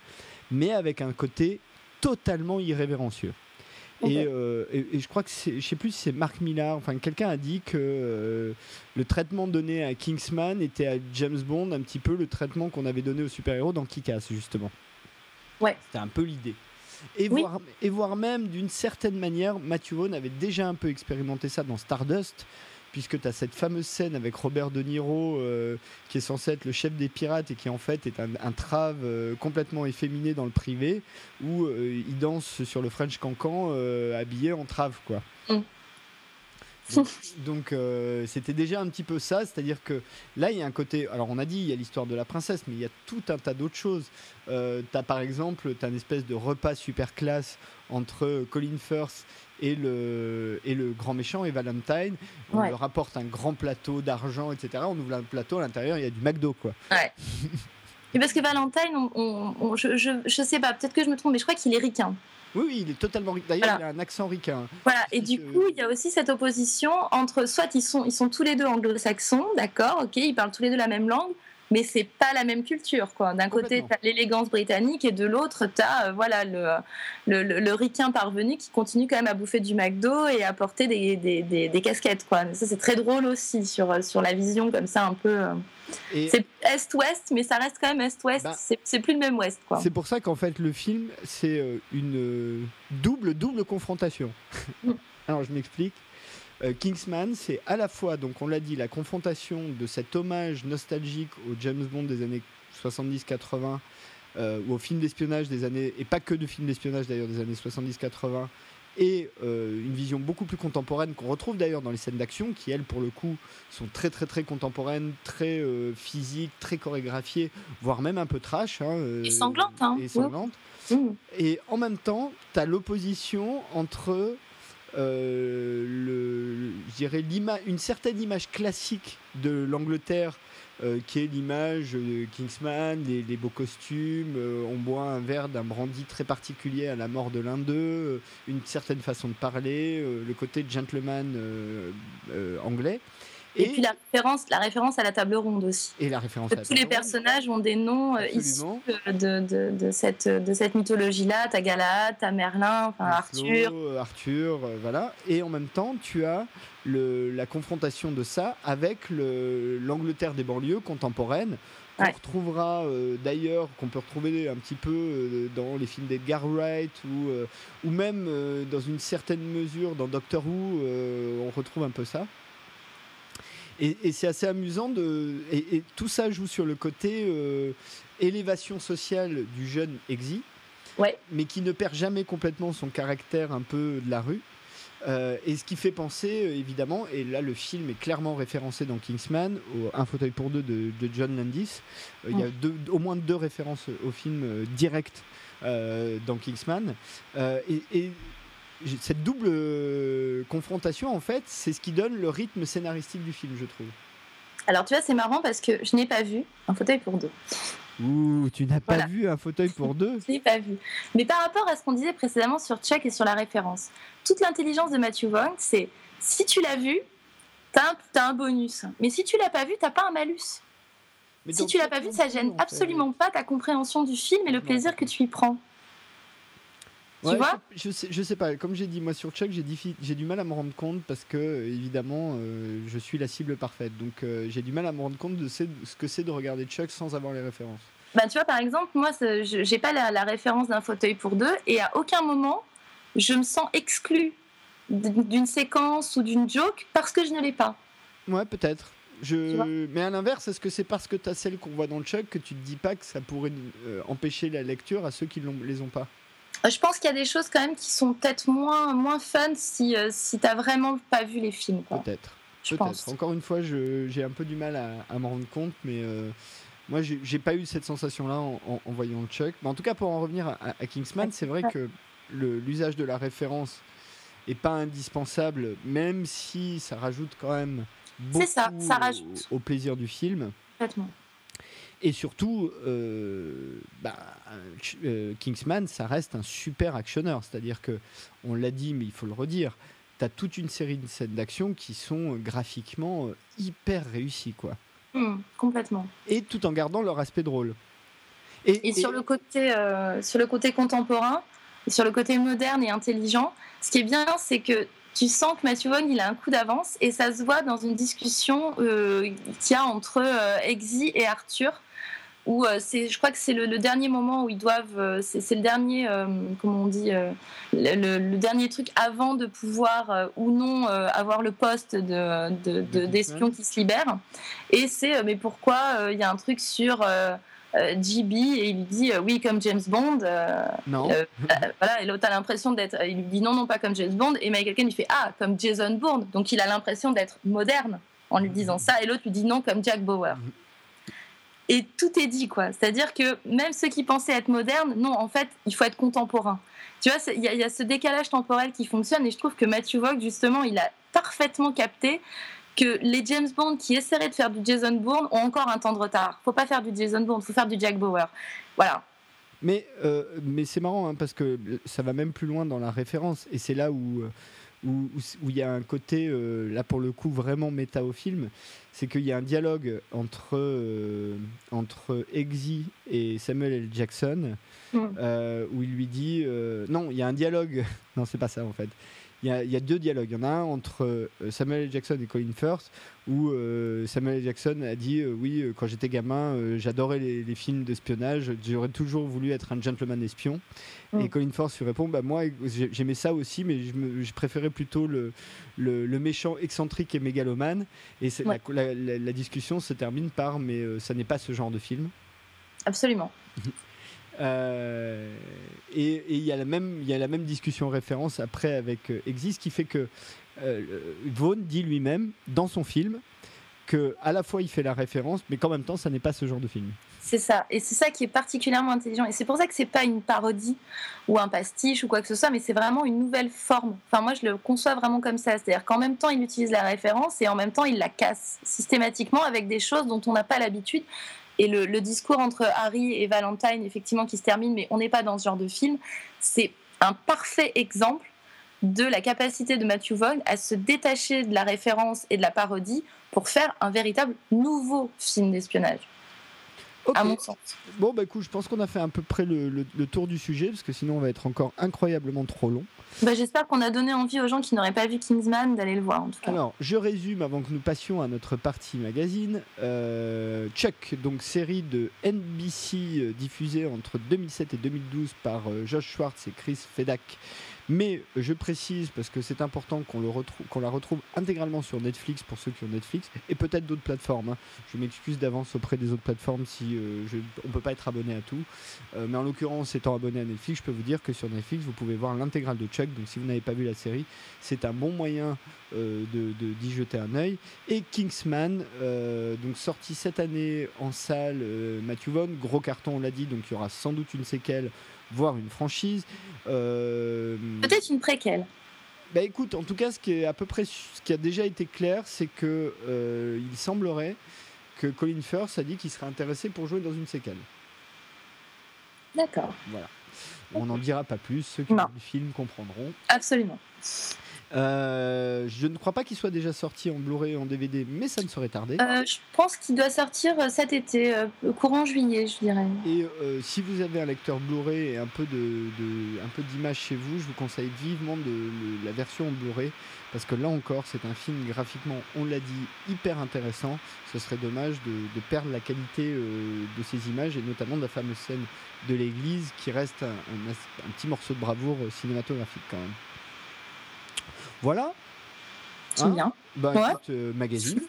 mais avec un côté totalement irrévérencieux. Euh, et, je crois que je sais plus si c'est Marc Millar, enfin quelqu'un a dit que euh, le traitement donné à Kingsman était à James Bond un petit peu le traitement qu'on avait donné aux super-héros dans Kick-Ass justement. Ouais. C'était un peu l'idée. Et, voir, et voir même d'une certaine manière, Matthew Vaughn avait déjà un peu expérimenté ça dans Stardust, puisque tu as cette fameuse scène avec Robert De Niro euh, qui est censé être le chef des pirates et qui en fait est un, trave euh, complètement efféminé dans le privé où euh, il danse sur le French Cancan habillé en trave quoi. Mm. Donc c'était déjà un petit peu ça, c'est-à-dire que là il y a un côté, alors on a dit il y a l'histoire de la princesse, mais il y a tout un tas d'autres choses. tu as par exemple, tu as une espèce de repas super classe entre Colin Firth et le, et le grand méchant et Valentine. On leur apporte un grand plateau d'argent, etc. On ouvre un plateau, à l'intérieur, il y a du McDo, quoi. Ouais. et parce que Valentine, on, je, je, sais pas, peut-être que je me trompe, mais je crois qu'il est ricain. Oui, oui, il est totalement. D'ailleurs, il a un accent ricain. Voilà, et du coup, il y a aussi cette opposition entre soit ils sont, ils sont tous les deux anglo-saxons, d'accord, ok, ils parlent tous les deux la même langue, mais c'est pas la même culture. quoi. D'un côté, tu as l'élégance britannique et de l'autre, tu as voilà, le, le, le, ricain parvenu qui continue quand même à bouffer du McDo et à porter des, des, des, casquettes. Quoi. Ça, c'est très drôle aussi sur, sur la vision comme ça un peu. Euh, c'est Est-Ouest, mais ça reste quand même Est-Ouest. Bah, c'est plus le même Ouest. C'est pour ça qu'en fait, le film, c'est euh, une euh, double, double confrontation. Mm. Alors, je m'explique. Euh, Kingsman, c'est à la fois, donc on l'a dit, la confrontation de cet hommage nostalgique au James Bond des années 70-80, ou au film d'espionnage des années, et pas que de films d'espionnage d'ailleurs des années 70-80, et euh, une vision beaucoup plus contemporaine qu'on retrouve d'ailleurs dans les scènes d'action qui elles pour le coup sont très très très contemporaines, très euh, physiques, très chorégraphiées, voire même un peu trash. Hein, euh, et sanglantes. Hein. Et sanglantes. Mmh. Et en même temps, tu as l'opposition entre le, je dirais une certaine image classique de l'Angleterre euh, qui est l'image de Kingsman, les, beaux costumes, euh, on boit un verre d'un brandy très particulier à la mort de l'un d'eux, euh, une certaine façon de parler, le côté gentleman anglais. Et, puis la référence, la référence à la table ronde aussi. Et la référence Tous les personnages ont des noms issus de, de, de, cette, de cette mythologie-là. T'as Galahad, t'as Merlin, enfin Arthur. Arthur, voilà. Et en même temps, tu as le, la confrontation de ça avec l'Angleterre des banlieues contemporaines qu'on retrouvera euh, d'ailleurs, qu'on peut retrouver un petit peu euh, dans les films d'Edgar Wright ou, euh, ou même dans une certaine mesure dans Doctor Who, on retrouve un peu ça. Et, c'est assez amusant de. Et, tout ça joue sur le côté élévation sociale du jeune Exy, ouais. mais qui ne perd jamais complètement son caractère un peu de la rue. Euh, et ce qui fait penser, euh, évidemment, et là le film est clairement référencé dans Kingsman, au Un fauteuil pour deux de, John Landis. Euh, il y a au moins deux références au film direct dans Kingsman. et, cette double confrontation, en fait, c'est ce qui donne le rythme scénaristique du film, je trouve. Alors tu vois, c'est marrant parce que je n'ai pas vu Un fauteuil pour deux. Ouh, tu n'as pas vu un fauteuil pour deux Je n'ai pas vu. Mais par rapport à ce qu'on disait précédemment sur Chuck et sur la référence, toute l'intelligence de Matthew Vaughn, c'est si tu l'as vu, tu as, un bonus. Mais si tu l'as pas vu, tu pas un malus. si tu l'as pas vu, ça gêne absolument pas ta compréhension du film et le plaisir que tu y prends. Tu vois je, sais, je sais pas. Comme j'ai dit moi sur Chuck, j'ai du mal à me rendre compte parce que évidemment, euh, je suis la cible parfaite. Donc euh, j'ai du mal à me rendre compte de ce que c'est de regarder Chuck sans avoir les références. Bah, tu vois, par exemple, moi, j'ai pas la, la référence d'un fauteuil pour deux et à aucun moment je me sens exclue d'une séquence ou d'une joke parce que je ne l'ai pas. Ouais, peut-être. Je... Mais à l'inverse, est-ce que c'est parce que tu as celle qu'on voit dans le Chuck que tu te dis pas que ça pourrait euh, empêcher la lecture à ceux qui ne les ont pas? Je pense qu'il y a des choses quand même qui sont peut-être moins, moins fun si, euh, si tu n'as vraiment pas vu les films. Peut-être. Peut-être. Encore une fois, j'ai un peu du mal à, à m'en rendre compte, mais moi, j'ai pas eu cette sensation-là en, voyant le Chuck. Mais en tout cas, pour en revenir à Kingsman, c'est vrai que l'usage de la référence est pas indispensable, même si ça rajoute quand même beaucoup ça, ça rajoute. Au, plaisir du film. Et surtout, euh, bah, euh, Kingsman, ça reste un super actionneur. C'est-à-dire que, on l'a dit, mais il faut le redire, tu as toute une série de scènes d'action qui sont graphiquement euh, hyper réussies. Quoi. Mmh, complètement. Et tout en gardant leur aspect drôle. Et, Sur, le côté, sur le côté contemporain, sur le côté moderne et intelligent, ce qui est bien, c'est que tu sens que Matthew Vaughn, il a un coup d'avance et ça se voit dans une discussion euh, qu'il y a entre euh, Exy et Arthur. Où euh, c'est, je crois que c'est le, dernier moment où ils doivent, euh, c'est, le dernier, comment on dit, le, dernier truc avant de pouvoir ou non avoir le poste de, de, d'espion qui se libère. Et c'est, mais pourquoi il y a un truc sur euh, JB et il lui dit euh, oui comme James Bond. Euh, non. voilà, et l'autre a l'impression d'être. Il lui dit non, non, pas comme James Bond. Et Michael Caine lui fait ah, comme Jason Bourne. Donc il a l'impression d'être moderne en lui disant ça. Et l'autre lui dit non, comme Jack Bauer. Et tout est dit, quoi. C'est-à-dire que même ceux qui pensaient être modernes, non, en fait, il faut être contemporain. Tu vois, il y, y, a ce décalage temporel qui fonctionne et je trouve que Matthew Vaughn, justement, il a parfaitement capté que les James Bond qui essaieraient de faire du Jason Bourne ont encore un temps de retard. Faut pas faire du Jason Bourne, faut faire du Jack Bauer. Voilà. Mais, euh, mais c'est marrant hein, parce que ça va même plus loin dans la référence et c'est là où, où il y a un côté, euh, là pour le coup, vraiment méta au film, c'est qu'il y a un dialogue entre, euh, entre Eggsy et Samuel L. Jackson, mm. euh, où il lui dit... non, il y a un dialogue, non c'est pas ça en fait, il y, a, deux dialogues. Il y en a un entre euh, Samuel L. Jackson et Colin Firth, où euh, Samuel L. Jackson a dit euh, Oui, quand j'étais gamin, j'adorais les, films d'espionnage, j'aurais toujours voulu être un gentleman espion. Et mm. Colin Firth lui répond bah, Moi, j'aimais ça aussi, mais je, préférais plutôt le, le, méchant excentrique et mégalomane. Et la, la, discussion se termine par Mais ça n'est pas ce genre de film. Absolument. Euh, et il y, a la même, discussion référence après avec euh, Exist qui fait que euh, Vaughn dit lui-même dans son film que à la fois il fait la référence, mais qu'en même temps ça n'est pas ce genre de film. C'est ça, et c'est ça qui est particulièrement intelligent. Et c'est pour ça que c'est pas une parodie ou un pastiche ou quoi que ce soit, mais c'est vraiment une nouvelle forme. Enfin, moi, je le conçois vraiment comme ça. C'est-à-dire qu'en même temps, il utilise la référence et en même temps, il la casse systématiquement avec des choses dont on n'a pas l'habitude. Et le, discours entre Harry et Valentine, effectivement, qui se termine, mais on n'est pas dans ce genre de film, c'est un parfait exemple de la capacité de Matthew Vaughn à se détacher de la référence et de la parodie pour faire un véritable nouveau film d'espionnage. À mon sens. Bon, bah écoute, je pense qu'on a fait à peu près le, tour du sujet, parce que sinon on va être encore incroyablement trop long. Bah, J'espère qu'on a donné envie aux gens qui n'auraient pas vu Kingsman d'aller le voir. En tout cas. Alors, je résume avant que nous passions à notre partie magazine. Euh, Chuck, donc série de NBC euh, diffusée entre 2007 et 2012 par euh, Josh Schwartz et Chris Fedak mais je précise, parce que c'est important qu'on la retrouve intégralement sur Netflix pour ceux qui ont Netflix, et peut-être d'autres plateformes. Hein. Je m'excuse d'avance auprès des autres plateformes si euh, on ne peut pas être abonné à tout. Euh, mais en l'occurrence, étant abonné à Netflix, je peux vous dire que sur Netflix, vous pouvez voir l'intégrale de Chuck. Donc si vous n'avez pas vu la série, c'est un bon moyen euh, d'y jeter un œil. Et Kingsman, donc sorti cette année en salle, Matthew Vaughn, gros carton, on l'a dit, donc il y aura sans doute une séquelle voire une franchise. Euh, Peut-être une préquelle. Bah écoute, en tout cas, ce qui est à peu près ce qui a déjà été clair, c'est que euh, il semblerait que Colin Firth a dit qu'il serait intéressé pour jouer dans une séquelle. D'accord. Voilà. On n'en dira pas plus. Ceux qui ont vu le film comprendront. Absolument. Euh, je ne crois pas qu'il soit déjà sorti en Blu-ray en DVD, mais ça ne serait tardé. Euh, je pense qu'il doit sortir euh, cet été, courant juillet, je dirais. Et si vous avez un lecteur Blu-ray et un peu de, un peu d'image chez vous, je vous conseille vivement de, la version en Blu-ray parce que là encore, c'est un film graphiquement, on l'a dit, hyper intéressant. Ce serait dommage de, perdre la qualité de ces images et notamment de la fameuse scène de l'église qui reste un petit morceau de bravoure cinématographique quand même. Voilà. C'est hein bien. Bah, écoute, euh, magazine.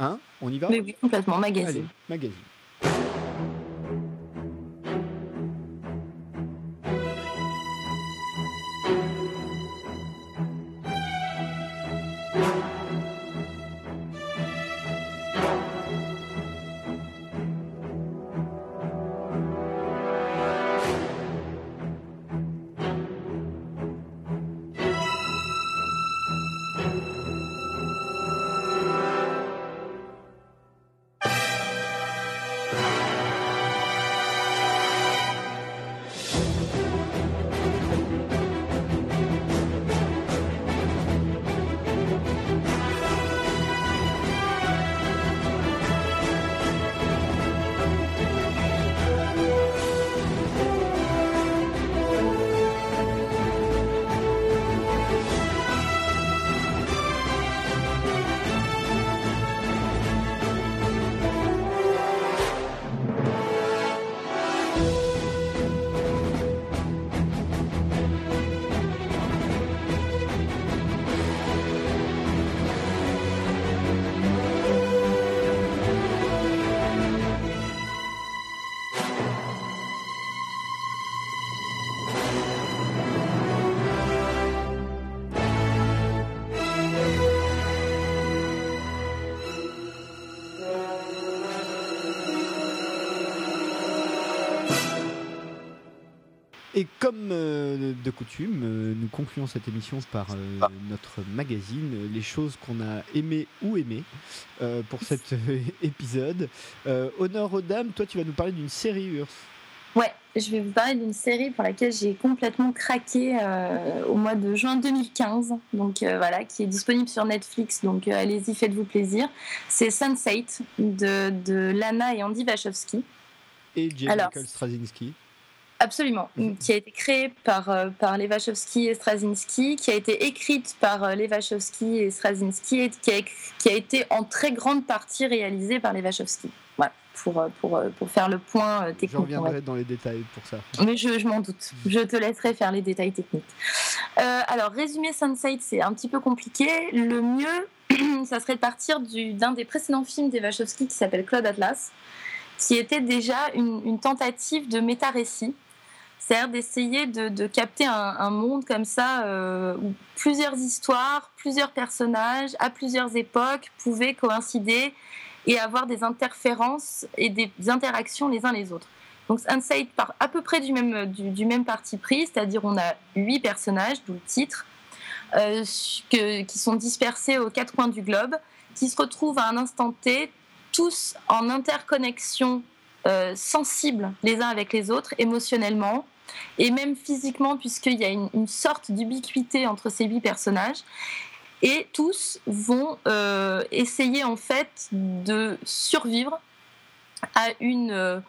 Hein On y va? Oui, complètement, magazine. Allez, magazine. De coutume, euh, nous concluons cette émission par euh, ah. notre magazine, les choses qu'on a aimées ou aimées pour cet épisode. honneur aux dames, toi tu vas nous parler d'une série URSS. Ouais, je vais vous parler d'une série pour laquelle j'ai complètement craqué euh, au mois de juin 2015. Donc euh, voilà, qui est disponible sur Netflix. Donc allez-y, faites-vous plaisir. C'est Sunset de, de, Lana et Andy Wachowski. Et Michael Straczynski. Absolument, qui a été créée par, par Lewachowski et Straczynski, qui a été écrite par Lewachowski et Straczynski et qui a, qui a été en très grande partie réalisée par Lewachowski pour, euh, pour, euh, pour faire le point euh, technique. Je reviendrai dans les détails pour ça. Mais je, je m'en doute. Je te laisserai faire les détails techniques. alors, résumer Sunset, c'est un petit peu compliqué. Le mieux, ça serait de partir d'un des précédents films des Wachowski qui s'appelle Claude Atlas, qui était déjà une, une tentative de méta-récit. C'est-à-dire d'essayer de, de, capter un, monde comme ça où plusieurs histoires, plusieurs personnages, à plusieurs époques pouvaient coïncider et avoir des interférences et des interactions les uns les autres. Donc Insight part à peu près du même, du, même parti pris, c'est-à-dire on a huit personnages, d'où le titre, euh, qui sont dispersés aux quatre coins du globe, qui se retrouvent à un instant T, tous en interconnexion euh, sensible les uns avec les autres, émotionnellement, et même physiquement, puisqu'il y a une, une sorte d'ubiquité entre ces huit personnages. Et tous vont euh, essayer en fait de survivre à une, euh,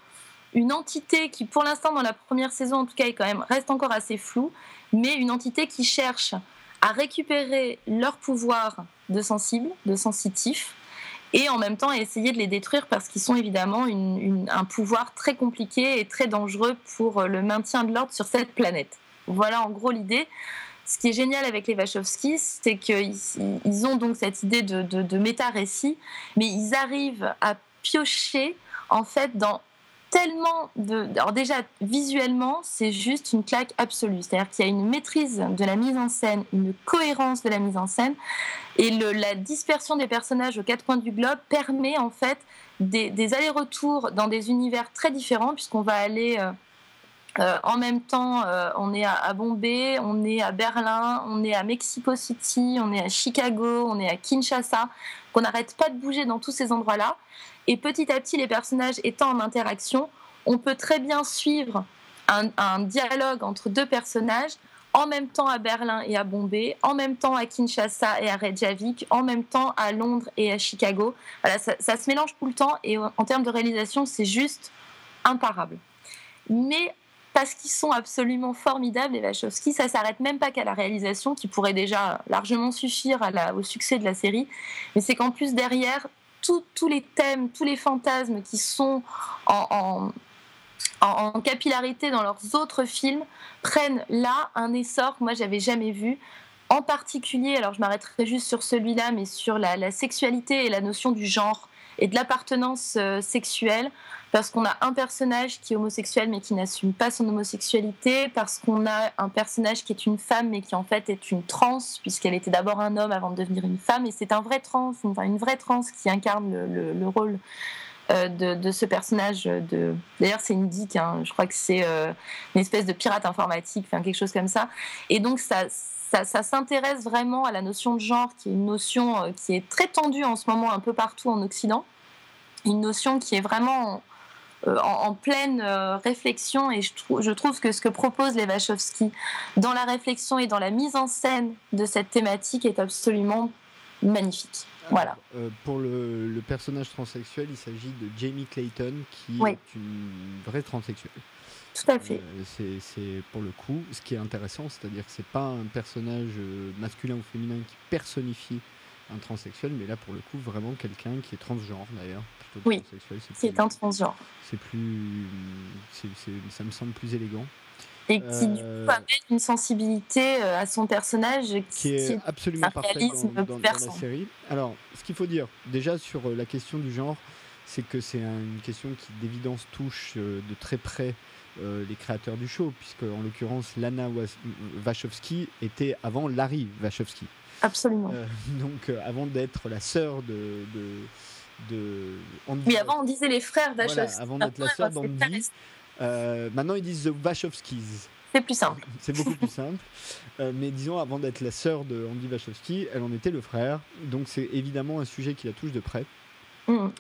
une entité qui pour l'instant dans la première saison en tout cas est quand même reste encore assez floue mais une entité qui cherche à récupérer leur pouvoir de sensible, de sensitif et en même temps essayer de les détruire parce qu'ils sont évidemment un pouvoir très compliqué et très dangereux pour le maintien de l'ordre sur cette planète. Voilà en gros l'idée ce qui est génial avec les Wachowski, c'est qu'ils ont donc cette idée de, méta-récit, mais ils arrivent à piocher en fait dans tellement de. Alors, déjà, visuellement, c'est juste une claque absolue. C'est-à-dire qu'il y a une maîtrise de la mise en scène, une cohérence de la mise en scène, et la dispersion des personnages aux quatre coins du globe permet en fait des, allers-retours dans des univers très différents, puisqu'on va aller. Euh, euh, en même temps, euh, on est à, Bombay, on est à Berlin, on est à Mexico City, on est à Chicago, on est à Kinshasa. On n'arrête pas de bouger dans tous ces endroits-là. Et petit à petit, les personnages étant en interaction, on peut très bien suivre un, dialogue entre deux personnages en même temps à Berlin et à Bombay, en même temps à Kinshasa et à Reykjavik, en même temps à Londres et à Chicago. Voilà, ça, se mélange tout le temps et en termes de réalisation, c'est juste imparable. Mais parce qu'ils sont absolument formidables, les Wachowski. Ça s'arrête même pas qu'à la réalisation, qui pourrait déjà largement suffire au succès de la série. Mais c'est qu'en plus, derrière, tous les thèmes, tous les fantasmes qui sont en, capillarité dans leurs autres films prennent là un essor que moi j'avais jamais vu. En particulier, alors je m'arrêterai juste sur celui-là, mais sur la, sexualité et la notion du genre et de l'appartenance euh, sexuelle parce qu'on a un personnage qui est homosexuel mais qui n'assume pas son homosexualité, parce qu'on a un personnage qui est une femme mais qui en fait est une trans, puisqu'elle était d'abord un homme avant de devenir une femme, et c'est un vrai trans, enfin une vraie trans qui incarne le, rôle euh, de, ce personnage. D'ailleurs, c'est une dick, hein. je crois que c'est euh, une espèce de pirate informatique, enfin, quelque chose comme ça. Et donc, ça, ça, ça s'intéresse vraiment à la notion de genre, qui est une notion euh, qui est très tendue en ce moment un peu partout en Occident. Une notion qui est vraiment euh, en, pleine euh, réflexion et je, je, trouve que ce que proposent les Wachowski dans la réflexion et dans la mise en scène de cette thématique est absolument magnifique. voilà. Euh, pour le, personnage transsexuel, il s'agit de Jamie Clayton qui est une vraie transsexuelle. Tout à fait. c'est pour le coup ce qui est intéressant, c'est-à-dire que c'est pas un personnage masculin ou féminin qui personnifie un transsexuel, mais là pour le coup vraiment quelqu'un qui est transgenre d'ailleurs oui, c'est un transgenre. C'est plus, ça me semble plus élégant. Et qui du coup euh, amène une sensibilité euh, à son personnage qui, est absolument parfaite dans, la série. Alors, ce qu'il faut dire déjà sur euh, la question du genre, c'est que c'est une question qui d'évidence touche de très près les créateurs du show, puisque en l'occurrence Lana Wachowski était avant Larry Wachowski. Absolument. donc avant d'être la sœur de de Oui, avant on disait les frères Wachowski. avant d'être la sœur d'Andy. Euh, maintenant ils disent The Wachowskis. C'est plus simple. C'est beaucoup plus simple. Euh, mais disons, avant d'être la sœur de Andy Wachowski, elle en était le frère. Donc c'est évidemment un sujet qui la touche de près. Mm.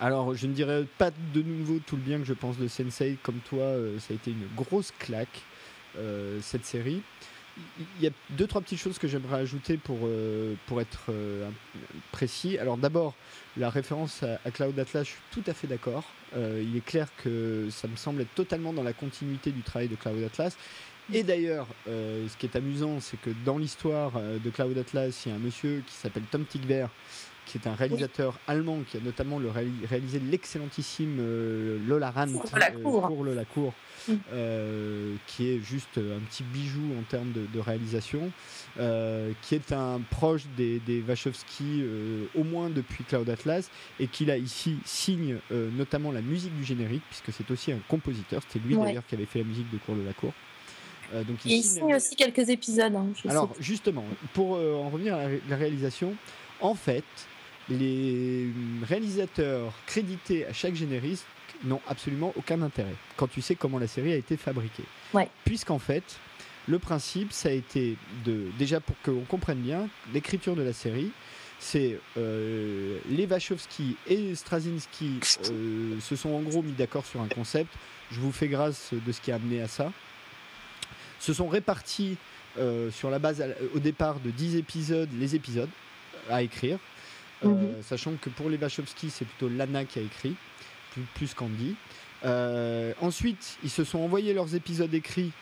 Alors, je ne dirais pas de nouveau tout le bien que je pense de Sensei. Comme toi, euh, ça a été une grosse claque, euh, cette série. Il y a deux, trois petites choses que j'aimerais ajouter pour, euh, pour être précis. Alors, d'abord, la référence à, Cloud Atlas, je suis tout à fait d'accord. Il est clair que ça me semble être totalement dans la continuité du travail de Cloud Atlas. Et d'ailleurs, ce qui est amusant, c'est que dans l'histoire de Cloud Atlas, il y a un monsieur qui s'appelle Tom Tigver, qui est un réalisateur allemand qui a notamment le réali- réalisé l'excellentissime euh, Lola Rant Cours de la cour. Cour, Mm. euh, qui est juste un petit bijou en termes de, de réalisation, euh, qui est un proche des, des Wachowski euh, au moins depuis Cloud Atlas et qui là ici signe euh, notamment la musique du générique puisque c'est aussi un compositeur, c'était lui Ouais. d'ailleurs qui avait fait la musique de Cours de la cour. Euh, donc Et il signe- aussi quelques épisodes. hein, je alors sais. justement, pour euh, en revenir à la, ré- la réalisation, en fait, les réalisateurs crédités à chaque générique n'ont absolument aucun intérêt quand tu sais comment la série a été fabriquée. Ouais. Puisqu'en fait, le principe, ça a été de déjà pour qu'on comprenne bien l'écriture de la série. C'est euh, les Wachowski et Straczynski euh, se sont en gros mis d'accord sur un concept. Je vous fais grâce de ce qui a amené à ça. Se sont répartis euh, sur la base au départ de 10 épisodes, les épisodes à écrire. Euh, Mhm. Sachant que pour les Wachowski, c'est plutôt Lana qui a écrit, plus, plus qu'Andy. Euh, ensuite, ils se sont envoyés leurs épisodes écrits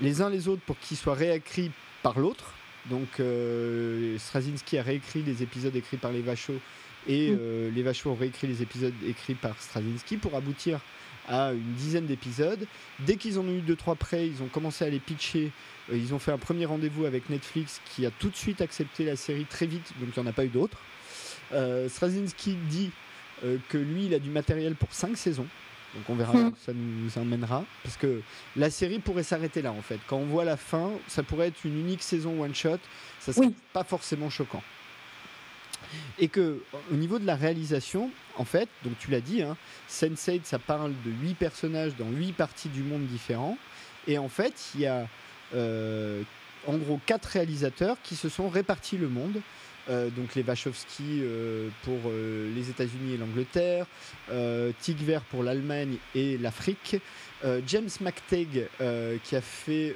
les uns les autres pour qu'ils soient réécrits par l'autre. Donc euh, Straczynski a réécrit les épisodes écrits par les Vachos et Mhm. euh, les Vachos ont réécrit les épisodes écrits par Straczynski pour aboutir à une dizaine d'épisodes. Dès qu'ils en ont eu deux trois prêts, ils ont commencé à les pitcher. Euh, ils ont fait un premier rendez-vous avec Netflix qui a tout de suite accepté la série très vite, donc il n'y en a pas eu d'autres. Euh, Straczynski dit euh, que lui, il a du matériel pour cinq saisons. Donc on verra Hmm. où ça nous emmènera. Parce que la série pourrait s'arrêter là en fait. Quand on voit la fin, ça pourrait être une unique saison one shot. Ça serait Oui. pas forcément choquant. Et que au niveau de la réalisation, en fait, donc tu l'as dit, hein, Sense8, ça parle de huit personnages dans huit parties du monde différents. Et en fait, il y a euh, en gros quatre réalisateurs qui se sont répartis le monde. Euh, donc les Wachowski euh, pour euh, les États-Unis et l'Angleterre, euh, Tigver pour l'Allemagne et l'Afrique, James McTagg qui a fait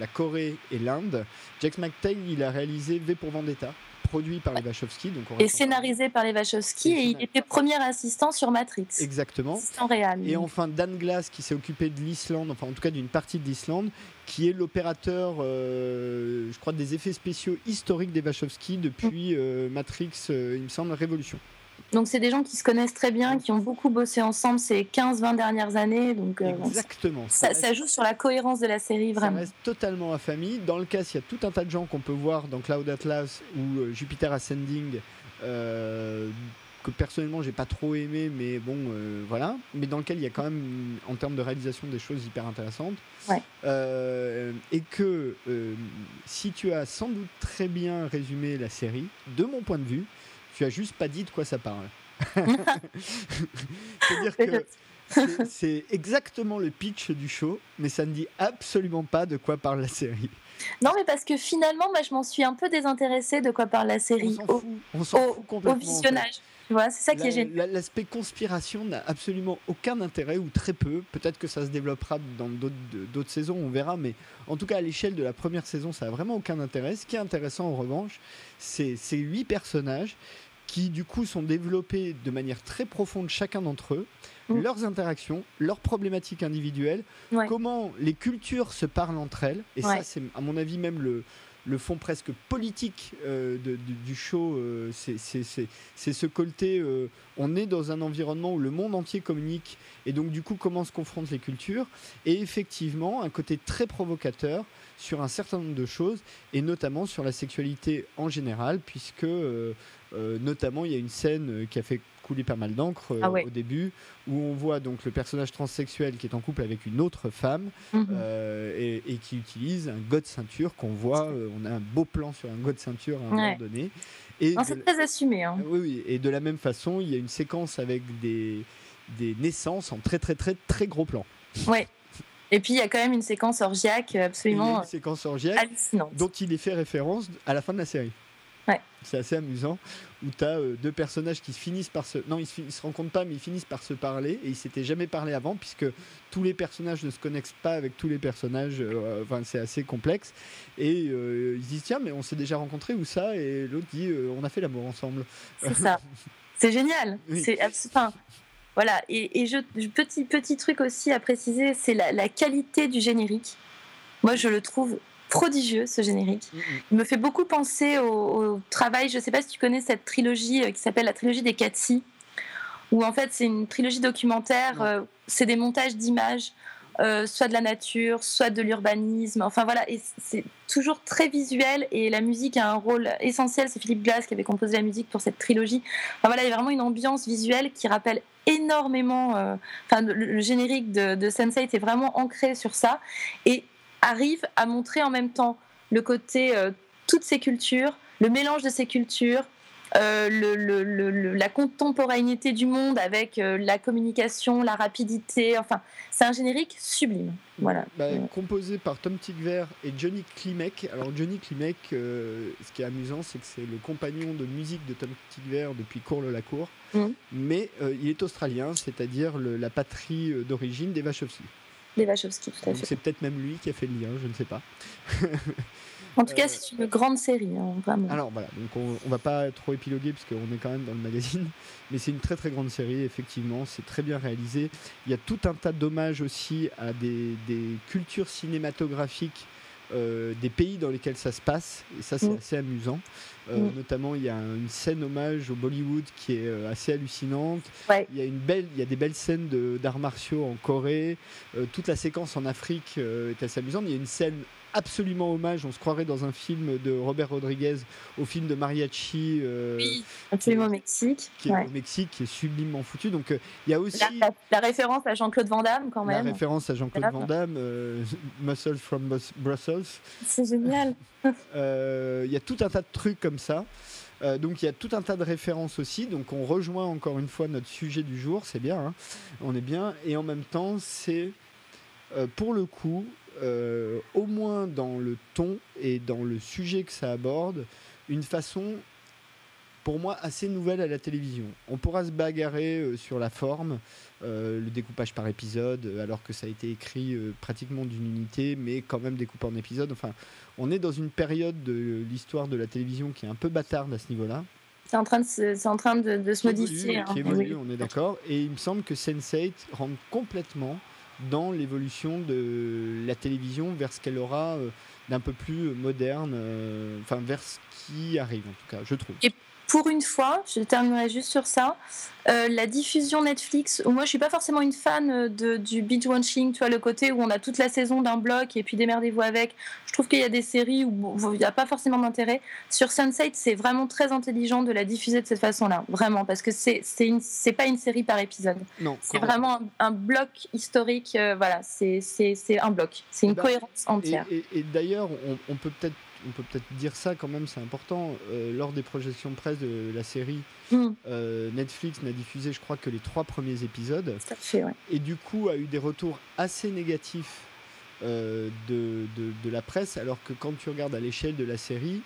la Corée et l'Inde. James McTagg, il a réalisé V pour Vendetta, produit par les Wachowski. Donc Et scénarisé par les Wachowski Et et il était premier assistant sur Matrix. Exactement. Assistant réel. Et enfin Dan Glass qui s'est occupé de l'Islande, enfin en tout cas d'une partie de l'Islande, qui est l'opérateur, euh, je crois, des effets spéciaux historiques des Wachowski depuis euh, Matrix, euh, il me semble, Révolution. Donc c'est des gens qui se connaissent très bien, qui ont beaucoup bossé ensemble ces 15-20 dernières années. Donc euh, Exactement. ça, reste- ça joue sur la cohérence de la série, ça vraiment. reste totalement à famille. Dans le cas, il y a tout un tas de gens qu'on peut voir dans Cloud Atlas ou euh, Jupiter Ascending, euh, que personnellement j'ai pas trop aimé, mais bon, euh, voilà. Mais dans lequel il y a quand même, en termes de réalisation, des choses hyper intéressantes. Ouais. Euh, et que euh, si tu as sans doute très bien résumé la série, de mon point de vue, tu as juste pas dit de quoi ça parle. C'est-à-dire que c'est- exactement le pitch du show, mais ça ne dit absolument pas de quoi parle la série. Non, mais parce que finalement, moi, je m'en suis un peu désintéressée de quoi parle la série au, fout, on s'en au- fout au complètement. en fait. visionnage. Tu vois, c'est ça qui est génial. la- L'aspect conspiration n'a absolument aucun intérêt ou très peu. Peut-être que ça se développera dans d'autres d'autres saisons, on verra. Mais en tout cas, à l'échelle de la première saison, ça n'a vraiment aucun intérêt. Ce qui est intéressant en revanche, c'est ces huit personnages qui du coup sont développés de manière très profonde chacun d'entre eux, Mm. leurs interactions, leurs problématiques individuelles, Ouais. comment les cultures se parlent entre elles. Et ça, c'est à mon avis même le, le fond presque politique euh, du- show. euh, c'est- ce côté, euh, on est dans un environnement où le monde entier communique, et donc du coup comment se confrontent les cultures, et effectivement un côté très provocateur sur un certain nombre de choses, et notamment sur la sexualité en général, puisque notamment il y a une scène qui a fait couler pas mal d'encre euh, Ah ouais. au début, où on voit donc le personnage transsexuel qui est en couple avec une autre femme, Mhm. euh, et, et qui utilise un god ceinture qu'on voit, euh, on a un beau plan sur un god ceinture à un moment donné. Et c'est très assumé. hein. oui, oui, et de la même façon, il y a une séquence avec des, des naissances en très très très très gros plan. Ouais. Et puis, il y a quand même une séquence orgiaque absolument une séquence orgiaque hallucinante. dont il est fait référence à la fin de la série. C'est assez amusant où tu as deux personnages qui se finissent par se. Non, ils se, se rencontrent pas, mais ils finissent par se parler et ils s'étaient jamais parlé avant puisque tous les personnages ne se connectent pas avec tous les personnages. enfin, c'est assez complexe. Et ils se disent tiens, mais on s'est déjà rencontrés ou ça? Et l'autre dit on a fait l'amour ensemble. C'est ça. C'est génial. C'est enfin, voilà. Et, je, petit petit truc aussi à préciser, c'est la, qualité du générique. Moi, je le trouve prodigieux ce générique. Mm, mm. Il me fait beaucoup penser au, travail. Je ne sais pas si tu connais cette trilogie euh, qui s'appelle la trilogie des Katsi, où en fait c'est une trilogie documentaire. Euh, c'est des montages d'images euh, soit de la nature, soit de l'urbanisme. Enfin voilà, et c'est toujours très visuel et la musique a un rôle essentiel. C'est Philippe Glass qui avait composé la musique pour cette trilogie. Enfin voilà, il y a vraiment une ambiance visuelle qui rappelle énormément. Euh, enfin, le, générique de, de Sense8 est vraiment ancré sur ça et arrive à montrer en même temps le côté euh, toutes ces cultures, le mélange de ces cultures, euh, le, la contemporanéité du monde avec euh, la communication, la rapidité. Enfin, c'est un générique sublime. Voilà. Bah, composé par Tom Tigver et Johnny Klimek. Alors Johnny Klimek, ce qui est amusant, c'est que c'est le compagnon de musique de Tom Tigver depuis Cour-le-la-Cour, mmh. mais il est australien, c'est-à-dire la patrie d'origine des Wachowski. Des Wachowski, tout à fait. C'est peut-être même lui qui a fait le lien, je ne sais pas. En tout cas, euh, c'est une grande série, hein, vraiment. Alors voilà, donc on, ne va pas trop épiloguer puisqu'on est quand même dans le magazine, mais c'est une très très grande série, effectivement, c'est très bien réalisé. Il y a tout un tas d'hommages aussi à des, cultures cinématographiques euh, des pays dans lesquels ça se passe, et ça c'est mm. assez amusant. Euh, mm. Notamment, il y a une scène hommage au Bollywood qui est assez hallucinante. Il, y a une belle, il y a des belles scènes d'arts martiaux en Corée. toute la séquence en Afrique est assez amusante. Il y a une scène absolument hommage, on se croirait dans un film de Robert Rodriguez, au film de Mariachi. Euh, oui, absolument au Mexique. Qui est au Mexique, qui est sublimement foutu. Donc euh, il y a aussi. La, référence à Jean-Claude Van Damme, quand même. La référence à Jean-Claude Van Damme, euh, Muscle from Brussels. C'est génial. Il y a tout un tas de trucs comme ça. donc il y a tout un tas de références aussi. Donc on rejoint encore une fois notre sujet du jour, c'est bien, hein. on est bien. Et en même temps, c'est pour le coup euh, au moins dans le ton et dans le sujet que ça aborde, une façon pour moi assez nouvelle à la télévision. On pourra se bagarrer euh, sur la forme, euh, le découpage par épisode, alors que ça a été écrit pratiquement d'une unité, mais quand même découpé en épisode. Enfin, on est dans une période de l'histoire de la télévision qui est un peu bâtarde à ce niveau-là. C'est en train de se, en train de, se modifier. Hein. Qui évolue, on est d'accord. Et il me semble que Sense8 rentre complètement dans l'évolution de la télévision vers ce qu'elle aura euh, d'un peu plus moderne, euh, enfin vers ce qui arrive en tout cas, je trouve pour une fois, je terminerai juste sur ça, euh, la diffusion Netflix, moi je suis pas forcément une fan euh, de, du binge watching, tu vois, le côté où on a toute la saison d'un bloc et puis démerdez-vous avec. Je trouve qu'il y a des séries où il n'y a pas forcément d'intérêt. Sur Sunset, c'est vraiment très intelligent de la diffuser de cette façon-là, vraiment, parce que c'est c'est pas une série par épisode. Non. C'est vraiment un, bloc historique, euh, voilà, c'est un bloc, c'est une bah, cohérence entière. Et, d'ailleurs, on peut peut-être on peut peut-être dire ça quand même, c'est important. Euh, lors des projections de presse de la série, mm. euh, Netflix n'a diffusé, je crois, que les trois premiers épisodes. Et du coup, a eu des retours assez négatifs euh, de, de, la presse, alors que quand tu regardes à l'échelle de la série,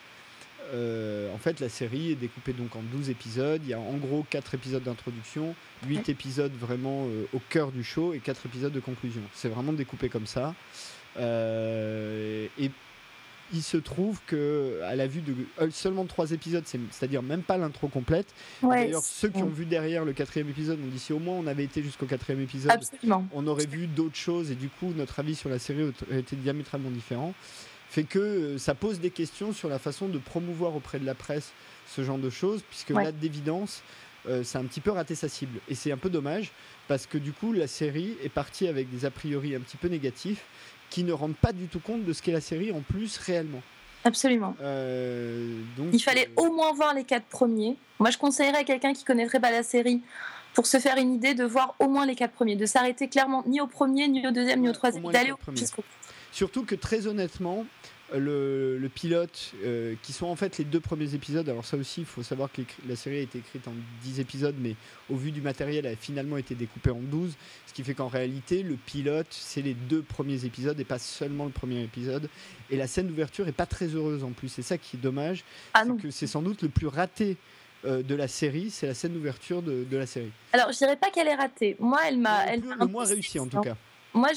en fait, la série est découpée donc en 12 épisodes. Il y a en gros 4 épisodes d'introduction, 8 épisodes vraiment au cœur du show et 4 épisodes de conclusion. C'est vraiment découpé comme ça. et il se trouve que à la vue de euh, seulement trois épisodes, c'est-à-dire même pas l'intro complète. D'ailleurs, ceux qui ont vu derrière le quatrième épisode ont dit si au moins on avait été jusqu'au quatrième épisode, on aurait vu d'autres choses et du coup notre avis sur la série aurait été diamétralement différent. Fait que euh, ça pose des questions sur la façon de promouvoir auprès de la presse ce genre de choses, puisque là d'évidence, euh, c'est un petit peu raté sa cible. Et c'est un peu dommage, parce que du coup, la série est partie avec des a priori un petit peu négatifs, qui ne rendent pas du tout compte de ce qu'est la série en plus réellement. Absolument. Euh, donc, Il fallait euh, au moins voir les quatre premiers. Moi, je conseillerais à quelqu'un qui connaîtrait pas la série pour se faire une idée de voir au moins les quatre premiers, de s'arrêter clairement ni au premier, ni au deuxième, ni au troisième, d'aller au, Surtout que très honnêtement, le, le pilote, euh, qui sont en fait les deux premiers épisodes. Alors ça aussi, il faut savoir que la série a été écrite en 10 épisodes, mais au vu du matériel, elle a finalement été découpée en 12, ce qui fait qu'en réalité, le pilote, c'est les deux premiers épisodes et pas seulement le premier épisode. Et la scène d'ouverture est pas très heureuse en plus. C'est ça qui est dommage. Ah c'est que c'est sans doute le plus raté euh, de la série, c'est la scène d'ouverture de, de la série. Alors, je dirais pas qu'elle est ratée. Moi, elle m'a. Le elle le moins réussi en tout cas. Moi,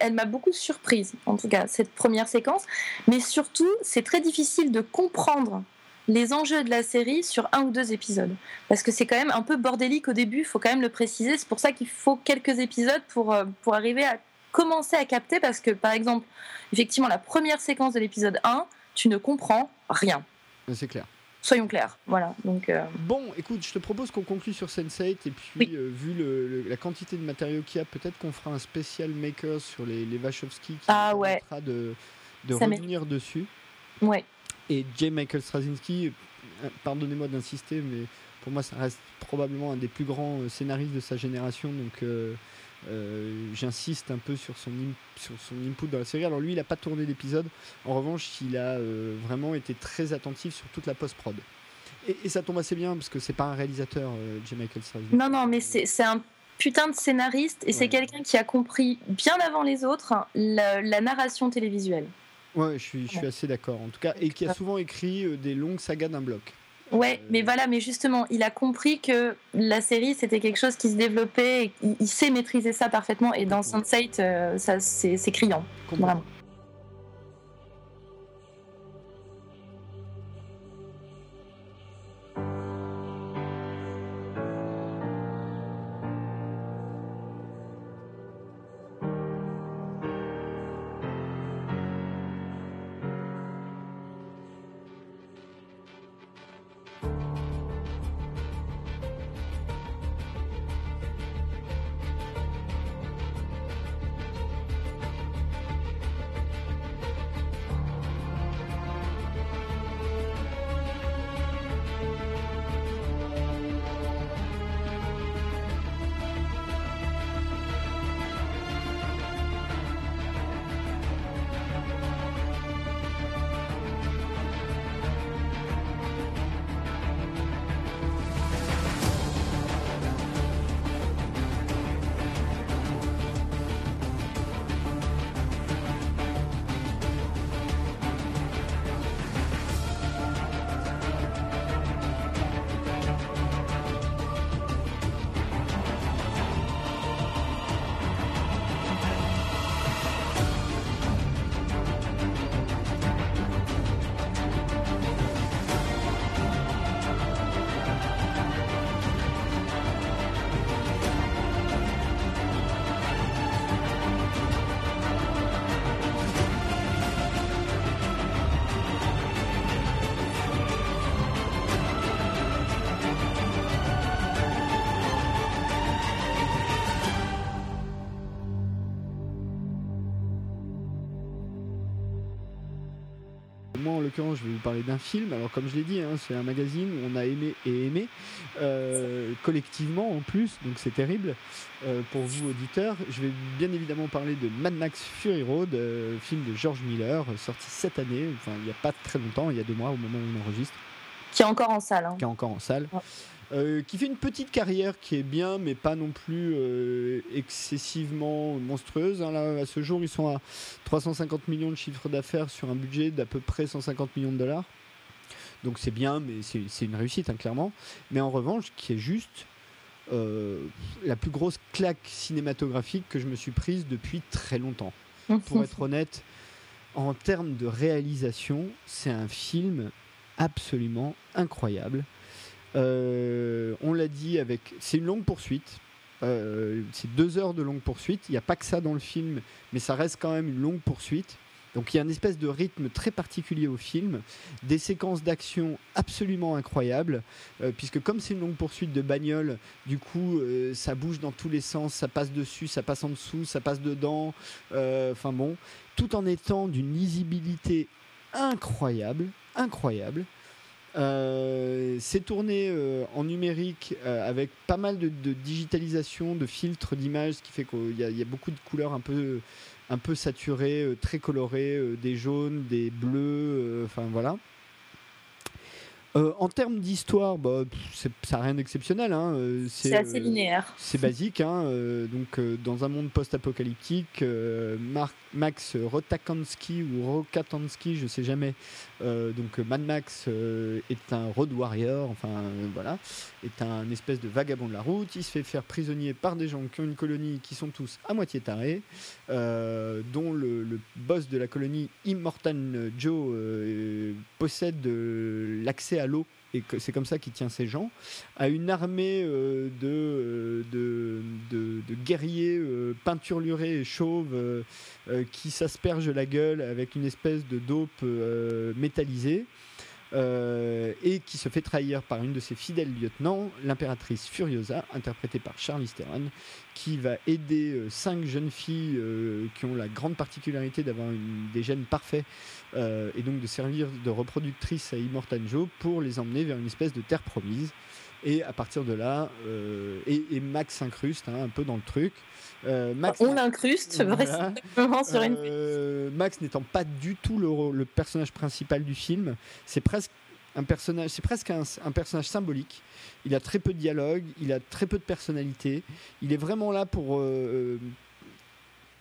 elle m'a beaucoup surprise, en tout cas, cette première séquence. Mais surtout, c'est très difficile de comprendre les enjeux de la série sur un ou deux épisodes. Parce que c'est quand même un peu bordélique au début, il faut quand même le préciser. C'est pour ça qu'il faut quelques épisodes pour, euh, pour arriver à commencer à capter. Parce que, par exemple, effectivement, la première séquence de l'épisode 1, tu ne comprends rien. C'est clair. Soyons clairs. Voilà. Donc, euh, Bon, écoute, je te propose qu'on conclue sur Sense8 et puis Oui. euh, vu le- le- la quantité de matériaux qu'il y a, peut-être qu'on fera un spécial maker sur les, les Wachowski qui Ah ouais. permettra de, revenir dessus. ouais. Et J. Michael Straczynski, euh, pardonnez-moi d'insister, mais pour moi, ça reste probablement un des plus grands scénaristes de sa génération. Donc, euh, euh, j'insiste un peu sur son, sur son input dans la série. Alors, lui, il n'a pas tourné d'épisode. En revanche, il a euh, vraiment été très attentif sur toute la post-prod. Et, et ça tombe assez bien parce que c'est pas un réalisateur, euh, J. Michael Straczynski. Non, non, mais c'est un putain de scénariste et c'est quelqu'un qui a compris bien avant les autres la, la narration télévisuelle. Ouais, je suis, je suis assez d'accord en tout cas. Et qui a souvent écrit euh, des longues sagas d'un bloc. Ouais, Euh, mais voilà, mais justement, il a compris que la série c'était quelque chose qui se développait et il, sait maîtriser ça parfaitement. Et dans. Sense8, euh, ça c'est c'est criant, vraiment. L'occurrence, je vais vous parler d'un film. Alors, comme je l'ai dit, hein, c'est un magazine où on a aimé et aimé, euh, collectivement en plus, donc c'est terrible euh, pour vous, auditeurs. Je vais bien évidemment parler de Mad Max Fury Road, euh, film de George Miller, sorti cette année, enfin, il n'y a pas très longtemps, il y a deux mois au moment où on enregistre, Qui est encore en salle. hein. qui est encore en salle. Ouais. Euh, qui fait une petite carrière qui est bien, mais pas non plus euh, excessivement monstrueuse. hein. Là, à ce jour, ils sont à 350 millions de chiffre d'affaires sur un budget d'à peu près 150 millions de dollars. Donc c'est bien, mais c'est une réussite, hein, clairement. Mais en revanche, qui est juste euh, la plus grosse claque cinématographique que je me suis prise depuis très longtemps. Pour être honnête, en termes de réalisation, c'est un film absolument incroyable. Euh, on l'a dit avec. C'est une longue poursuite. Euh, c'est deux heures de longue poursuite. Il n'y a pas que ça dans le film, mais ça reste quand même une longue poursuite. Donc il y a une espèce de rythme très particulier au film, des séquences d'action absolument incroyables, euh, puisque comme c'est une longue poursuite de bagnole, du coup ça bouge dans tous les sens, ça passe dessus, ça passe en dessous, ça passe dedans, enfin bon, tout en étant d'une lisibilité incroyable, incroyable. C'est tourné en numérique avec pas mal de, digitalisation, de filtres d'images, ce qui fait qu'il y, y, a beaucoup de couleurs un peu, un peu saturées, très colorées, des jaunes, des bleus, enfin voilà. Euh, en termes d'histoire, bah, ça n'a rien d'exceptionnel. Hein. Euh, c'est assez euh, linéaire. C'est basique. Hein. donc, dans un monde post-apocalyptique, Max Rotakansky ou Rokatansky, je ne sais jamais. donc, Mad Max est un road warrior, enfin voilà, est un espèce de vagabond de la route. Il se fait faire prisonnier par des gens qui ont une colonie qui sont tous à moitié tarés, dont le, le, boss de la colonie, Immortal Joe, possède l'accès à l'eau et c'est comme ça qu'il tient ses gens, à une armée euh, de, de, guerriers euh, peinturlurés et chauves euh, qui s'aspergent la gueule avec une espèce de dope métallisée. Et qui se fait trahir par une de ses fidèles lieutenants, l'impératrice Furiosa, interprétée par Charlize Theron, qui va aider cinq jeunes filles qui ont la grande particularité d'avoir des gènes parfaits euh, et donc de servir de reproductrice à Immortan Joe pour les emmener vers une espèce de terre promise. Et à partir de là, euh, et, Max s'incruste hein, un peu dans le truc. Euh, Max On l'incruste voilà. sur une. Max n'étant pas du tout le, le personnage principal du film, c'est presque un personnage, c'est presque un, un, personnage symbolique. Il a très peu de dialogue, il a très peu de personnalité. Il est vraiment là pour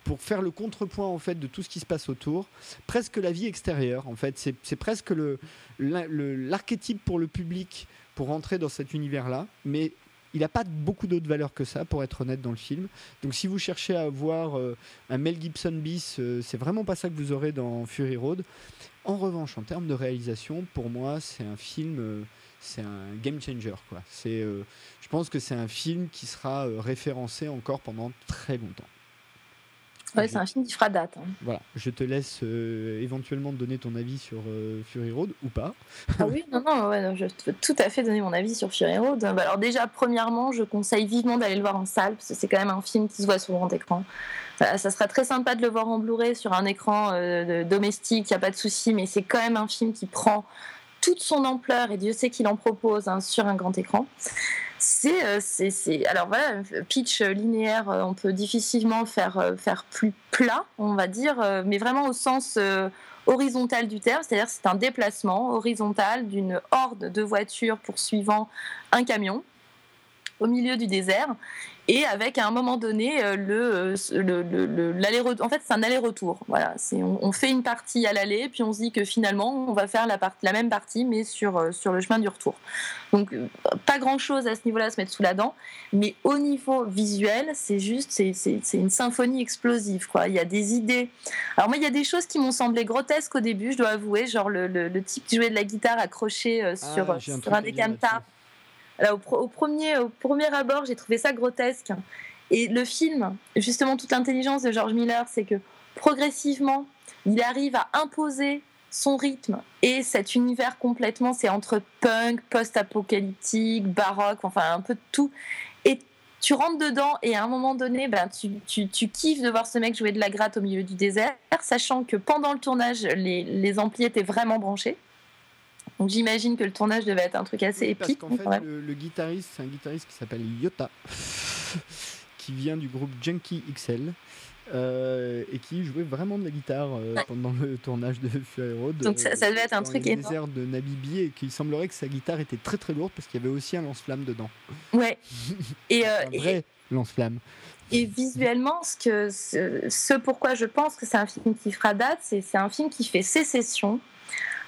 pour faire le contrepoint en fait de tout ce qui se passe autour, presque la vie extérieure en fait. C'est presque l'archétype le, pour le public pour rentrer dans cet univers-là, mais il n'a pas beaucoup d'autres valeurs que ça, pour être honnête, dans le film. Donc si vous cherchez à voir euh, un Mel Gibson bis, euh, c'est vraiment pas ça que vous aurez dans Fury Road. En revanche, en termes de réalisation, pour moi, c'est un film, euh, c'est un game changer. Quoi. je pense que c'est un film qui sera référencé encore pendant très longtemps. Ouais, c'est un film qui fera date. Hein. Voilà, je te laisse euh, éventuellement donner ton avis sur euh, Fury Road ou pas. ah oui, non, non, ouais, je peux tout à fait donner mon avis sur Fury Road. Bah, alors déjà, premièrement, je conseille vivement d'aller le voir en salle, parce que c'est quand même un film qui se voit sur grand écran. Ça, ça serait très sympa de le voir en Blu-ray sur un écran euh, domestique, il n'y a pas de souci, mais c'est quand même un film qui prend toute son ampleur, et Dieu sait qu'il en propose hein, sur un grand écran. Euh, c'est, alors voilà, pitch linéaire, euh, on peut difficilement faire, euh, faire plus plat, on va dire, mais vraiment au sens horizontal du terme, c'est-à-dire c'est un déplacement horizontal d'une horde de voitures poursuivant un camion au milieu du désert et avec à un moment donné euh, le, le, l'aller en fait c'est un aller-retour. Voilà c'est on, fait une partie à l'aller puis on se dit que finalement on va faire la, part, la même partie mais sur euh, sur le chemin du retour. Donc euh, pas grand chose à ce niveau-là à se mettre sous la dent mais au niveau visuel c'est juste c'est, une symphonie explosive quoi. Il y a des idées. Alors moi il y a des choses qui m'ont semblé grotesques au début je dois avouer genre le, le, type qui jouait de la guitare accroché ah, sur, un sur un des camtars au, premier, au premier abord, j'ai trouvé ça grotesque. Et le film, justement, toute l'intelligence de George Miller, c'est que progressivement, il arrive à imposer son rythme et cet univers complètement, c'est entre punk, post-apocalyptique, baroque, enfin un peu de tout. Et tu rentres dedans et à un moment donné, ben, tu, tu, tu, kiffes de voir ce mec jouer de la gratte au milieu du désert, sachant que pendant le tournage, les, les amplis étaient vraiment branchés. Donc j'imagine que le tournage devait être un truc assez épique. Parce qu'en fait, le, guitariste, c'est un guitariste qui s'appelle Yota, qui vient du groupe Junkie XL. Euh, et qui jouait vraiment de la guitare euh, pendant le tournage de Fury Road. Donc ça, devait être un truc énorme. désert de Nabibi et qu'il semblerait que sa guitare était très très lourde parce qu'il y avait aussi un lance-flamme dedans. Ouais. Et euh, un vrai lance-flamme. Et visuellement, ce, que, ce, pourquoi je pense que c'est un film qui fera date, c'est un film qui fait sécession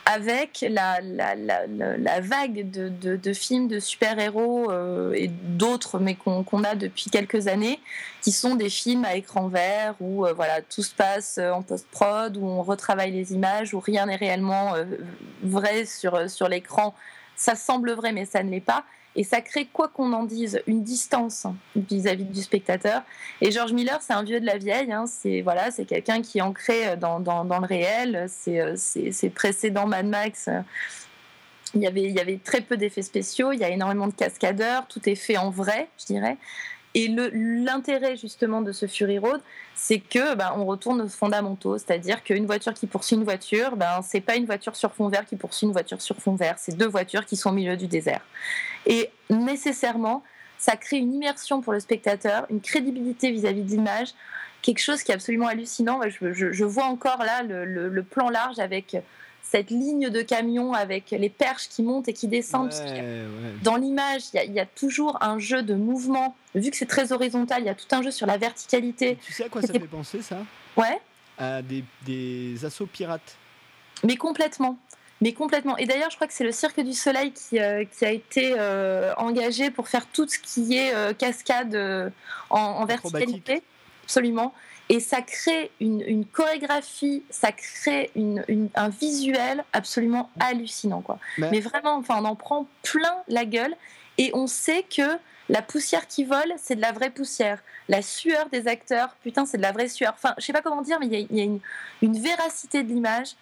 avec la, la, la, vague de, de, films de super-héros euh, et d'autres, mais qu'on a depuis quelques années, qui sont des films à écran vert où euh, voilà, tout se passe euh, en post-prod, où on retravaille les images, où rien n'est réellement vrai sur, sur l'écran. Ça semble vrai, mais ça ne l'est pas et ça crée, quoi qu'on en dise, une distance vis-à-vis du spectateur. Et George Miller, c'est un vieux de la vieille, hein. c'est voilà, c'est quelqu'un qui est ancré dans, dans, le réel, c'est précédent Mad Max. Il y, avait, il y avait très peu d'effets spéciaux, il y a énormément de cascadeurs, tout est fait en vrai, je dirais. Et l'intérêt justement de ce Fury Road, c'est que ben, on retourne aux fondamentaux, c'est-à-dire qu'une voiture qui poursuit une voiture, ben, c'est pas une voiture sur fond vert qui poursuit une voiture sur fond vert, c'est deux voitures qui sont au milieu du désert. Et nécessairement, ça crée une immersion pour le spectateur, une crédibilité vis-à-vis de l'image, quelque chose qui est absolument hallucinant. Je, vois encore là le, plan large avec cette ligne de camions avec les perches qui montent et qui descendent. Dans l'image, il y, a toujours un jeu de mouvement. Vu que c'est très horizontal, il y a tout un jeu sur la verticalité. tu sais à quoi ça fait penser ça? Ouais. À des, assauts pirates. Mais complètement. Mais complètement. Et d'ailleurs, je crois que c'est le Cirque du Soleil qui, euh, a été euh, engagé pour faire tout ce qui est euh, cascade en, en verticalité. Absolument et ça crée une, chorégraphie, ça crée un visuel absolument hallucinant. Quoi. Mais... vraiment, enfin, on en prend plein la gueule et on sait que la poussière qui vole, c'est de la vraie poussière. La sueur des acteurs, putain, c'est de la vraie sueur. Enfin, je sais pas comment dire, mais il y a, une, véracité de l'image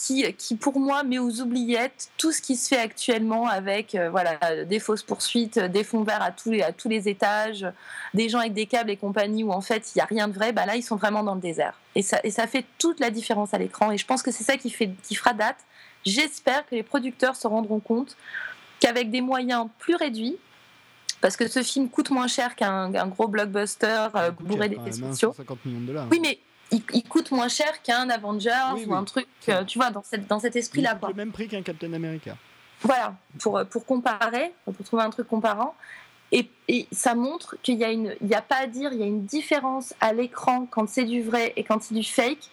qui, qui, pour moi, met aux oubliettes tout ce qui se fait actuellement avec euh, voilà, des fausses poursuites, des fonds verts à tous, les, à tous les étages, des gens avec des câbles et compagnie où en fait il n'y a rien de vrai. Bah là, ils sont vraiment dans le désert. Et ça, et ça fait toute la différence à l'écran. Et je pense que c'est ça qui, fait, qui fera date. J'espère que les producteurs se rendront compte qu'avec des moyens plus réduits, parce que ce film coûte moins cher qu'un gros blockbuster euh, bourré d'effets spéciaux. Oui, mais il, coûte moins cher qu'un Avengers ou un truc, euh, tu vois, dans, cette, dans cet esprit-là. Le même prix qu'un Captain America. Voilà, pour, pour comparer, pour trouver un truc comparant. Et, et ça montre qu'il n'y a, une, il y a pas à dire, il y a une différence à l'écran quand c'est du vrai et quand c'est du fake.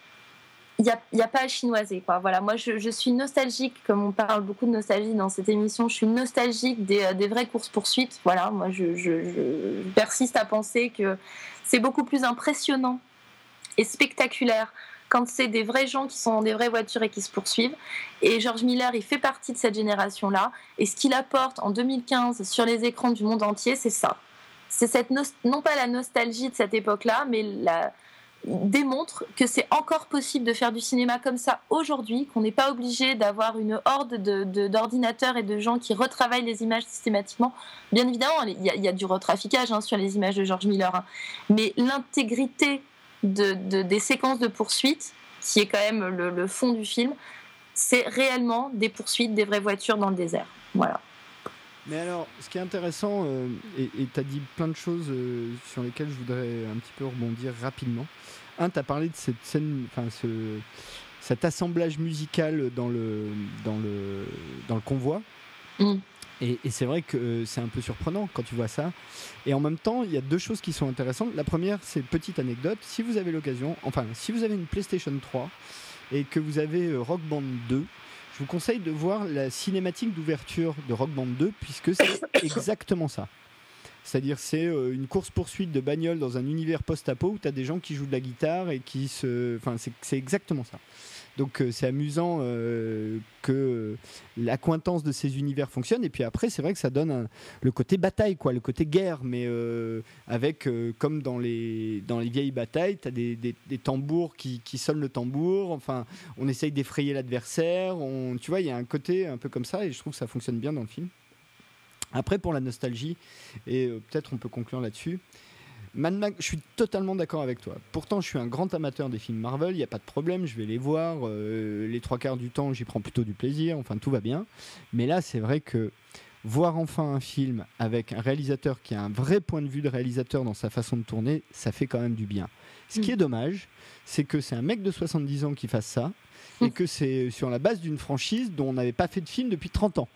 Il n'y a, y a, pas à chinoiser. Quoi. Voilà, moi, je, je, suis nostalgique, comme on parle beaucoup de nostalgie dans cette émission, je suis nostalgique des, euh, des vraies courses-poursuites. Voilà, moi, je, je, persiste à penser que c'est beaucoup plus impressionnant spectaculaire quand c'est des vrais gens qui sont dans des vraies voitures et qui se poursuivent. Et George Miller, il fait partie de cette génération-là. Et ce qu'il apporte en 2015 sur les écrans du monde entier, c'est ça. C'est cette non pas la nostalgie de cette époque-là, mais la, démontre que c'est encore possible de faire du cinéma comme ça aujourd'hui, qu'on n'est pas obligé d'avoir une horde d'ordinateurs et de gens qui retravaillent les images systématiquement. Bien évidemment, il y, a, du retraficage hein, sur les images de George Miller, hein. mais l'intégrité de, des séquences de poursuites, qui est quand même le, fond du film, c'est réellement des poursuites des vraies voitures dans le désert. Voilà. Mais alors, ce qui est intéressant, euh, et tu as dit plein de choses euh, sur lesquelles je voudrais un petit peu rebondir rapidement. Un, tu as parlé de cette scène, enfin, ce, cet assemblage musical dans le, dans le, dans le convoi. Mm. Et, c'est vrai que euh, c'est un peu surprenant quand tu vois ça. Et en même temps, il y a deux choses qui sont intéressantes. La première, c'est petite anecdote. Si vous avez l'occasion, enfin, si vous avez une PlayStation 3 et que vous avez euh, Rock Band 2, je vous conseille de voir la cinématique d'ouverture de Rock Band 2 puisque c'est exactement ça. C'est-à-dire c'est euh, une course-poursuite de bagnole dans un univers post-apo où tu as des gens qui jouent de la guitare et qui se... Enfin, c'est exactement ça. Donc euh, c'est amusant euh, que l'accointance de ces univers fonctionne. Et puis après, c'est vrai que ça donne le côté bataille, quoi, le côté guerre, mais euh, avec, comme dans les, dans les vieilles batailles, tu as des, des, tambours qui, qui, sonnent le tambour. Enfin, on essaye d'effrayer l'adversaire. Tu vois, il y a un côté un peu comme ça, et je trouve que ça fonctionne bien dans le film. Après, pour la nostalgie, et peut-être on peut conclure là-dessus, je suis totalement d'accord avec toi. Pourtant, je suis un grand amateur des films Marvel, il n'y a pas de problème, je vais les voir. Euh, les trois quarts du temps, j'y prends plutôt du plaisir, enfin, tout va bien. Mais là, c'est vrai que voir enfin un film avec un réalisateur qui a un vrai point de vue de réalisateur dans sa façon de tourner, ça fait quand même du bien. Ce qui mm. est dommage, c'est que c'est un mec de 70 ans qui fasse ça, mm. et que c'est sur la base d'une franchise dont on n'avait pas fait de film depuis 30 ans.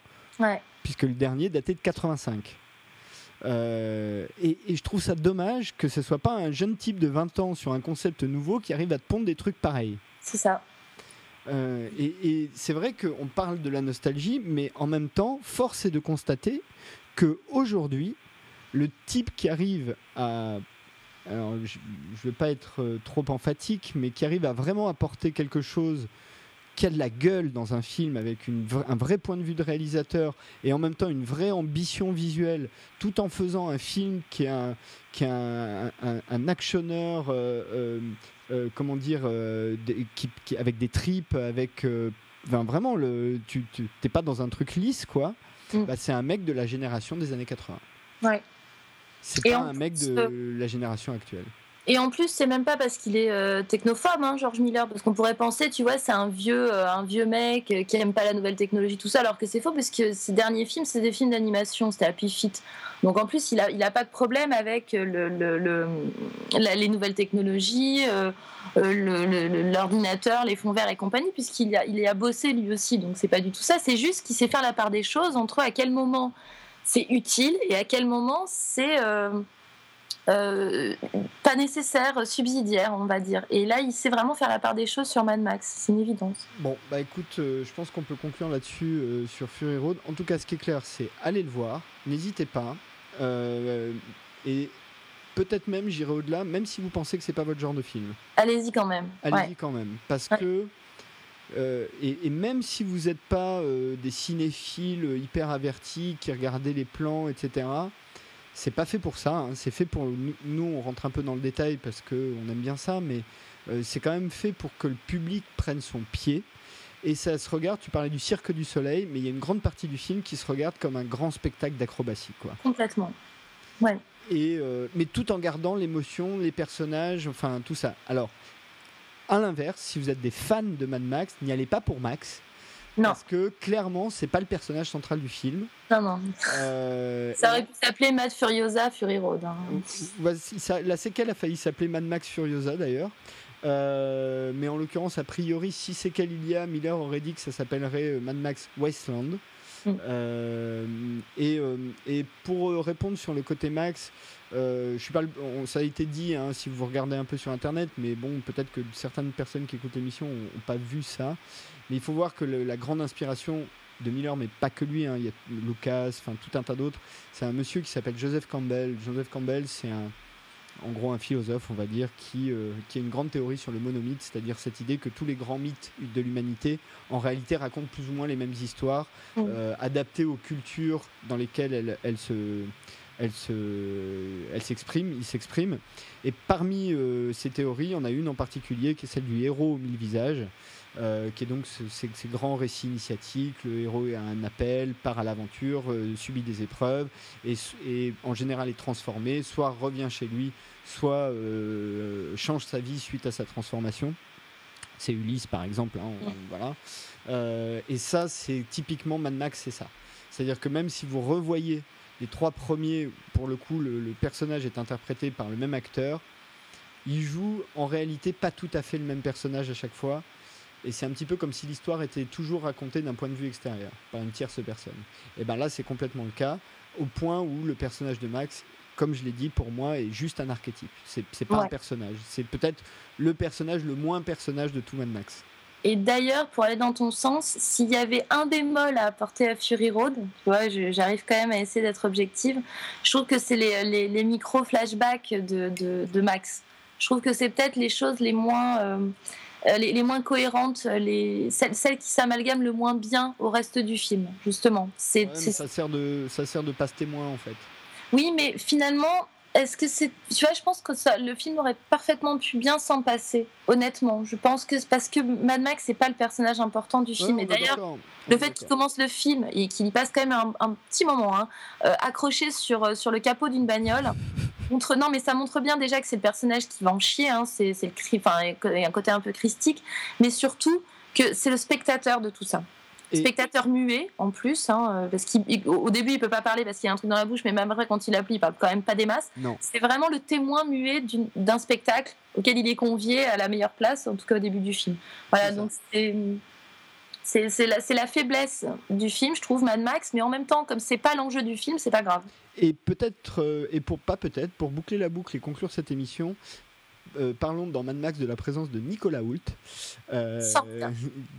Puisque le dernier datait de 85. Euh, et, je trouve ça dommage que ce soit pas un jeune type de 20 ans sur un concept nouveau qui arrive à te pondre des trucs pareils. C'est ça. Euh, et, c'est vrai qu'on parle de la nostalgie, mais en même temps, force est de constater que aujourd'hui, le type qui arrive à alors je ne veux pas être euh, trop emphatique, mais qui arrive à vraiment apporter quelque chose qui a de la gueule dans un film avec une un vrai point de vue de réalisateur et en même temps une vraie ambition visuelle, tout en faisant un film qui est un, qui un, un, actionneur, euh, euh, euh, comment dire, qui, avec des tripes, avec vraiment le, tu n'es pas dans un truc lisse quoi. Mm. Bah, c'est un mec de la génération des années 80. Ouais. C'est pas un mec de la génération actuelle. Et en plus, c'est même pas parce qu'il est euh, technophobe, hein, George Miller, parce qu'on pourrait penser, tu vois, c'est un vieux, euh, un vieux mec qui aime pas la nouvelle technologie, tout ça, alors que c'est faux, parce que ses derniers films, c'est des films d'animation, c'était Happy Feet. Donc en plus, il a, il a pas de problème avec le, le, les nouvelles technologies, euh, l'ordinateur, les fonds verts et compagnie, puisqu'il a, il y a bossé lui aussi. Donc c'est pas du tout ça. C'est juste qu'il sait faire la part des choses entre à quel moment c'est utile et à quel moment c'est euh, pas nécessaire, subsidiaire, on va dire. Et là, il sait vraiment faire la part des choses sur Mad Max, c'est une évidence. Bon, bah écoute, euh, je pense qu'on peut conclure là-dessus euh, sur Fury Road. En tout cas, ce qui est clair, c'est allez le voir, n'hésitez pas. et peut-être même, j'irai au-delà, même si vous pensez que c'est pas votre genre de film. Allez-y quand même. Allez-y quand même, parce que. et, et, même si vous n'êtes pas des cinéphiles hyper avertis qui regardaient les plans, etc., c'est pas fait pour ça. Hein. C'est fait pour nous. On rentre un peu dans le détail parce que on aime bien ça, mais euh, c'est quand même fait pour que le public prenne son pied. Et ça se regarde. Tu parlais du Cirque du Soleil, mais il y a une grande partie du film qui se regarde comme un grand spectacle d'acrobatie, quoi. Complètement. Ouais. Et euh, mais tout en gardant l'émotion, les personnages, enfin tout ça. Alors, à l'inverse, si vous êtes des fans de Mad Max, n'y allez pas pour Max parce que clairement, c'est pas le personnage central du film. Non, non. Euh, ça aurait pu s'appeler Mad Furiosa Fury Road. Hein. la séquelle a failli s'appeler Mad Max Furiosa d'ailleurs. Euh, mais en l'occurrence, a priori, si séquelle il y a, Miller aurait dit que ça s'appellerait euh, Mad Max Wasteland. Mm. et, et, pour répondre sur le côté Max, je suis pas, ça a été dit hein, si vous regardez un peu sur internet, mais bon, peut-être que certaines personnes qui écoutent l'émission n'ont pas vu ça. Mais il faut voir que la grande inspiration de Miller, mais pas que lui, hein, il y a Lucas, enfin tout un tas d'autres, c'est un monsieur qui s'appelle Joseph Campbell. Joseph Campbell, c'est un, en gros un philosophe, on va dire, qui, euh, qui a une grande théorie sur le monomythe, c'est-à-dire cette idée que tous les grands mythes de l'humanité, en réalité, racontent plus ou moins les mêmes histoires, euh, adaptées aux cultures dans lesquelles elles, se elle se, elle s'exprime, il s'exprime. Et parmi euh, ces théories, on a une en particulier qui est celle du héros aux mille visages, euh, qui est donc ces, grands récits initiatiques. Le héros a un appel, part à l'aventure, euh, subit des épreuves et, en général est transformé, soit revient chez lui, soit euh, change sa vie suite à sa transformation. C'est Ulysse par exemple. Hein, voilà. et ça, c'est typiquement Mad Max, c'est ça. C'est-à-dire que même si vous revoyez les trois premiers, pour le coup, le personnage est interprété par le même acteur. Il joue en réalité pas tout à fait le même personnage à chaque fois et c'est un petit peu comme si l'histoire était toujours racontée d'un point de vue extérieur, par une tierce personne. Et ben là, c'est complètement le cas, au point où le personnage de Max, comme je l'ai dit, pour moi, est juste un archétype. C'est, pas un personnage. C'est peut-être le personnage le moins personnage de tout Mad Max. Et d'ailleurs, pour aller dans ton sens, s'il y avait un bémol à apporter à Fury Road, tu vois, j'arrive quand même à essayer d'être objective, je trouve que c'est les, les, micro-flashbacks de, de, de, Max. Je trouve que c'est peut-être les choses les moins... Euh, euh, les, moins cohérentes, les, celles, qui s'amalgament le moins bien au reste du film, justement. C'est, ça, sert de, ça sert de passe-témoin, en fait. Oui, mais finalement, est-ce que c'est. Tu vois, je pense que ça, le film aurait parfaitement pu bien s'en passer, honnêtement. Je pense que c'est parce que Mad Max, c'est pas le personnage important du film. et d'ailleurs, le fait qu'il commence le film et qu'il y passe quand même un, petit moment, hein, euh, accroché sur, euh, sur le capot d'une bagnole, montre, non, mais ça montre bien déjà que c'est le personnage qui va en chier. Hein, c'est, c'est le enfin, il y a un côté un peu christique, mais surtout que c'est le spectateur de tout ça. Spectateur muet en plus, hein, euh, parce qu'au début il peut pas parler parce qu'il y a un truc dans la bouche, mais même après quand il appuie, il parle quand même pas des masses. C'est vraiment le témoin muet d'un spectacle auquel il est convié à la meilleure place, en tout cas au début du film. Voilà, donc c'est c'est la, la, faiblesse du film, je trouve, Mad Max, mais en même temps, comme c'est pas l'enjeu du film, c'est pas grave. Et peut-être, euh, et pour pas peut-être, pour boucler la boucle et conclure cette émission, euh, parlons dans Mad Max de la présence de Nicolas Hoult, euh,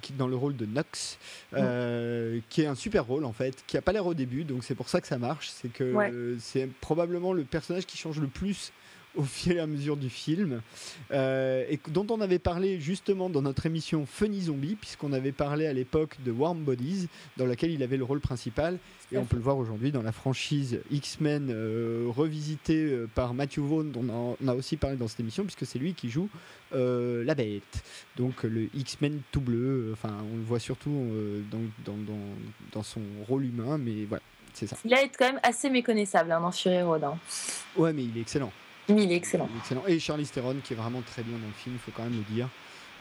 qui, dans le rôle de Nox, euh, qui est un super rôle en fait, qui a pas l'air au début, donc c'est pour ça que ça marche. C'est que c'est probablement le personnage qui change le plus au fur et à mesure du film, euh, et dont on avait parlé justement dans notre émission Funny Zombie, puisqu'on avait parlé à l'époque de Warm Bodies, dans laquelle il avait le rôle principal, et on peut le voir aujourd'hui dans la franchise X-Men euh, revisitée euh, par Matthew Vaughn, dont on a, aussi parlé dans cette émission, puisque c'est lui qui joue la bête, donc le X-Men tout bleu, enfin on le voit surtout dans, dans, dans, son rôle humain, mais voilà c'est ça. Il a été quand même assez méconnaissable hein, dans Fury Road. Hein. Ouais, mais il est excellent. Il est excellent. Il est excellent. Et Charlie Theron qui est vraiment très bien dans le film, il faut quand même le dire.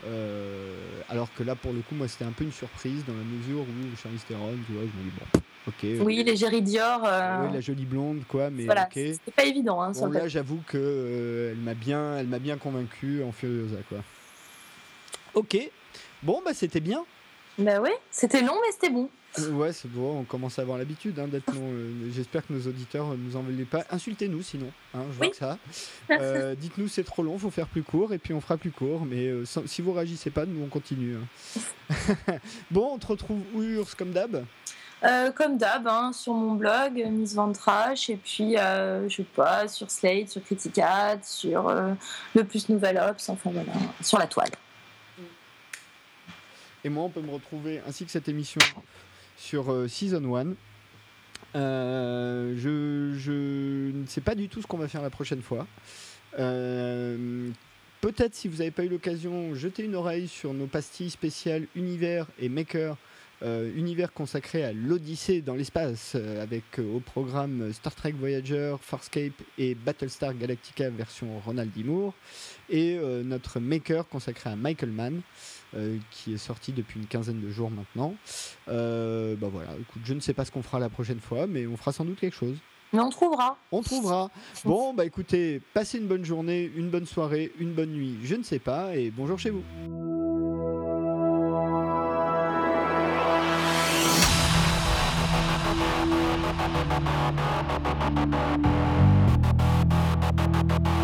Euh, alors que là, pour le coup, moi, c'était un peu une surprise dans la mesure où Charlie Theron, tu vois, je me dis bon, ok. Oui, l'égérie Dior. Euh, Oui, la jolie blonde, quoi, mais voilà, ok. c'était pas évident. Hein, Bon, là, j'avoue que euh, elle m'a bien, elle m'a bien convaincu en Furiosa, quoi. Ok. Bon, bah c'était bien. Bah oui, c'était long, mais c'était bon. Euh, ouais, c'est bon, on commence à avoir l'habitude hein, d'être euh, J'espère que nos auditeurs ne nous en veulent pas. Insultez-nous sinon, hein, je vois Oui. que ça. Euh, Dites-nous c'est trop long, faut faire plus court et puis on fera plus court. Mais euh, sans- si vous réagissez pas, nous on continue. hein. bon, on te retrouve où Urs comme d'hab? Euh, comme d'hab, sur mon blog, Miss Ventrache, et puis, euh, je sais pas, sur Slate, sur Criticat, sur euh, Le Plus Nouvel Ops, enfin voilà, sur la toile. Et moi, on peut me retrouver ainsi que cette émission sur euh, Season 1. Euh, je, ne sais pas du tout ce qu'on va faire la prochaine fois. Euh, Peut-être, si vous n'avez pas eu l'occasion, jetez une oreille sur nos pastilles spéciales Univers et Maker. euh, univers consacré à l'Odyssée dans l'espace, avec au programme Star Trek Voyager, Farscape et Battlestar Galactica version Ronald D. Moore, et notre Maker consacré à Michael Mann, euh, qui est sorti depuis une quinzaine de jours maintenant. Euh, bah voilà, écoute, je ne sais pas ce qu'on fera la prochaine fois, mais on fera sans doute quelque chose. Mais on trouvera. On trouvera. Bon, bah écoutez, passez une bonne journée, une bonne soirée, une bonne nuit, je ne sais pas, et bonjour chez vous. Thank